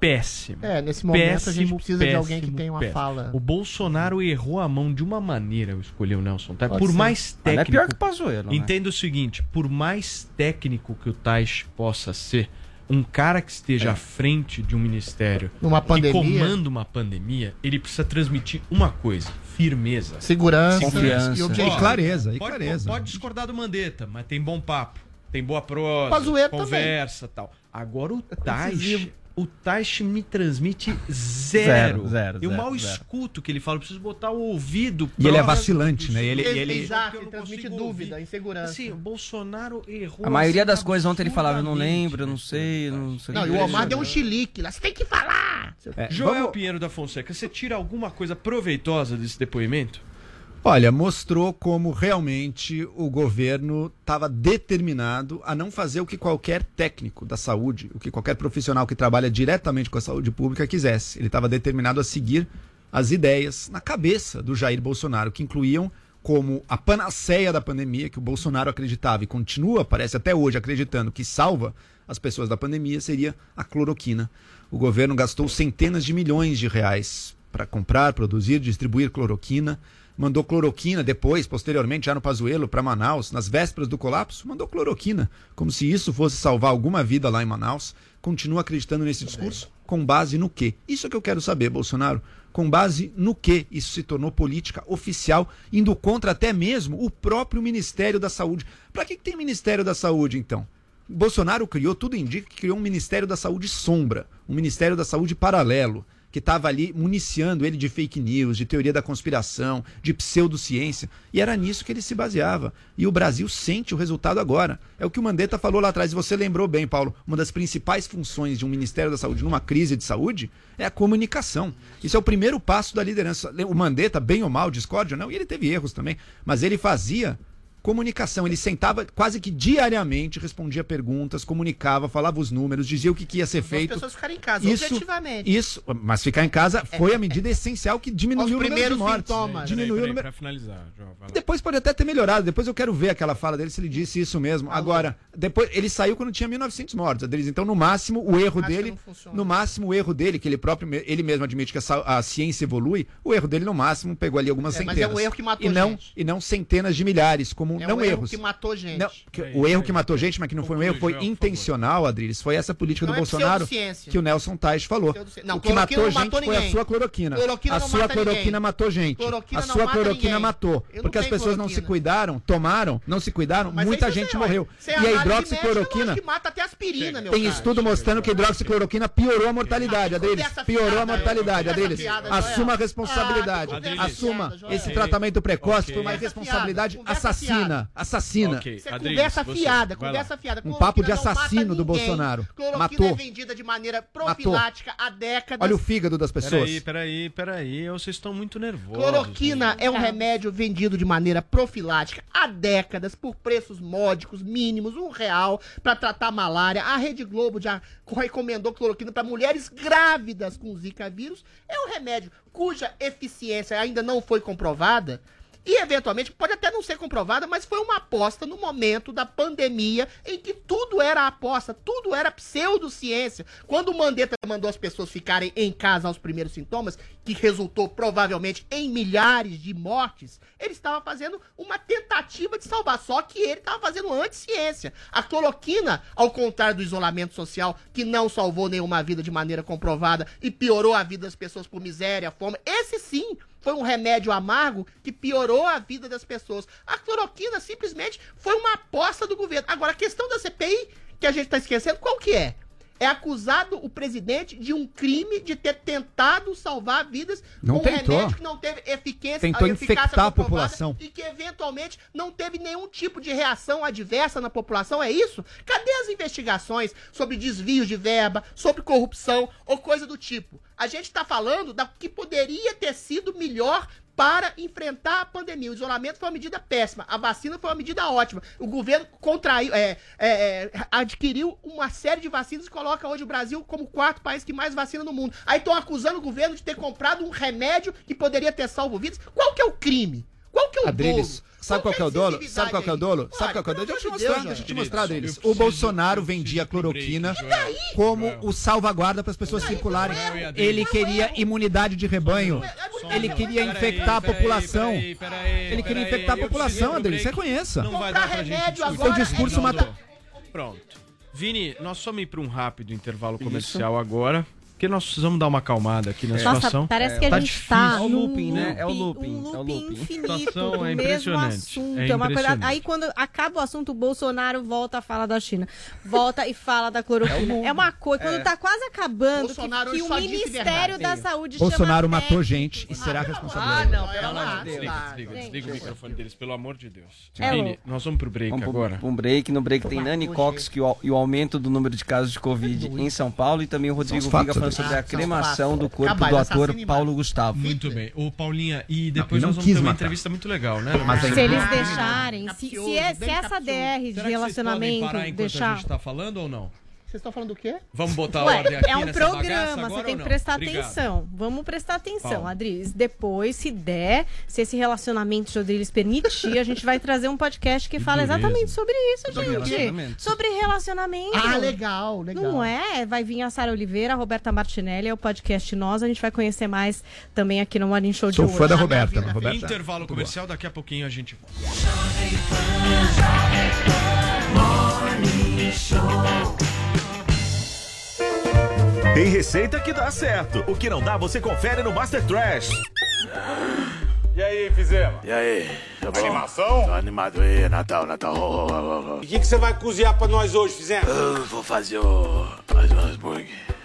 Speaker 8: péssimo.
Speaker 11: É, nesse momento a gente precisa de alguém que
Speaker 8: péssimo,
Speaker 11: tenha uma
Speaker 8: péssimo.
Speaker 11: fala.
Speaker 8: O Bolsonaro errou a mão de uma maneira ao escolher o Nelson Tais.
Speaker 10: Pode
Speaker 8: Por
Speaker 10: ser.
Speaker 8: mais
Speaker 10: não é
Speaker 8: técnico.
Speaker 10: pior que o Pazuello, né?
Speaker 8: Entenda o seguinte: por mais técnico que o Tais possa ser, um cara que esteja à frente de um ministério
Speaker 11: É. Numa
Speaker 8: que
Speaker 11: pandemia.
Speaker 8: comanda uma pandemia, ele precisa transmitir uma coisa: firmeza,
Speaker 11: Segurança
Speaker 8: Confiança.
Speaker 11: e.
Speaker 12: E clareza, e
Speaker 8: pode,
Speaker 12: clareza.
Speaker 8: Pode discordar do Mandetta, mas tem bom papo. Tem boa prosa,
Speaker 11: Pazuello
Speaker 8: conversa tal. Agora o Taish,
Speaker 11: Incisivo.
Speaker 8: O Taish me transmite zero.
Speaker 12: Zero, zero,
Speaker 8: Eu
Speaker 12: zero,
Speaker 8: mal
Speaker 12: zero.
Speaker 8: escuto o que ele fala, eu preciso botar o ouvido.
Speaker 12: E ele é vacilante, né? Ele-
Speaker 8: som.
Speaker 12: ele-
Speaker 11: Exato, ele transmite dúvida,
Speaker 8: ouvir.
Speaker 11: insegurança.
Speaker 8: Assim, o Bolsonaro errou.
Speaker 10: A maioria das coisas ontem ele falava, eu não lembro, eu não sei, eu não sei.
Speaker 11: Não, e o Omar deu um chilique lá. Você tem que falar!
Speaker 12: É,
Speaker 8: Joel
Speaker 12: vamos-
Speaker 8: Pinheiro da Fonseca, você tira alguma coisa proveitosa desse depoimento?
Speaker 12: Olha, mostrou como realmente o governo estava determinado a não fazer o que qualquer técnico da saúde, o que qualquer profissional que trabalha diretamente com a saúde pública quisesse. Ele estava determinado a seguir as ideias na cabeça do Jair Bolsonaro, que incluíam como a panaceia da pandemia, que o Bolsonaro acreditava e continua, parece até hoje, acreditando que salva as pessoas da pandemia, seria a cloroquina. O governo gastou centenas de milhões de reais para comprar, produzir, distribuir cloroquina mandou cloroquina depois, posteriormente, já no Pazuello, para Manaus, nas vésperas do colapso, mandou cloroquina, como se isso fosse salvar alguma vida lá em Manaus. Continua acreditando nesse discurso? Com base no quê? Isso é que eu quero saber, Bolsonaro. Com base no que isso se tornou política oficial, indo contra até mesmo o próprio Ministério da Saúde. Para que, que tem Ministério da Saúde, então? Bolsonaro criou, tudo indica que criou um Ministério da Saúde sombra, um Ministério da Saúde paralelo, que estava ali municiando ele de fake news, de teoria da conspiração, de pseudociência, e era nisso que ele se baseava. E o Brasil sente o resultado agora. É o que o Mandetta falou lá atrás, e você lembrou bem, Paulo, uma das principais funções de um Ministério da Saúde numa crise de saúde é a comunicação. Isso é o primeiro passo da liderança. O Mandetta, bem ou mal, discórdia não, e ele teve erros também, mas ele fazia comunicação. Ele sentava quase que diariamente, respondia perguntas, comunicava, falava os números, dizia o que, que ia ser
Speaker 11: As
Speaker 12: feito.
Speaker 11: pessoas ficarem em casa,
Speaker 12: Isso,
Speaker 11: objetivamente.
Speaker 12: isso, mas ficar em casa foi a medida essencial que diminuiu
Speaker 11: Os
Speaker 12: o número de
Speaker 11: primeiros
Speaker 12: mortes.
Speaker 11: sintomas.
Speaker 12: Diminuiu o número.
Speaker 8: Finalizar, João.
Speaker 12: Depois pode até ter melhorado. Depois eu quero ver aquela fala dele se ele disse isso mesmo. Agora, depois ele saiu quando tinha 1900 mortos, Adriles. Então, no máximo, o erro
Speaker 11: Acho
Speaker 12: dele, no máximo o erro dele, que ele próprio ele mesmo admite que a, a ciência evolui, o erro dele no máximo pegou ali algumas
Speaker 11: É, mas
Speaker 12: centenas.
Speaker 11: é um erro que matou
Speaker 12: e não
Speaker 11: gente.
Speaker 12: e não centenas de milhares, como
Speaker 11: É
Speaker 12: não
Speaker 11: um erro
Speaker 12: erros.
Speaker 11: que matou gente.
Speaker 12: Não, que- o erro que matou gente, mas que não foi um erro, foi intencional, Adriles. Foi essa política
Speaker 11: Não
Speaker 12: do
Speaker 11: é
Speaker 12: Bolsonaro que o Nelson Tais falou.
Speaker 11: Não,
Speaker 12: o que
Speaker 11: cloroquina
Speaker 12: matou
Speaker 11: não
Speaker 12: gente
Speaker 11: matou
Speaker 12: foi a sua cloroquina.
Speaker 11: Cloroquina
Speaker 12: a sua cloroquina
Speaker 11: ninguém.
Speaker 12: matou gente.
Speaker 11: Cloroquina
Speaker 12: a sua cloroquina
Speaker 11: ninguém.
Speaker 12: matou. Porque as pessoas não se
Speaker 11: cloroquina.
Speaker 12: cuidaram, tomaram, não se cuidaram,
Speaker 11: Mas
Speaker 12: muita gente morreu. E a hidroxicloroquina. Tem estudo mostrando que a hidroxicloroquina piorou a mortalidade, Adriles.
Speaker 11: essa
Speaker 12: Piorou a mortalidade, Adriles. Assuma a
Speaker 11: Ah,
Speaker 12: responsabilidade.
Speaker 11: conversa
Speaker 12: Assuma esse tratamento precoce foi uma
Speaker 11: fiada, conversa
Speaker 12: assassina.
Speaker 11: fiada.
Speaker 12: Assassina.
Speaker 8: Ok,
Speaker 11: Isso é
Speaker 8: Adriles,
Speaker 11: conversa
Speaker 8: você,
Speaker 11: fiada,
Speaker 8: vai lá.
Speaker 11: conversa fiada.
Speaker 12: Um papo de assassino do. Bolsonaro.
Speaker 11: Cloroquina
Speaker 12: Matou.
Speaker 11: é vendida de maneira profilática há décadas.
Speaker 12: Olha o fígado das pessoas.
Speaker 8: Peraí, peraí, peraí. Vocês estão muito nervosos.
Speaker 11: Cloroquina é um remédio vendido de maneira profilática há décadas por preços módicos, mínimos, um real, para tratar malária. A Rede Globo já recomendou cloroquina para mulheres grávidas com Zika vírus. É um remédio cuja eficiência ainda não foi comprovada. E eventualmente pode até não ser comprovada, mas foi uma aposta no momento da pandemia em que tudo era aposta, tudo era pseudociência. Quando o Mandetta mandou as pessoas ficarem em casa aos primeiros sintomas, que resultou provavelmente em milhares de mortes, ele estava fazendo uma tentativa de salvar, só que ele estava fazendo anti-ciência. A cloroquina, ao contrário do isolamento social, que não salvou nenhuma vida de maneira comprovada e piorou a vida das pessoas por miséria, fome, esse sim foi um remédio amargo que piorou a vida das pessoas. A cloroquina simplesmente foi uma aposta do governo. Agora, a questão da CPI, que a gente está esquecendo, qual que é? É acusado o presidente de um crime de ter tentado salvar vidas
Speaker 12: Não
Speaker 11: com
Speaker 12: tentou.
Speaker 11: um remédio que não teve eficácia,
Speaker 12: Tentou infectar a população.
Speaker 11: E que eventualmente não teve nenhum tipo de reação adversa na população, é isso? Cadê as investigações sobre desvios de verba, sobre corrupção ou coisa do tipo? A gente está falando da que poderia ter sido melhor para enfrentar a pandemia. O isolamento foi uma medida péssima, a vacina foi uma medida ótima. O governo contraiu, é, é, é, adquiriu uma série de vacinas e coloca hoje o Brasil como o quarto país que mais vacina no mundo. Aí estão acusando o governo de ter comprado um remédio que poderia ter salvo vidas. Qual que é o crime? Qual que é o
Speaker 12: Adriles,
Speaker 11: dolo?
Speaker 12: sabe qual que é o dolo? Sabe qual que é o dolo?
Speaker 11: Olha,
Speaker 12: Sabe qual que é o Deixa eu te mostrar,
Speaker 11: Deus,
Speaker 12: deixa eu te mostrar, Adriles.
Speaker 8: eu
Speaker 12: O Bolsonaro vendia cloroquina como o salvaguarda para as pessoas circularem. Ele queria imunidade de rebanho. Ele queria infectar a população. Ele queria infectar a população, Adriles. Reconheça.
Speaker 8: Não vai dar pra gente.
Speaker 12: Seu discurso matou.
Speaker 8: Pronto. Vini, nós vamos ir para um rápido intervalo comercial agora. Porque nós precisamos dar uma acalmada aqui na
Speaker 9: Nossa,
Speaker 8: situação.
Speaker 9: parece que a
Speaker 8: tá
Speaker 9: gente
Speaker 8: difícil.
Speaker 9: tá
Speaker 10: É o looping, né? É o
Speaker 9: looping,
Speaker 10: looping,
Speaker 9: um
Speaker 10: é o
Speaker 9: looping
Speaker 10: looping.
Speaker 9: infinito
Speaker 8: Situação
Speaker 9: do
Speaker 8: é
Speaker 9: mesmo
Speaker 8: impressionante,
Speaker 9: assunto.
Speaker 8: é
Speaker 9: É uma coisa...
Speaker 8: impressionante.
Speaker 9: Aí quando acaba o assunto, o Bolsonaro volta a falar da China. Volta e fala da cloroquina. É, uma coisa, quando
Speaker 12: É.
Speaker 9: tá quase acabando, que-
Speaker 11: Bolsonaro
Speaker 9: que, o
Speaker 11: só disse
Speaker 9: Ministério da Saúde
Speaker 12: Bolsonaro matou gente e será responsável.
Speaker 10: Ah, não, pelo amor de Deus.
Speaker 8: Desliga, desliga, o microfone deles, pelo amor de Deus.
Speaker 9: É
Speaker 8: Vini, nós vamos pro break agora.
Speaker 10: um break. No break tem Nani Cox que o, e o aumento do número de casos de Covid em São Paulo. E também o Rodrigo Viga
Speaker 12: fatos,
Speaker 10: falando sobre a
Speaker 11: Ah,
Speaker 10: cremação do corpo do ator Paulo Gustavo.
Speaker 8: Muito bem. Ô, Paulinha, e depois
Speaker 12: Não,
Speaker 8: nós vamos
Speaker 12: quis
Speaker 8: ter uma entrevista muito legal, né?
Speaker 12: Mas
Speaker 9: Se eles deixarem, se, essa. DR de
Speaker 8: Será que vocês podem
Speaker 9: relacionamento
Speaker 8: parar enquanto a
Speaker 9: deixar.
Speaker 8: gente tá falando ou não?
Speaker 11: Vocês estão falando do quê?
Speaker 8: Vamos botar
Speaker 9: Ué,
Speaker 8: ordem aqui
Speaker 9: é um programa, você tem que prestar
Speaker 8: Obrigado.
Speaker 9: atenção. Vamos prestar atenção,
Speaker 8: Paulo.
Speaker 9: Adriles. Depois, se der, se esse relacionamento de Adriles permitir, a gente vai trazer um podcast que fala
Speaker 8: dureza.
Speaker 9: exatamente sobre isso,
Speaker 10: Sobre
Speaker 9: gente.
Speaker 10: relacionamento.
Speaker 9: Sobre relacionamento.
Speaker 11: Ah, legal, legal.
Speaker 9: Não é? Vai vir a Sara Oliveira, a Roberta Martinelli, é o podcast Nós. A gente vai conhecer mais também aqui no Morning Show
Speaker 12: Sou
Speaker 9: de
Speaker 12: fã
Speaker 9: hoje.
Speaker 12: da Roberta. a Roberta.
Speaker 8: Intervalo comercial, daqui a pouquinho a gente volta.
Speaker 5: Tem receita que dá certo. O que não dá, você confere no Master Trash.
Speaker 23: E aí, fizemos?
Speaker 24: E aí, tá bom?
Speaker 23: Animação?
Speaker 24: Tô animado aí, Natal, Natal. ho.
Speaker 23: O que que você vai cozinhar pra nós hoje, fizemos?
Speaker 24: Eu vou fazer o. mais um hambúrguer.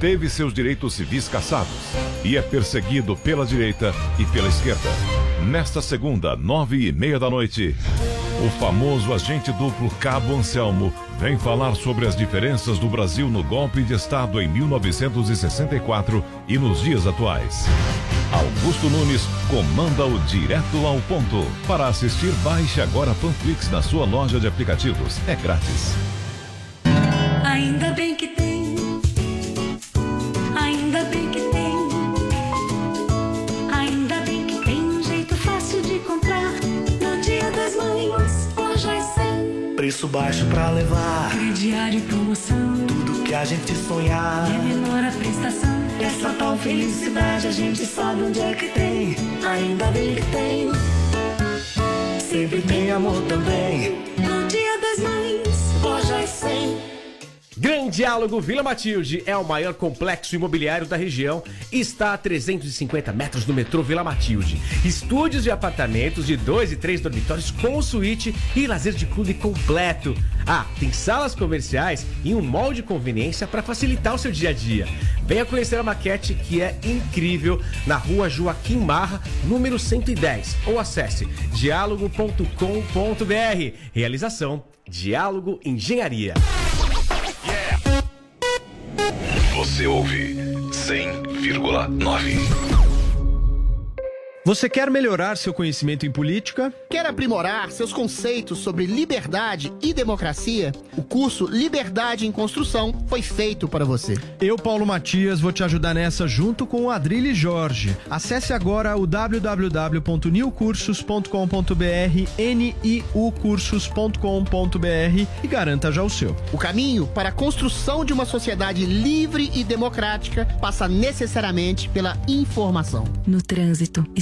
Speaker 5: Teve seus direitos civis cassados e é perseguido pela direita e pela esquerda. Nesta segunda, nove e meia da noite, o famoso agente duplo Cabo Anselmo vem falar sobre as diferenças do Brasil no golpe de Estado em 1964 e nos dias atuais. Augusto Nunes comanda o Direto ao Ponto. Para assistir, baixe agora Panflix na sua loja de aplicativos. É grátis.
Speaker 7: Preço baixo pra levar.
Speaker 6: Crediário e promoção.
Speaker 7: Tudo que a gente sonhar.
Speaker 6: E é menor a prestação.
Speaker 7: Essa tal felicidade a gente sabe onde é que tem. Ainda bem que tem. Sempre tem amor também.
Speaker 16: Grande Diálogo Vila Matilde é o maior complexo imobiliário da região e está a 350 metros do metrô Vila Matilde. Estúdios de apartamentos de dois e três dormitórios com suíte e lazer de clube completo. Ah, tem salas comerciais e um mall de conveniência para facilitar o seu dia a dia. Venha conhecer a maquete que é incrível na rua Joaquim Marra, número 110, ou acesse diálogo.com.br. Realização Diálogo Engenharia.
Speaker 5: Você ouve 100,9.
Speaker 8: Você quer melhorar seu conhecimento em política?
Speaker 11: Quer aprimorar seus conceitos sobre liberdade e democracia? O curso Liberdade em Construção foi feito para você.
Speaker 8: Eu, Paulo Matias, vou te ajudar nessa junto com o Adrilho Jorge. Acesse agora o www.niucursos.com.br, niucursos.com.br e garanta já o seu.
Speaker 11: O caminho para a construção de uma sociedade livre e democrática passa necessariamente pela informação.
Speaker 25: No trânsito,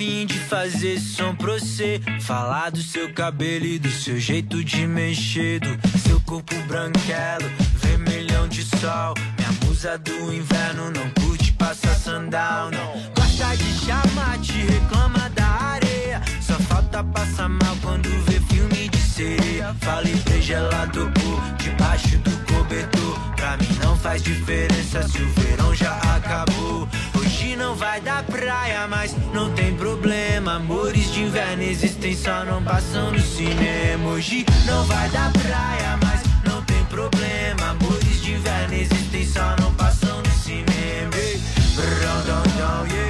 Speaker 26: fim de fazer som pra você. Falar do seu cabelo e do seu jeito de mexer Do seu corpo branquelo, vermelhão de sol. Minha musa do inverno não curte passar sandal, não. Gosta de chamar, te reclama da areia. Só falta passar mal quando vê filme de sereia. Falei pra gelado por debaixo do cobertor. Pra mim não faz diferença se o verão já acabou não vai dar praia, mas não tem problema. Amores de inverno existem, só não passam no cinema. Hoje não vai dar praia, mas não tem problema. Amores de inverno existem, só não passam no cinema. Dão, yeah.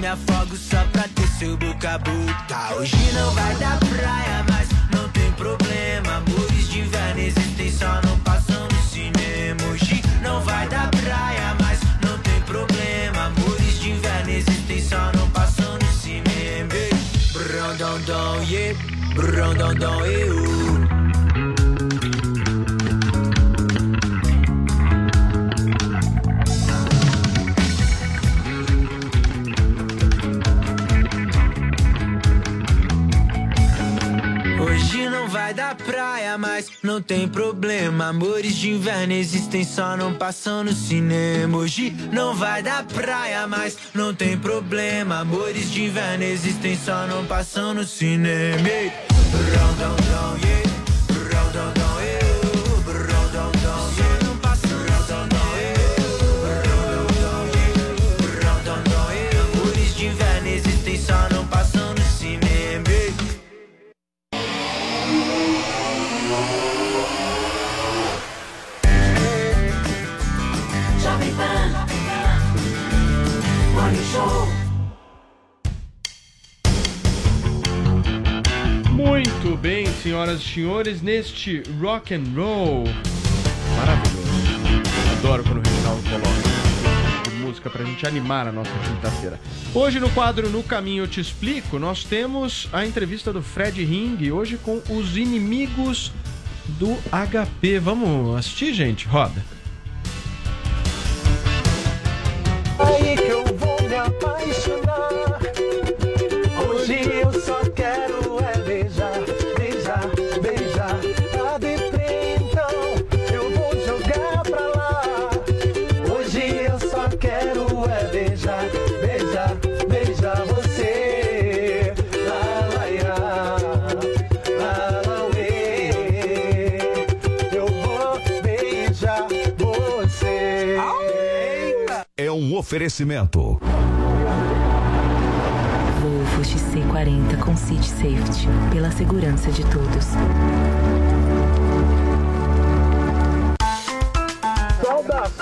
Speaker 26: me afogo só pra ter seu boca a boca. Hoje não vai dar praia, mas não tem problema. Amores de inverno existem, só não passam no cinema. Hoje não vai dar praia, mas não tem problema. Amores de inverno existem, só não passam no cinema. Dão, yeah. Dão, eu. Hoje vai dar praia, mas não tem problema. Amores de inverno existem, só não passam no cinema. Hoje não vai dar praia, mas não tem problema. Amores de inverno existem, só não passam no cinema. Ei, brão, dão, dão, yeah.
Speaker 8: Muito bem, senhoras e senhores, neste rock and roll maravilhoso. Adoro quando o Reginaldo coloca música pra gente animar a nossa quinta-feira. Hoje no quadro No Caminho Eu Te Explico, nós temos a entrevista do Fred Ring, hoje com os inimigos do HP. Vamos assistir, gente? Roda.
Speaker 14: Aí que eu
Speaker 5: oferecimento.
Speaker 25: Volvo XC40 com City Safety. Pela segurança de todos.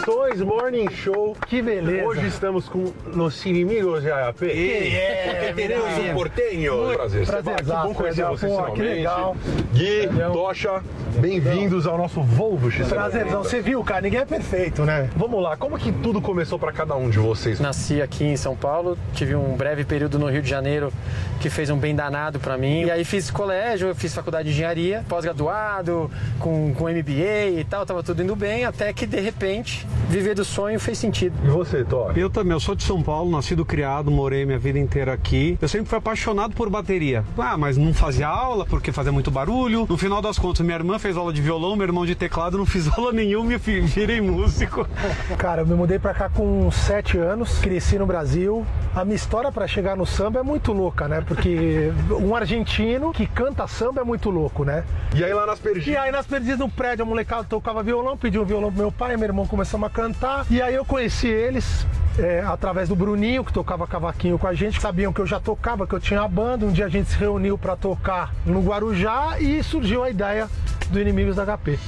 Speaker 27: Saudações, Morning Show. Que beleza. Hoje estamos com Los Inimigos de AAP.
Speaker 28: É,
Speaker 27: teremos
Speaker 28: verdade.
Speaker 27: um portenho.
Speaker 28: Prazer.
Speaker 27: Prazer, que bom conhecer
Speaker 28: legal.
Speaker 27: você
Speaker 28: Pô,
Speaker 27: finalmente.
Speaker 28: que legal.
Speaker 27: Gui, Tocha, bem-vindos ao nosso Volvo X.
Speaker 28: Prazerzão. Você viu, cara, ninguém é perfeito, né?
Speaker 27: Vamos lá, como que tudo começou pra cada um de vocês?
Speaker 28: Nasci aqui em São Paulo, tive um breve período no Rio de Janeiro que fez um bem danado pra mim. E aí fiz colégio, fiz faculdade de engenharia, pós-graduado, com, com MBA e tal, tava tudo indo bem, até que de repente viver do sonho fez sentido.
Speaker 27: E você, Tó?
Speaker 29: Eu também, eu sou de São Paulo, nascido criado, morei minha vida inteira aqui. Eu sempre fui apaixonado por bateria. Ah, mas não fazia aula porque fazia muito barulho. No final das contas, minha irmã fez aula de violão, meu irmão de teclado, não fiz aula nenhuma e virei músico.
Speaker 28: Cara, eu me mudei pra cá com 7 anos, cresci no Brasil. A minha história pra chegar no samba é muito louca, né? Porque um argentino que canta samba é muito louco, né?
Speaker 27: E aí lá nas perdidas?
Speaker 28: E aí nas perdidas no prédio, a molecada tocava violão, pediu um violão pro meu pai, meu irmão começamos a cantar. E aí eu conheci eles é, através do Bruninho, que tocava cavaquinho com a gente. Sabiam que eu já tocava, que eu tinha a banda. Um dia a gente se reuniu pra tocar no Guarujá e surgiu a ideia do Inimigos da HP.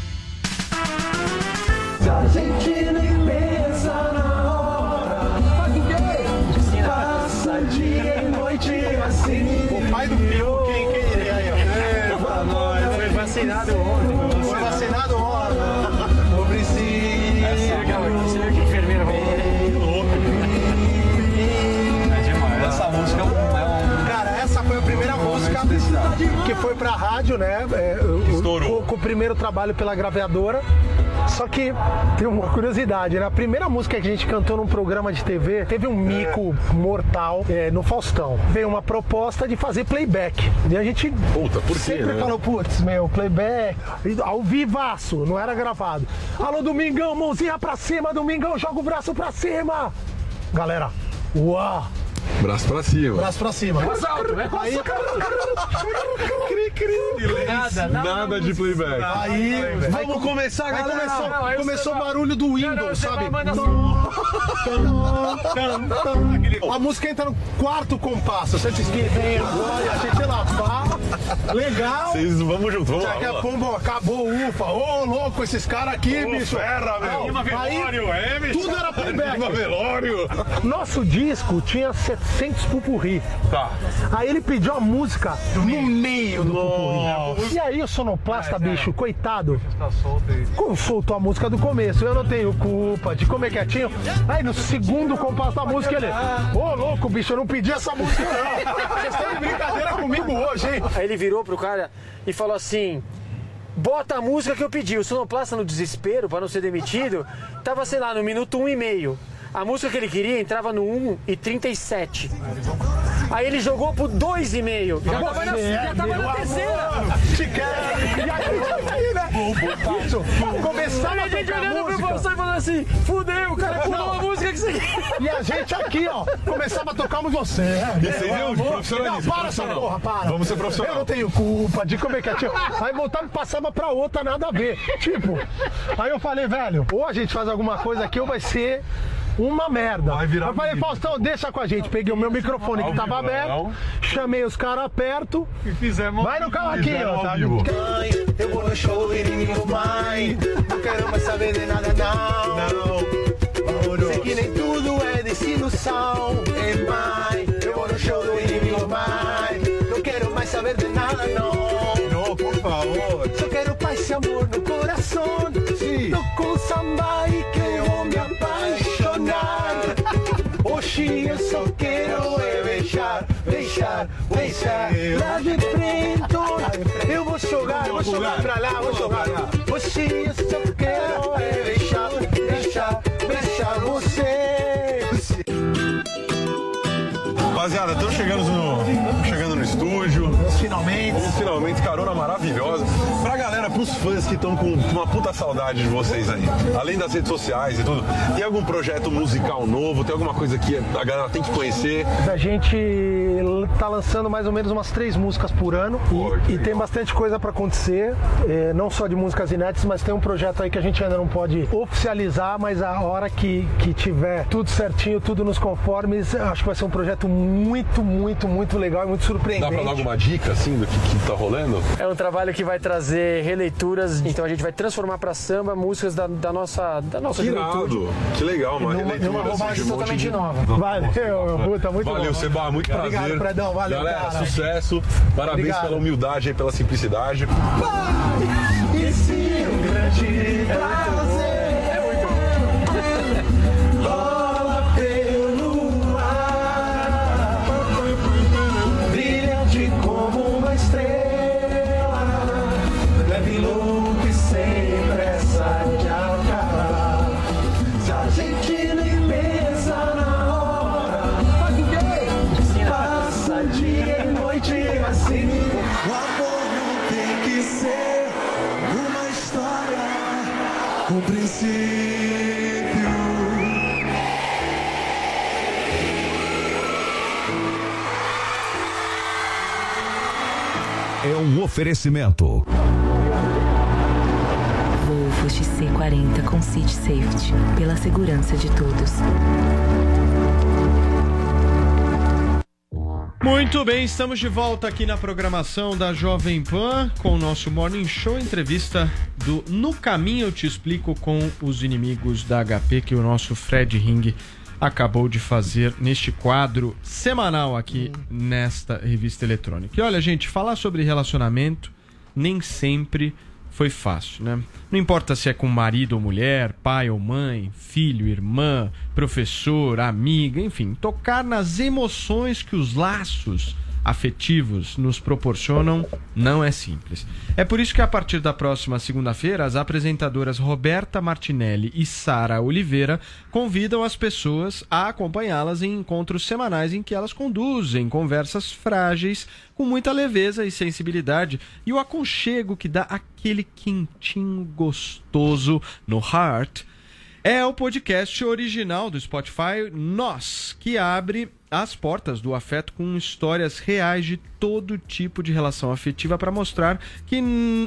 Speaker 14: A gente nem pensa na hora. Faz o quê? Passa dia e noite assim.
Speaker 28: O pai do quem, quem iria aí?
Speaker 27: Nós.
Speaker 28: Foi vacinado ontem. Que foi pra rádio, né? É, o-
Speaker 27: Estourou.
Speaker 28: Com, o primeiro trabalho pela gravadora. Só que tem uma curiosidade, né? A primeira música que a gente cantou num programa de TV teve um mico mortal é, no Faustão. Veio uma proposta de fazer playback. E a gente
Speaker 27: Puta, por quê,
Speaker 28: sempre
Speaker 27: né?
Speaker 28: falou, putz, meu, playback, ao vivaço, não era gravado. Alô, Domingão, mãozinha pra cima, Domingão, joga o braço pra cima. Galera, uau!
Speaker 27: Braço pra cima.
Speaker 28: Braço pra cima. Mais alto, né? Aí,
Speaker 27: Cri, cri.
Speaker 28: Nada,
Speaker 27: Nada de playback.
Speaker 28: Aí, vamos começar, Aí galera. começou, Não, aí começou o barulho do Windows, sabe? A música entra no quarto compasso. Você diz que vem agora, a gente lá, pá. Legal.
Speaker 27: Vocês vamos junto, vamos lá.
Speaker 28: Daqui a pouco acabou o UFA. Ô, louco, esses caras aqui,
Speaker 27: Ô,
Speaker 28: bicho.
Speaker 27: ferra, meu.
Speaker 28: Não, aí,
Speaker 27: velório, é, bicho?
Speaker 28: Tudo era playback.
Speaker 27: Velório.
Speaker 28: Nosso disco tinha 700 pupurri.
Speaker 27: Tá.
Speaker 28: Aí ele pediu a música no meio do pupurri. E aí o sonoplasta, bicho, coitado, com- soltou a música do começo. Eu não tenho culpa de comer quietinho. Aí no segundo compasso da música ele. Ô louco, bicho, eu não pedi essa música, não. Vocês estão de brincadeira comigo hoje, hein? Aí ele virou pro cara e falou assim. Bota a música que eu pedi. O sonoplasta, no desespero, para não ser demitido, tava, sei lá, no minuto um e meio. A música que ele queria entrava no 1 e 37. Aí ele jogou pro 2,5. Já tava na, já tava na terceira. Te quero. E aí, né? Isso. Começava a
Speaker 14: a gente olhando pro professor e falando assim, fudeu, o cara pulou
Speaker 28: Não.
Speaker 14: a música que você quer.
Speaker 28: E a gente aqui, ó, começava a tocar música. Você, é.
Speaker 27: Profissionalismo,
Speaker 28: Não, para essa porra, para.
Speaker 27: Vamos ser profissional.
Speaker 28: Eu não tenho culpa de comer quietinho. Aí voltava e passava pra outra, nada a ver. Tipo, aí eu falei, velho, ou a gente faz alguma coisa aqui ou vai ser uma merda. eu falei, Faustão, deixa com a gente. Peguei o meu microfone que tava aberto, chamei os caras perto
Speaker 27: E fizemos.
Speaker 28: Vai no carro aqui, ó. Tá? Mãe, eu vou no show do inimigo, mãe. Não quero mais saber de nada, não. Não. Sei que nem tudo é desilusão. É, lá. Eu vou jogar, vou jogar pra lá, vou jogar. Você, eu só quero é deixar, deixar, deixar você.
Speaker 30: Rapaziada, estamos chegando no, chegando no estúdio.
Speaker 28: Finalmente.
Speaker 30: Finalmente, carona maravilhosa. Pros fãs que estão com uma puta saudade de vocês aí. Além das redes sociais e tudo, tem algum projeto musical novo? Tem alguma coisa que a galera tem que conhecer?
Speaker 28: A gente tá lançando mais ou menos umas três músicas por ano e, e tem bastante coisa para acontecer, é, não só de músicas inéditas, mas tem um projeto aí que a gente ainda não pode oficializar, mas a hora que, que tiver tudo certinho, tudo nos conformes, acho que vai ser um projeto muito, muito, muito legal e muito surpreendente.
Speaker 30: Dá pra dar alguma dica assim do que, que tá rolando?
Speaker 31: É um trabalho que vai trazer releituras, então a gente vai transformar para samba músicas da, da nossa da nossa
Speaker 30: Que
Speaker 31: juventude.
Speaker 30: irado. Que legal, uma
Speaker 31: Numa-
Speaker 30: releitura
Speaker 31: numa roupagem totalmente
Speaker 30: de-
Speaker 31: nova.
Speaker 28: Valeu, puta, muito
Speaker 30: Valeu. Seba, muito prazer.
Speaker 28: Obrigado, Fredão, valeu,
Speaker 30: Galera,
Speaker 28: cara.
Speaker 30: sucesso. Parabéns
Speaker 28: Obrigado.
Speaker 30: pela humildade e pela simplicidade.
Speaker 14: E se um grande prazer
Speaker 5: um oferecimento.
Speaker 25: Volvo XC40 com City Safety. Pela segurança de todos.
Speaker 8: Muito bem, estamos de volta aqui na programação da Jovem Pan com o nosso Morning Show, entrevista do No Caminho Eu Te Explico com os inimigos da HP que o nosso Fred Ring acabou de fazer neste quadro semanal aqui nesta revista eletrônica. E olha, gente, falar sobre relacionamento nem sempre foi fácil, né? Não importa se é com marido ou mulher, pai ou mãe, filho, irmã, professor, amiga, enfim, tocar nas emoções que os laços afetivos nos proporcionam não é simples. É por isso que a partir da próxima segunda-feira, as apresentadoras Roberta Martinelli e Sara Oliveira convidam as pessoas a acompanhá-las em encontros semanais em que elas conduzem conversas frágeis com muita leveza e sensibilidade e o aconchego que dá aquele quentinho gostoso no heart é o podcast original do Spotify Nós, que abre as portas do afeto com histórias reais de todo tipo de relação afetiva para mostrar que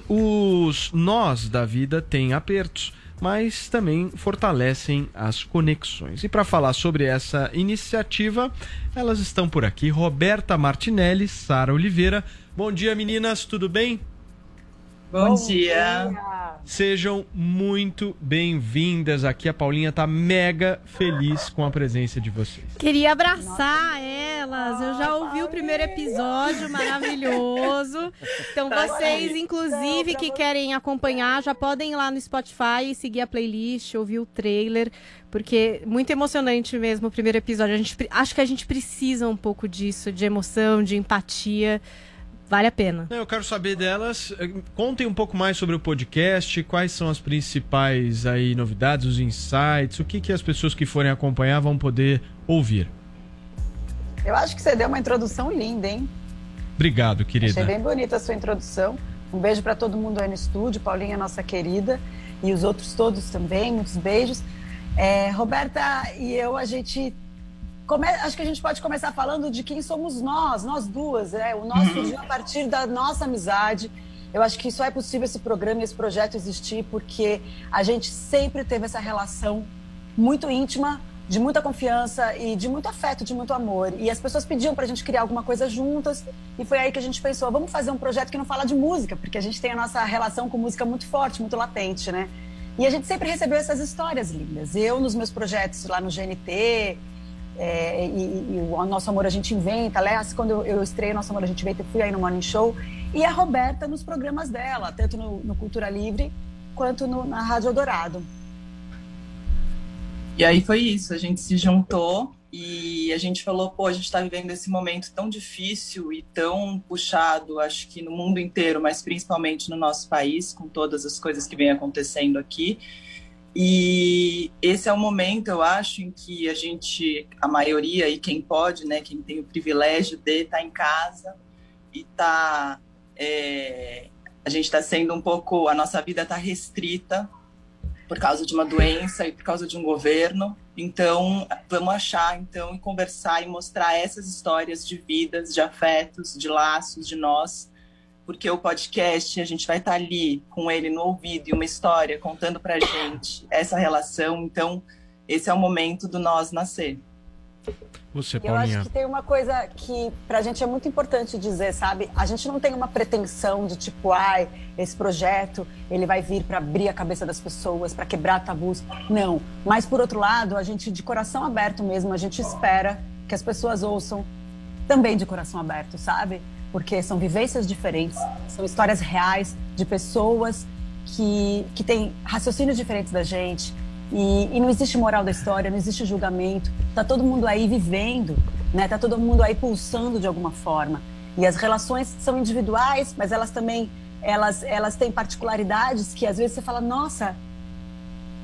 Speaker 8: os nós da vida têm apertos, mas também fortalecem as conexões. E para falar sobre essa iniciativa, elas estão por aqui, Roberta Martinelli, Sara Oliveira. Bom dia, meninas, tudo bem?
Speaker 32: Bom, dia.
Speaker 8: Sejam muito bem-vindas aqui. A Paulinha tá mega feliz com a presença de vocês.
Speaker 9: Queria abraçar elas. Eu já ouvi o primeiro episódio maravilhoso. Então, vocês, inclusive, que querem acompanhar, já podem ir lá no Spotify, seguir a playlist, ouvir o trailer, porque muito emocionante mesmo o primeiro episódio. A gente, acho que a gente precisa um pouco disso, de emoção, de empatia. Vale a pena.
Speaker 8: Eu quero saber delas. eh, Contem um pouco mais sobre o podcast, quais são as principais aí novidades, os insights, o que, que as pessoas que forem acompanhar vão poder ouvir.
Speaker 32: Eu acho que você deu uma introdução linda, hein?
Speaker 8: Obrigado, querida.
Speaker 32: Achei bem bonita a sua introdução. Um beijo para todo mundo aí no estúdio, Paulinha, nossa querida, e os outros todos também, muitos beijos. É, Roberta e eu, a gente. Come- Acho que a gente pode começar falando de quem somos nós, nós duas. Né? O nosso surgiu a partir da nossa amizade. Eu acho que só é possível esse programa esse projeto existir porque a gente sempre teve essa relação muito íntima, de muita confiança e de muito afeto, de muito amor. E as pessoas pediam pra gente criar alguma coisa juntas, e foi aí que a gente pensou, vamos fazer um projeto que não fala de música, porque a gente tem a nossa relação com música muito forte, muito latente, né? E a gente sempre recebeu essas histórias lindas. Eu, nos meus projetos lá no GNT, é, e, e o Nosso Amor a gente inventa. Aliás, quando eu, eu estreiei Nosso Amor a gente inventa, eu fui aí no Morning Show. E a Roberta nos programas dela, tanto no, no Cultura Livre quanto no- na Rádio Eldorado.
Speaker 33: E aí foi isso, a gente se juntou
Speaker 34: E a gente falou, pô, a gente está vivendo esse momento tão difícil e tão puxado, acho que no mundo inteiro, mas principalmente no nosso país, com todas as coisas que vem acontecendo aqui. E esse é o momento, eu acho, em que a gente, a maioria e quem pode, né, quem tem o privilégio de estar tá em casa e tá, é, a gente está sendo um pouco, a nossa vida está restrita por causa de uma doença e por causa de um governo. Então, vamos achar, então, e conversar e mostrar essas histórias de vidas, de afetos, de laços, de nós, porque o podcast, a gente vai estar ali com ele no ouvido e uma história contando pra gente essa relação. Então, esse é o momento do nós nascer.
Speaker 8: Você,
Speaker 32: Eu acho que tem uma coisa que pra gente é muito importante dizer, sabe? A gente não tem uma pretensão de tipo, ai, esse projeto, ele vai vir para abrir a cabeça das pessoas, para quebrar tabus. Não. Mas por outro lado, a gente de coração aberto mesmo, a gente espera que as pessoas ouçam também de coração aberto, sabe? Porque são vivências diferentes, são histórias reais de pessoas que, que têm raciocínios diferentes da gente, e, e, não existe moral da história, não existe julgamento. Tá todo mundo aí vivendo, né? Tá todo mundo aí pulsando de alguma forma. E as relações são individuais, mas elas também elas elas têm particularidades que às vezes você fala, nossa,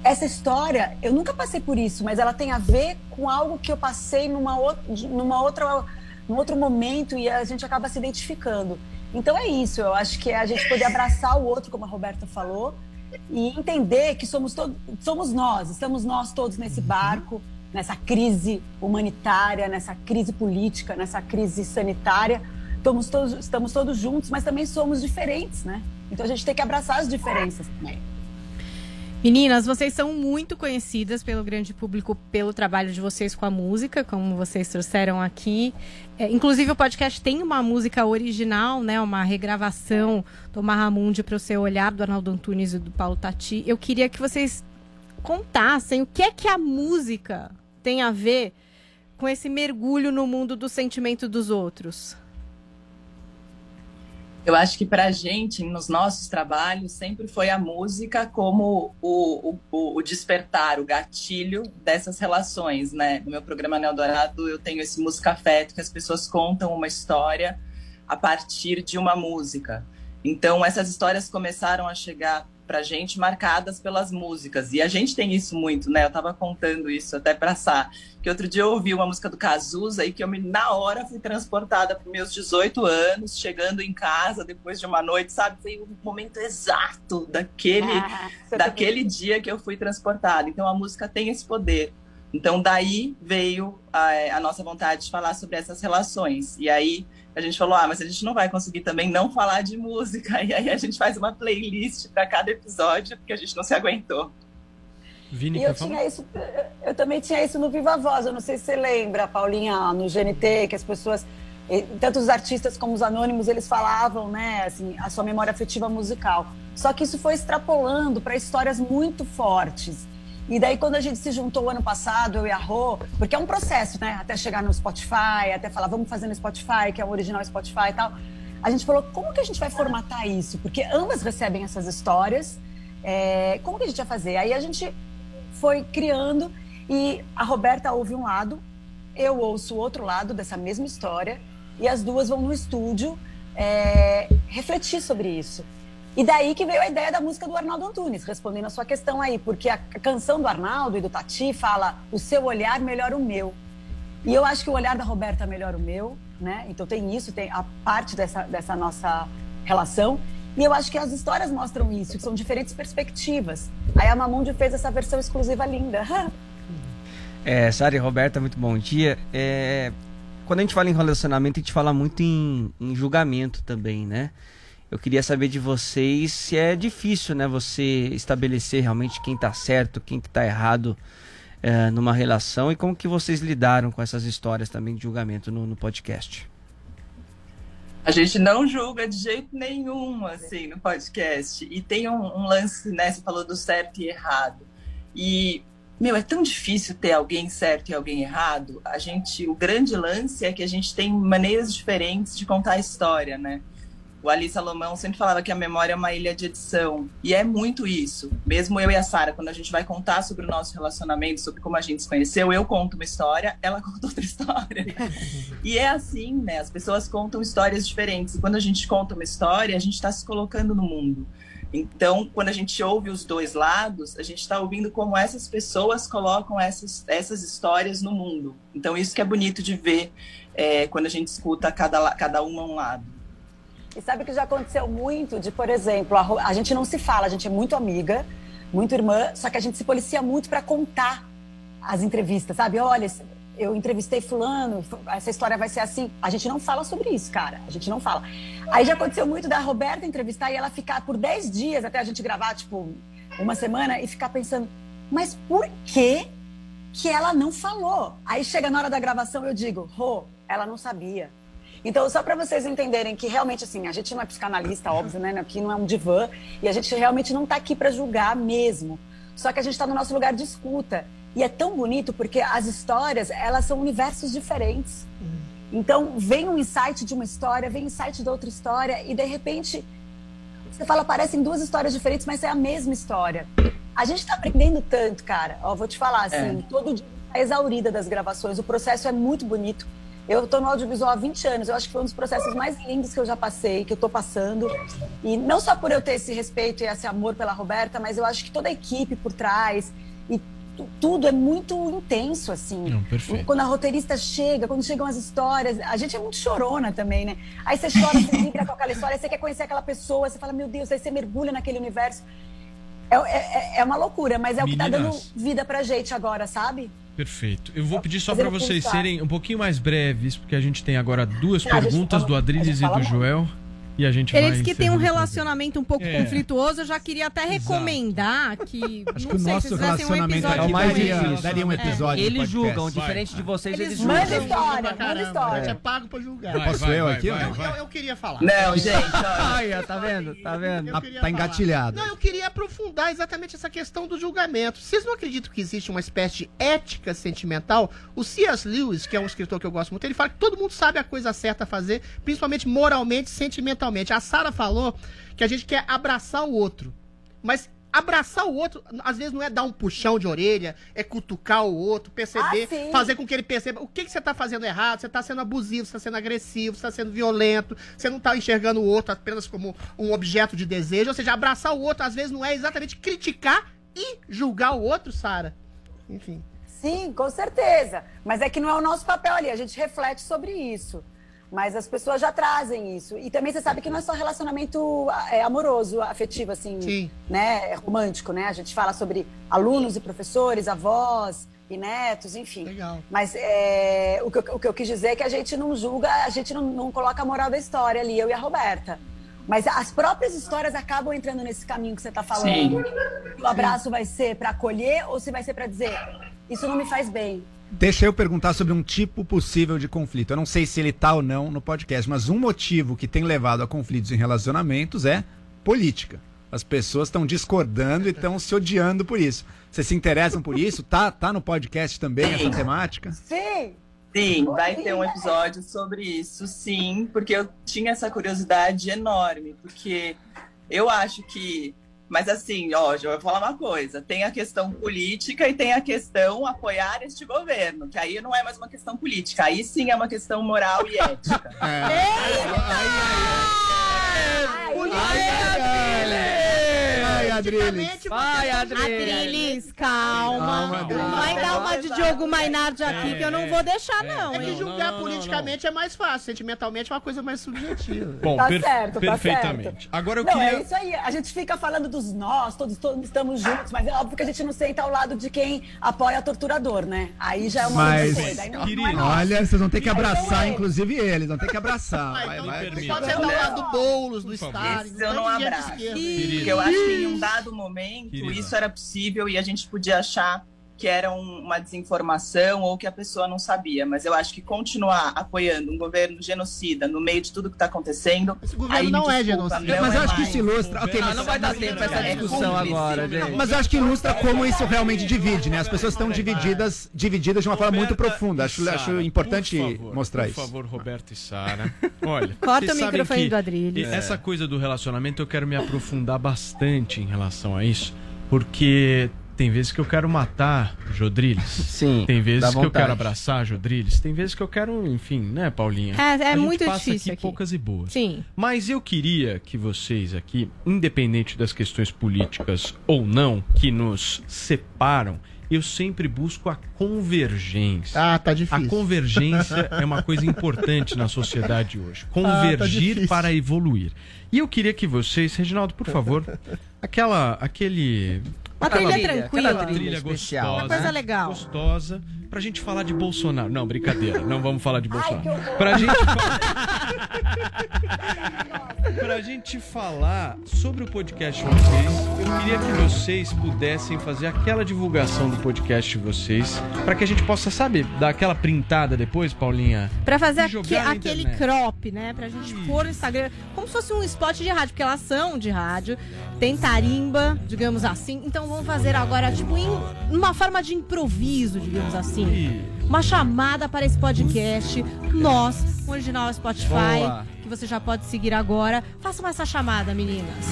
Speaker 32: essa história eu nunca passei por isso, mas ela tem a ver com algo que eu passei numa numa outra num outro momento e a gente acaba se identificando. Então é isso, eu acho que é a gente poder abraçar o outro, como a Roberta falou, e entender que somos, todos, somos nós, estamos nós todos nesse barco, nessa crise humanitária, nessa crise política, nessa crise sanitária. Estamos todos, estamos todos juntos, mas também somos diferentes, né? Então a gente tem que abraçar as diferenças também.
Speaker 9: Meninas, vocês são muito conhecidas pelo grande público pelo trabalho de vocês com a música, como vocês trouxeram aqui. É, inclusive, o podcast tem uma música original, né? Uma regravação do Mahamundi para o seu olhar, do Arnaldo Antunes e do Paulo Tati. Eu queria que vocês contassem o que é que a música tem a ver com esse mergulho no mundo do sentimento dos outros.
Speaker 34: Eu acho que para a gente, nos nossos trabalhos, sempre foi a música como o, o, o, despertar, o gatilho dessas relações, né? No meu programa Neodorado, eu tenho esse música afeto, que as pessoas contam uma história a partir de uma música. Então, essas histórias começaram a chegar pra gente marcadas pelas músicas. E a gente tem isso muito, né? Eu tava contando isso até pra Sá, que outro dia eu ouvi uma música do Cazuza e que eu me, na hora fui transportada para meus 18 anos, chegando em casa depois de uma noite, sabe? Foi o momento exato daquele, ah, daquele dia que eu fui transportada. Então a música tem esse poder. Então daí veio a, a nossa vontade de falar sobre essas relações. E aí a gente falou, ah, mas a gente não vai conseguir também não falar de música. E aí a gente faz uma playlist para cada episódio, porque a gente não se aguentou.
Speaker 32: Vini, e eu, tinha isso, eu também tinha isso no Viva Voz, eu não sei se você lembra, Paulinha, no GNT, que as pessoas, tanto os artistas como os anônimos, eles falavam, né, assim, a sua memória afetiva musical. Só que isso foi extrapolando para histórias muito fortes. E daí, quando a gente se juntou ano passado, eu e a Rô, porque é um processo, né? Até chegar no Spotify, até falar, vamos fazer no Spotify, que é o original Spotify e tal. A gente falou, como que a gente vai formatar isso? Porque ambas recebem essas histórias. É, como que a gente vai fazer? Aí a gente foi criando e a Roberta ouve um lado, eu ouço o outro lado dessa mesma história e as duas vão no estúdio é, refletir sobre isso. E daí que veio a ideia da música do Arnaldo Antunes, respondendo a sua questão aí, porque a canção do Arnaldo e do Tati fala o seu olhar melhora o meu. E eu acho que o olhar da Roberta melhora o meu, né? Então tem isso, tem a parte dessa, dessa nossa relação. E eu acho que as histórias mostram isso, que são diferentes perspectivas. Aí a Mamundi fez essa versão exclusiva linda.
Speaker 35: é, Sara e Roberta, muito bom dia. É, quando a gente fala em relacionamento, a gente fala muito em, em julgamento também, né? Eu queria saber de vocês se é difícil, né, você estabelecer realmente quem está certo, quem está errado é, numa relação e como que vocês lidaram com essas histórias também de julgamento no, no podcast.
Speaker 34: A gente não julga de jeito nenhum, assim, no podcast. E tem um, um lance, né, você falou do certo e errado. E meu, é tão difícil ter alguém certo e alguém errado. A gente, o grande lance é que a gente tem maneiras diferentes de contar a história, né? O Ali Salomão sempre falava que a memória é uma ilha de edição. E é muito isso. Mesmo eu e a Sara, quando a gente vai contar sobre o nosso relacionamento, sobre como a gente se conheceu, eu conto uma história, ela conta outra história. e é assim, né? As pessoas contam histórias diferentes. E quando a gente conta uma história, a gente está se colocando no mundo. Então, quando a gente ouve os dois lados, a gente está ouvindo como essas pessoas colocam essas, essas histórias no mundo. Então, isso que é bonito de ver é, quando a gente escuta cada, cada uma um lado.
Speaker 32: E sabe que já aconteceu muito de, por exemplo, a, a gente não se fala, a gente é muito amiga, muito irmã, só que a gente se policia muito para contar as entrevistas, sabe? Olha, eu entrevistei fulano, essa história vai ser assim. A gente não fala sobre isso, cara. A gente não fala. Aí já aconteceu muito da Roberta entrevistar e ela ficar por 10 dias até a gente gravar, tipo, uma semana e ficar pensando, mas por que que ela não falou? Aí chega na hora da gravação eu digo, Rô, ela não sabia. Então, só para vocês entenderem que realmente, assim, a gente não é psicanalista, óbvio, né? Aqui não é um divã. E a gente realmente não está aqui para julgar mesmo. Só que a gente está no nosso lugar de escuta. E é tão bonito porque as histórias, elas são universos diferentes. Então, vem um insight de uma história, vem um insight de outra história, e de repente, você fala, parecem duas histórias diferentes, mas é a mesma história. A gente está aprendendo tanto, cara. Ó, vou te falar, assim, é. todo dia tá exaurida das gravações. O processo é muito bonito. Eu estou no audiovisual há 20 anos. Eu acho que foi um dos processos mais lindos que eu já passei, que eu estou passando. E não só por eu ter esse respeito e esse amor pela Roberta, mas eu acho que toda a equipe por trás e tudo é muito intenso, assim.
Speaker 8: Não,
Speaker 32: quando a roteirista chega, quando chegam as histórias, a gente é muito chorona também, né? Aí você chora, você vibra com aquela história, você quer conhecer aquela pessoa, você fala, meu Deus, aí você mergulha naquele universo. É, é, é uma loucura, mas é Meninas. o que tá dando vida pra gente agora, sabe?
Speaker 8: Perfeito. Eu vou pedir só para vocês serem um pouquinho mais breves, porque a gente tem agora duas perguntas do Adriles e do Joel. E a gente
Speaker 9: Eles que têm um relacionamento um pouco é. conflituoso, eu já queria até recomendar Exato. que.
Speaker 36: Acho que o nosso relacionamento um
Speaker 9: é
Speaker 36: o mais difícil. Daria um episódio.
Speaker 35: É. Eles julgam, diferente de vocês, eles,
Speaker 32: eles julgam. Manda história, manda história.
Speaker 11: É. é pago pra julgar.
Speaker 36: Vai, Posso vai, eu vai, aqui?
Speaker 11: Vai, eu, eu, queria falar.
Speaker 34: Não, gente.
Speaker 35: Olha, tá vendo? Tá vendo?
Speaker 36: Tá, tá engatilhado.
Speaker 11: Não, eu queria aprofundar exatamente essa questão do julgamento. Vocês não acreditam que existe uma espécie de ética sentimental? O C.S. Lewis, que é um escritor que eu gosto muito, ele fala que todo mundo sabe a coisa certa a fazer, principalmente moralmente, sentimentalmente. A Sara falou que a gente quer abraçar o outro. Mas abraçar o outro, às vezes não é dar um puxão de orelha, é cutucar o outro, perceber, ah, fazer com que ele perceba o que, que você está fazendo errado, você está sendo abusivo, você está sendo agressivo, você está sendo violento, você não está enxergando o outro apenas como um objeto de desejo, ou seja, abraçar o outro às vezes não é exatamente criticar e julgar o outro, Sara. Enfim.
Speaker 32: Sim, com certeza. Mas é que não é o nosso papel ali, a gente reflete sobre isso. Mas as pessoas já trazem isso. E também você sabe que não é só relacionamento é, amoroso, afetivo, assim,
Speaker 11: Sim.
Speaker 32: né? É romântico, né? A gente fala sobre alunos e professores, avós e netos, enfim.
Speaker 11: Legal.
Speaker 32: Mas é, o, que, eu, o que eu quis dizer é que a gente não julga, a gente não, não coloca a moral da história ali, eu e a Roberta. Mas as próprias histórias acabam entrando nesse caminho que você está falando. Sim. O abraço Sim. vai ser para acolher ou se vai ser para dizer isso não me faz bem.
Speaker 36: Deixa eu perguntar sobre um tipo possível de conflito. Eu não sei se ele está ou não no podcast, mas um motivo que tem levado a conflitos em relacionamentos é política. As pessoas estão discordando e estão se odiando por isso. Vocês se interessam por isso? Tá, tá no podcast também essa temática?
Speaker 32: Sim.
Speaker 34: Sim, vai ter um episódio sobre isso, sim, porque eu tinha essa curiosidade enorme, porque eu acho que mas assim, ó, eu vou falar uma coisa: tem a questão política e tem a questão apoiar este governo, que aí não é mais uma questão política, aí sim é uma questão moral e ética. É. Eita! Ai,
Speaker 36: ai, ai. Adriles.
Speaker 9: Vai, Adriles. calma. calma vai dar uma de Diogo Mainardi aqui que eu não vou deixar, não.
Speaker 11: É que julgar não, politicamente não, não. é mais fácil, sentimentalmente é uma coisa mais subjetiva.
Speaker 8: Bom, tá per certo, perfeitamente. Tá certo. Agora eu
Speaker 32: não,
Speaker 8: queria...
Speaker 32: é isso aí. A gente fica falando dos nós, todos, todos estamos juntos, mas é óbvio que a gente não senta ao lado de quem apoia torturador, né? Aí já é uma
Speaker 36: mas, coisa. Aí não, querido, não é olha, vocês vão ter que abraçar, inclusive eles, vão ter que abraçar. Ah, vai,
Speaker 11: então, vai, vai. Pode sentar ao lado do Boulos, do Stalin.
Speaker 34: eu não abraço. Porque eu acho que em um dado momento Querida. isso era possível e a gente podia achar que era um, uma desinformação ou que a pessoa não sabia. Mas eu acho que continuar apoiando um governo genocida no meio de tudo que está acontecendo. Esse
Speaker 11: governo não é genocida.
Speaker 12: mas eu acho que isso ilustra. Ok, mas
Speaker 10: não vai dar tempo essa
Speaker 34: É
Speaker 10: discussão
Speaker 34: cúmplice.
Speaker 10: agora, gente.
Speaker 12: Mas eu acho que ilustra como isso realmente divide, né? As pessoas estão divididas, divididas de uma forma muito profunda. Acho,
Speaker 8: Sara,
Speaker 12: acho importante
Speaker 8: por favor,
Speaker 12: mostrar
Speaker 8: por
Speaker 12: isso.
Speaker 8: favor, Roberto e Sara. Olha,
Speaker 9: Corta o microfone do Adrilles.
Speaker 8: e- Essa coisa do relacionamento eu quero me aprofundar bastante em relação a isso, porque tem vezes que eu quero matar Jodriles.
Speaker 10: Sim.
Speaker 8: Tem vezes que eu quero abraçar Jodriles. Tem vezes que eu quero, enfim, né, Paulinha?
Speaker 9: É, é
Speaker 8: A gente
Speaker 9: muito
Speaker 8: passa
Speaker 9: difícil
Speaker 8: aqui
Speaker 9: aqui.
Speaker 8: poucas e boas.
Speaker 9: Sim.
Speaker 8: Mas eu queria que vocês aqui, independente das questões políticas ou não que nos separam, eu sempre busco a convergência.
Speaker 11: Ah, tá difícil.
Speaker 8: A convergência é uma coisa importante na sociedade hoje.
Speaker 11: Ah, tá
Speaker 8: Convergir para evoluir. E eu queria que vocês, Reginaldo, por favor, aquela, aquele
Speaker 9: Uma trilha
Speaker 10: trilha,
Speaker 9: tranquila.
Speaker 8: trilha gostosa,
Speaker 9: Uma coisa legal.
Speaker 8: gostosa, pra gente falar de Bolsonaro. Não, brincadeira, não vamos falar de Bolsonaro. Pra gente Pra gente falar sobre o podcast de vocês, eu queria que vocês pudessem fazer aquela divulgação do podcast de vocês, pra que a gente possa, sabe, dar aquela printada depois, Paulinha?
Speaker 9: Pra fazer aquele
Speaker 8: internet.
Speaker 9: crop, né? Pra gente pôr no Instagram, como se fosse um spot de rádio, porque elas são de rádio, tem tarimba, digamos assim. Então vamos fazer agora, tipo, em uma forma de improviso, digamos assim. Uma chamada para esse podcast. Nós, o original Spotify,
Speaker 10: Boa.
Speaker 9: que você já pode seguir agora. Façam essa chamada, meninas.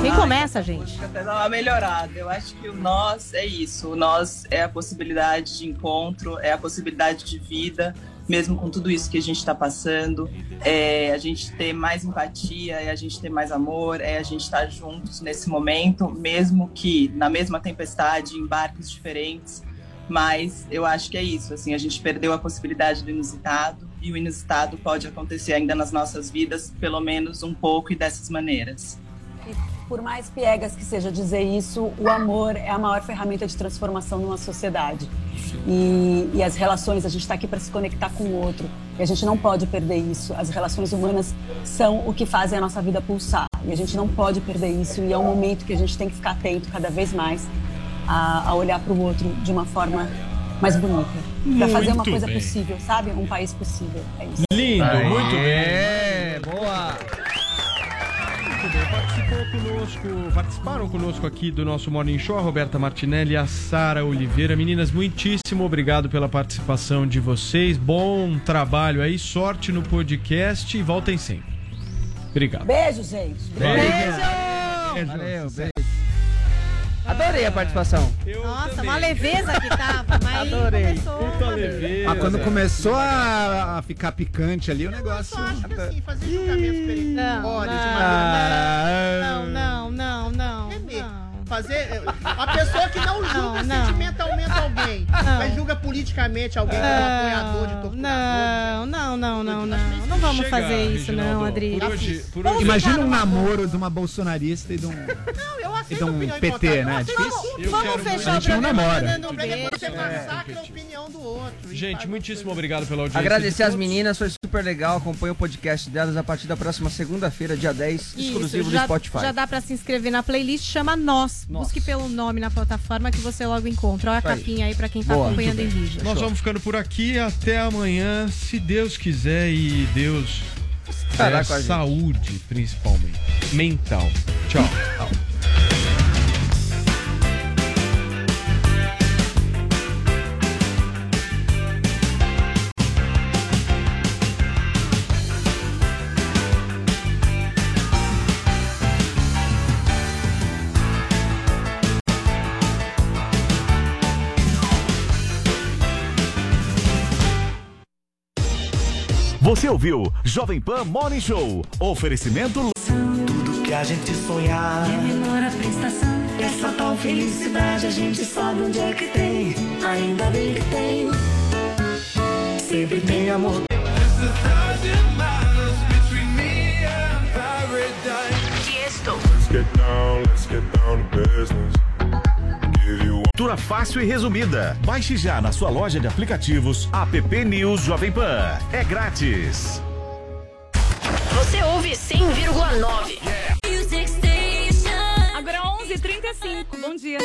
Speaker 9: Quem começa, gente?
Speaker 34: Até dar uma melhorada. Eu acho que o nós é isso. O nós é a possibilidade de encontro, é a possibilidade de vida, mesmo com tudo isso que a gente está passando. É a gente ter mais empatia, é a gente ter mais amor, é a gente estar juntos nesse momento, mesmo que na mesma tempestade, em barcos diferentes. Mas eu acho que é isso. Assim, a gente perdeu a possibilidade do inusitado e o inusitado pode acontecer ainda nas nossas vidas, pelo menos um pouco e dessas maneiras.
Speaker 32: Por mais piegas que seja dizer isso, o amor é a maior ferramenta de transformação numa sociedade. E, e as relações, a gente está aqui para se conectar com o outro. E a gente não pode perder isso. As relações humanas são o que fazem a nossa vida pulsar. E a gente não pode perder isso. E é um momento que a gente tem que ficar atento cada vez mais a, a olhar para o outro de uma forma mais bonita. Para fazer uma coisa
Speaker 8: bem.
Speaker 32: possível, sabe? Um país possível. É isso.
Speaker 8: Lindo,
Speaker 10: Aê,
Speaker 8: muito bem.
Speaker 10: Boa.
Speaker 8: Muito bem, participou conosco, participaram conosco aqui do nosso Morning Show a Roberta Martinelli e a Sara Oliveira. Meninas, muitíssimo obrigado pela participação de vocês. Bom trabalho aí, sorte no podcast e voltem sempre. Obrigado.
Speaker 32: Beijo, gente.
Speaker 8: Beijo.
Speaker 10: Valeu, beijo. Adorei a participação.
Speaker 9: Nossa, uma leveza que tava, mas
Speaker 10: Adorei.
Speaker 9: começou.
Speaker 8: Puta leveza.
Speaker 12: Ah, quando começou a, a ficar picante ali, o negócio.
Speaker 11: Acho que assim, fazer julgamentos
Speaker 9: Não,
Speaker 12: Ah,
Speaker 9: Não, não, não, não.
Speaker 11: É
Speaker 9: não.
Speaker 11: Fazer. A pessoa que não julga
Speaker 9: Não, não.
Speaker 11: sentimentalmente alguém,
Speaker 9: Não.
Speaker 11: mas julga politicamente alguém como apoiador de torturador.
Speaker 9: Não, não, não, não, não. Não vamos
Speaker 8: Chega,
Speaker 9: fazer isso,
Speaker 8: Reginaldo.
Speaker 9: não, Adri.
Speaker 8: Por hoje, por hoje
Speaker 12: Imagina um namoro de uma bolsonarista e de um,
Speaker 11: Não, eu
Speaker 12: e
Speaker 11: aceito
Speaker 12: de um PT,
Speaker 11: contrária.
Speaker 12: né? É difícil?
Speaker 9: Vamos fechar o
Speaker 12: A gente não
Speaker 9: programa
Speaker 12: namora.
Speaker 11: é você massacra a opinião do outro.
Speaker 8: Gente, muitíssimo obrigado pela audiência.
Speaker 10: Agradecer
Speaker 8: de
Speaker 10: as meninas, foi super legal. Acompanhe o podcast delas a partir da próxima segunda-feira, dia 10, exclusivo
Speaker 9: Isso,
Speaker 10: do Spotify.
Speaker 9: já dá pra se inscrever na playlist, chama Nós.
Speaker 10: Nós.
Speaker 9: Busque pelo nome na plataforma que você logo encontra. Olha a
Speaker 10: aí.
Speaker 9: capinha aí pra quem tá
Speaker 10: Boa.
Speaker 9: acompanhando em vídeo.
Speaker 8: Nós vamos ficando por aqui. Até amanhã, se Deus quiser e Deus
Speaker 10: Estará
Speaker 8: der
Speaker 10: com a gente.
Speaker 8: saúde, principalmente. Mental. Tchau.
Speaker 5: Você ouviu Jovem Pan Morning Show. Oferecimento
Speaker 7: Tudo que a gente sonhar é menor a prestação. Essa tal felicidade a gente sabe onde é que tem. Ainda bem que tem. Sempre tem amor.
Speaker 5: Cultura fácil e resumida. Baixe já na sua loja de aplicativos App News Jovem Pan. É grátis.
Speaker 6: Você ouve 100,9. Agora 11h35. Bom Bom dia.